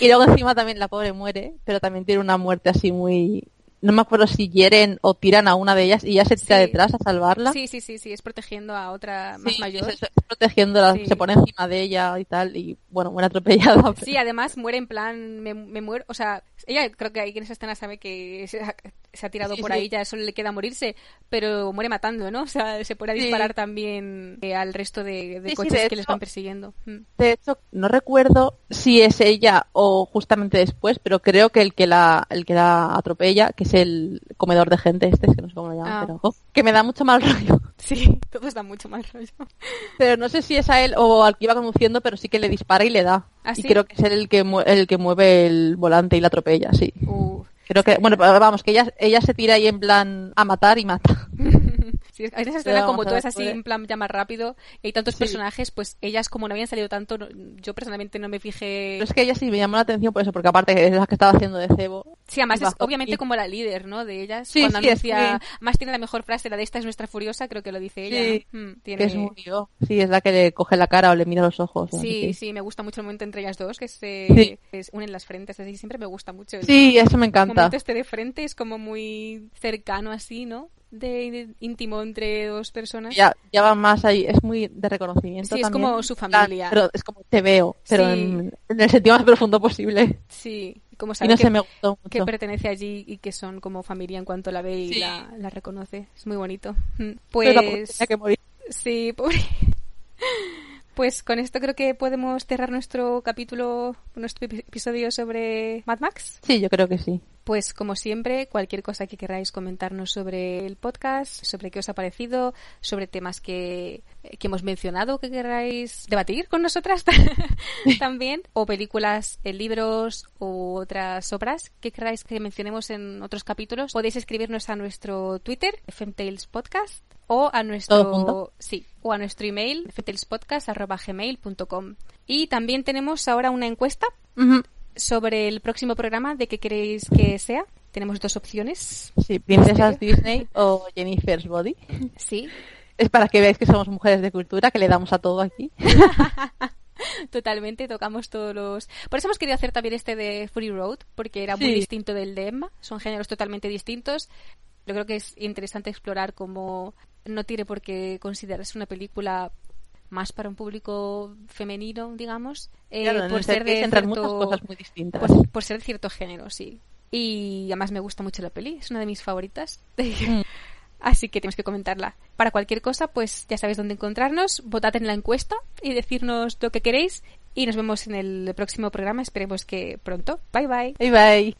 B: y luego encima también la pobre muere, pero también tiene una muerte así muy, no me acuerdo si hieren o tiran a una de ellas y ella se tira
A: Sí.
B: detrás a salvarla.
A: Sí, sí, sí, sí, es protegiendo a otra más
B: Sí,
A: mayor.
B: es protegiéndola,
A: Sí.
B: se pone encima de ella y tal, y bueno, muere atropellada. pero-
A: Sí, además muere en plan, me, me muero, o sea, ella creo que ahí en esa escena sabe que se ha, tirado
B: Sí,
A: por
B: sí.
A: ahí, ya solo le queda morirse, pero muere matando, ¿no? O sea, se
B: Sí.
A: disparar también eh, al resto de, coches
B: de
A: que les
B: hecho-
A: van persiguiendo. Mm.
B: De hecho, no recuerdo si es ella o justamente después, pero creo que el que la, el que la atropella, que es el comedor de gente este, es que no sé cómo lo llaman,
A: Ah.
B: pero ojo, que me da mucho mal rollo.
A: Sí, todos dan mucho mal rollo.
B: Pero no sé si es a él o al que iba conduciendo, pero sí que le dispara y le da.
A: ¿Ah,
B: y creo que es el que, el que mueve el volante y la atropella, sí.
A: Uh,
B: Creo que, bueno, vamos, que ella, ella se tira ahí en plan a matar y mata.
A: Sí, hay esa escena como todo es así en plan ya más rápido y hay tantos
B: Sí.
A: personajes, pues ellas como no habían salido tanto, no- yo personalmente no me fijé.
B: Pero es que ella sí me llamó la atención por eso, porque aparte es la que estaba haciendo de cebo.
A: Sí, además
B: y
A: es obviamente
B: y-
A: como la líder, ¿no? De ellas.
B: Sí,
A: Cuando
B: sí,
A: anuncia,
B: que-
A: más tiene la mejor frase, la de esta es nuestra furiosa, creo que lo dice ella.
B: Sí,
A: ¿no? Mm,
B: Que
A: tiene...
B: es muy yo. Sí, es la que le coge la cara o le mira los ojos.
A: Sí, sí, me gusta mucho el momento entre ellas dos, que se que unen las frentes, así siempre me gusta mucho. El
B: Sí, eso me
A: el
B: encanta.
A: momento este de frente es como muy cercano así, ¿no? De, íntimo entre dos personas.
B: ya, ya va más ahí, es muy de reconocimiento.
A: Sí, es como su familia.
B: Pero es como te veo, pero
A: Sí.
B: en, en el sentido más profundo posible.
A: Sí, como
B: Y
A: sabe
B: no
A: que,
B: sé, me gustó
A: que
B: mucho.
A: pertenece allí y que son como familia en cuanto la ve y
B: Sí.
A: la, la reconoce. Es muy bonito.
B: Pero
A: Pues
B: tenía que morir.
A: sí, pobre. Pues con esto creo que podemos cerrar nuestro capítulo, nuestro epi- episodio sobre Mad Max.
B: Sí, yo creo que sí.
A: Pues como siempre, cualquier cosa que queráis comentarnos sobre el podcast, sobre qué os ha parecido, sobre temas que, que hemos mencionado que queráis debatir con nosotras también, o películas, eh, libros u otras obras que queráis que mencionemos en otros capítulos, podéis escribirnos a nuestro Twitter, FMTales Podcast, o a
B: ¿Todo
A: nuestro sí, o a nuestro email, fmtalespodcast.gmail.com. Y también tenemos ahora una encuesta sobre el próximo programa de qué queréis que sea. Tenemos dos opciones.
B: Sí, Princesas Disney o Jennifer's Body.
A: Sí,
B: Es para que veáis que somos mujeres de cultura, que le damos a todo aquí.
A: totalmente. Tocamos todos los. Por eso hemos querido hacer también este de Free Road, porque era muy distinto del de Emma. Son géneros totalmente distintos. Yo creo que es interesante explorar cómo no tiene por qué considerarse una película más para un público femenino, digamos, eh,
B: Claro,
A: por ser de cierto-
B: muchas cosas muy distintas.
A: por, por ser de cierto género, sí. Y además me gusta mucho la peli, es una de mis favoritas.
B: Mm.
A: Así que tienes que comentarla. Para cualquier cosa, pues ya sabéis dónde encontrarnos, votad en la encuesta y decirnos lo que queréis. y nos vemos en el próximo programa. Esperemos que pronto. Bye bye.
B: Bye bye.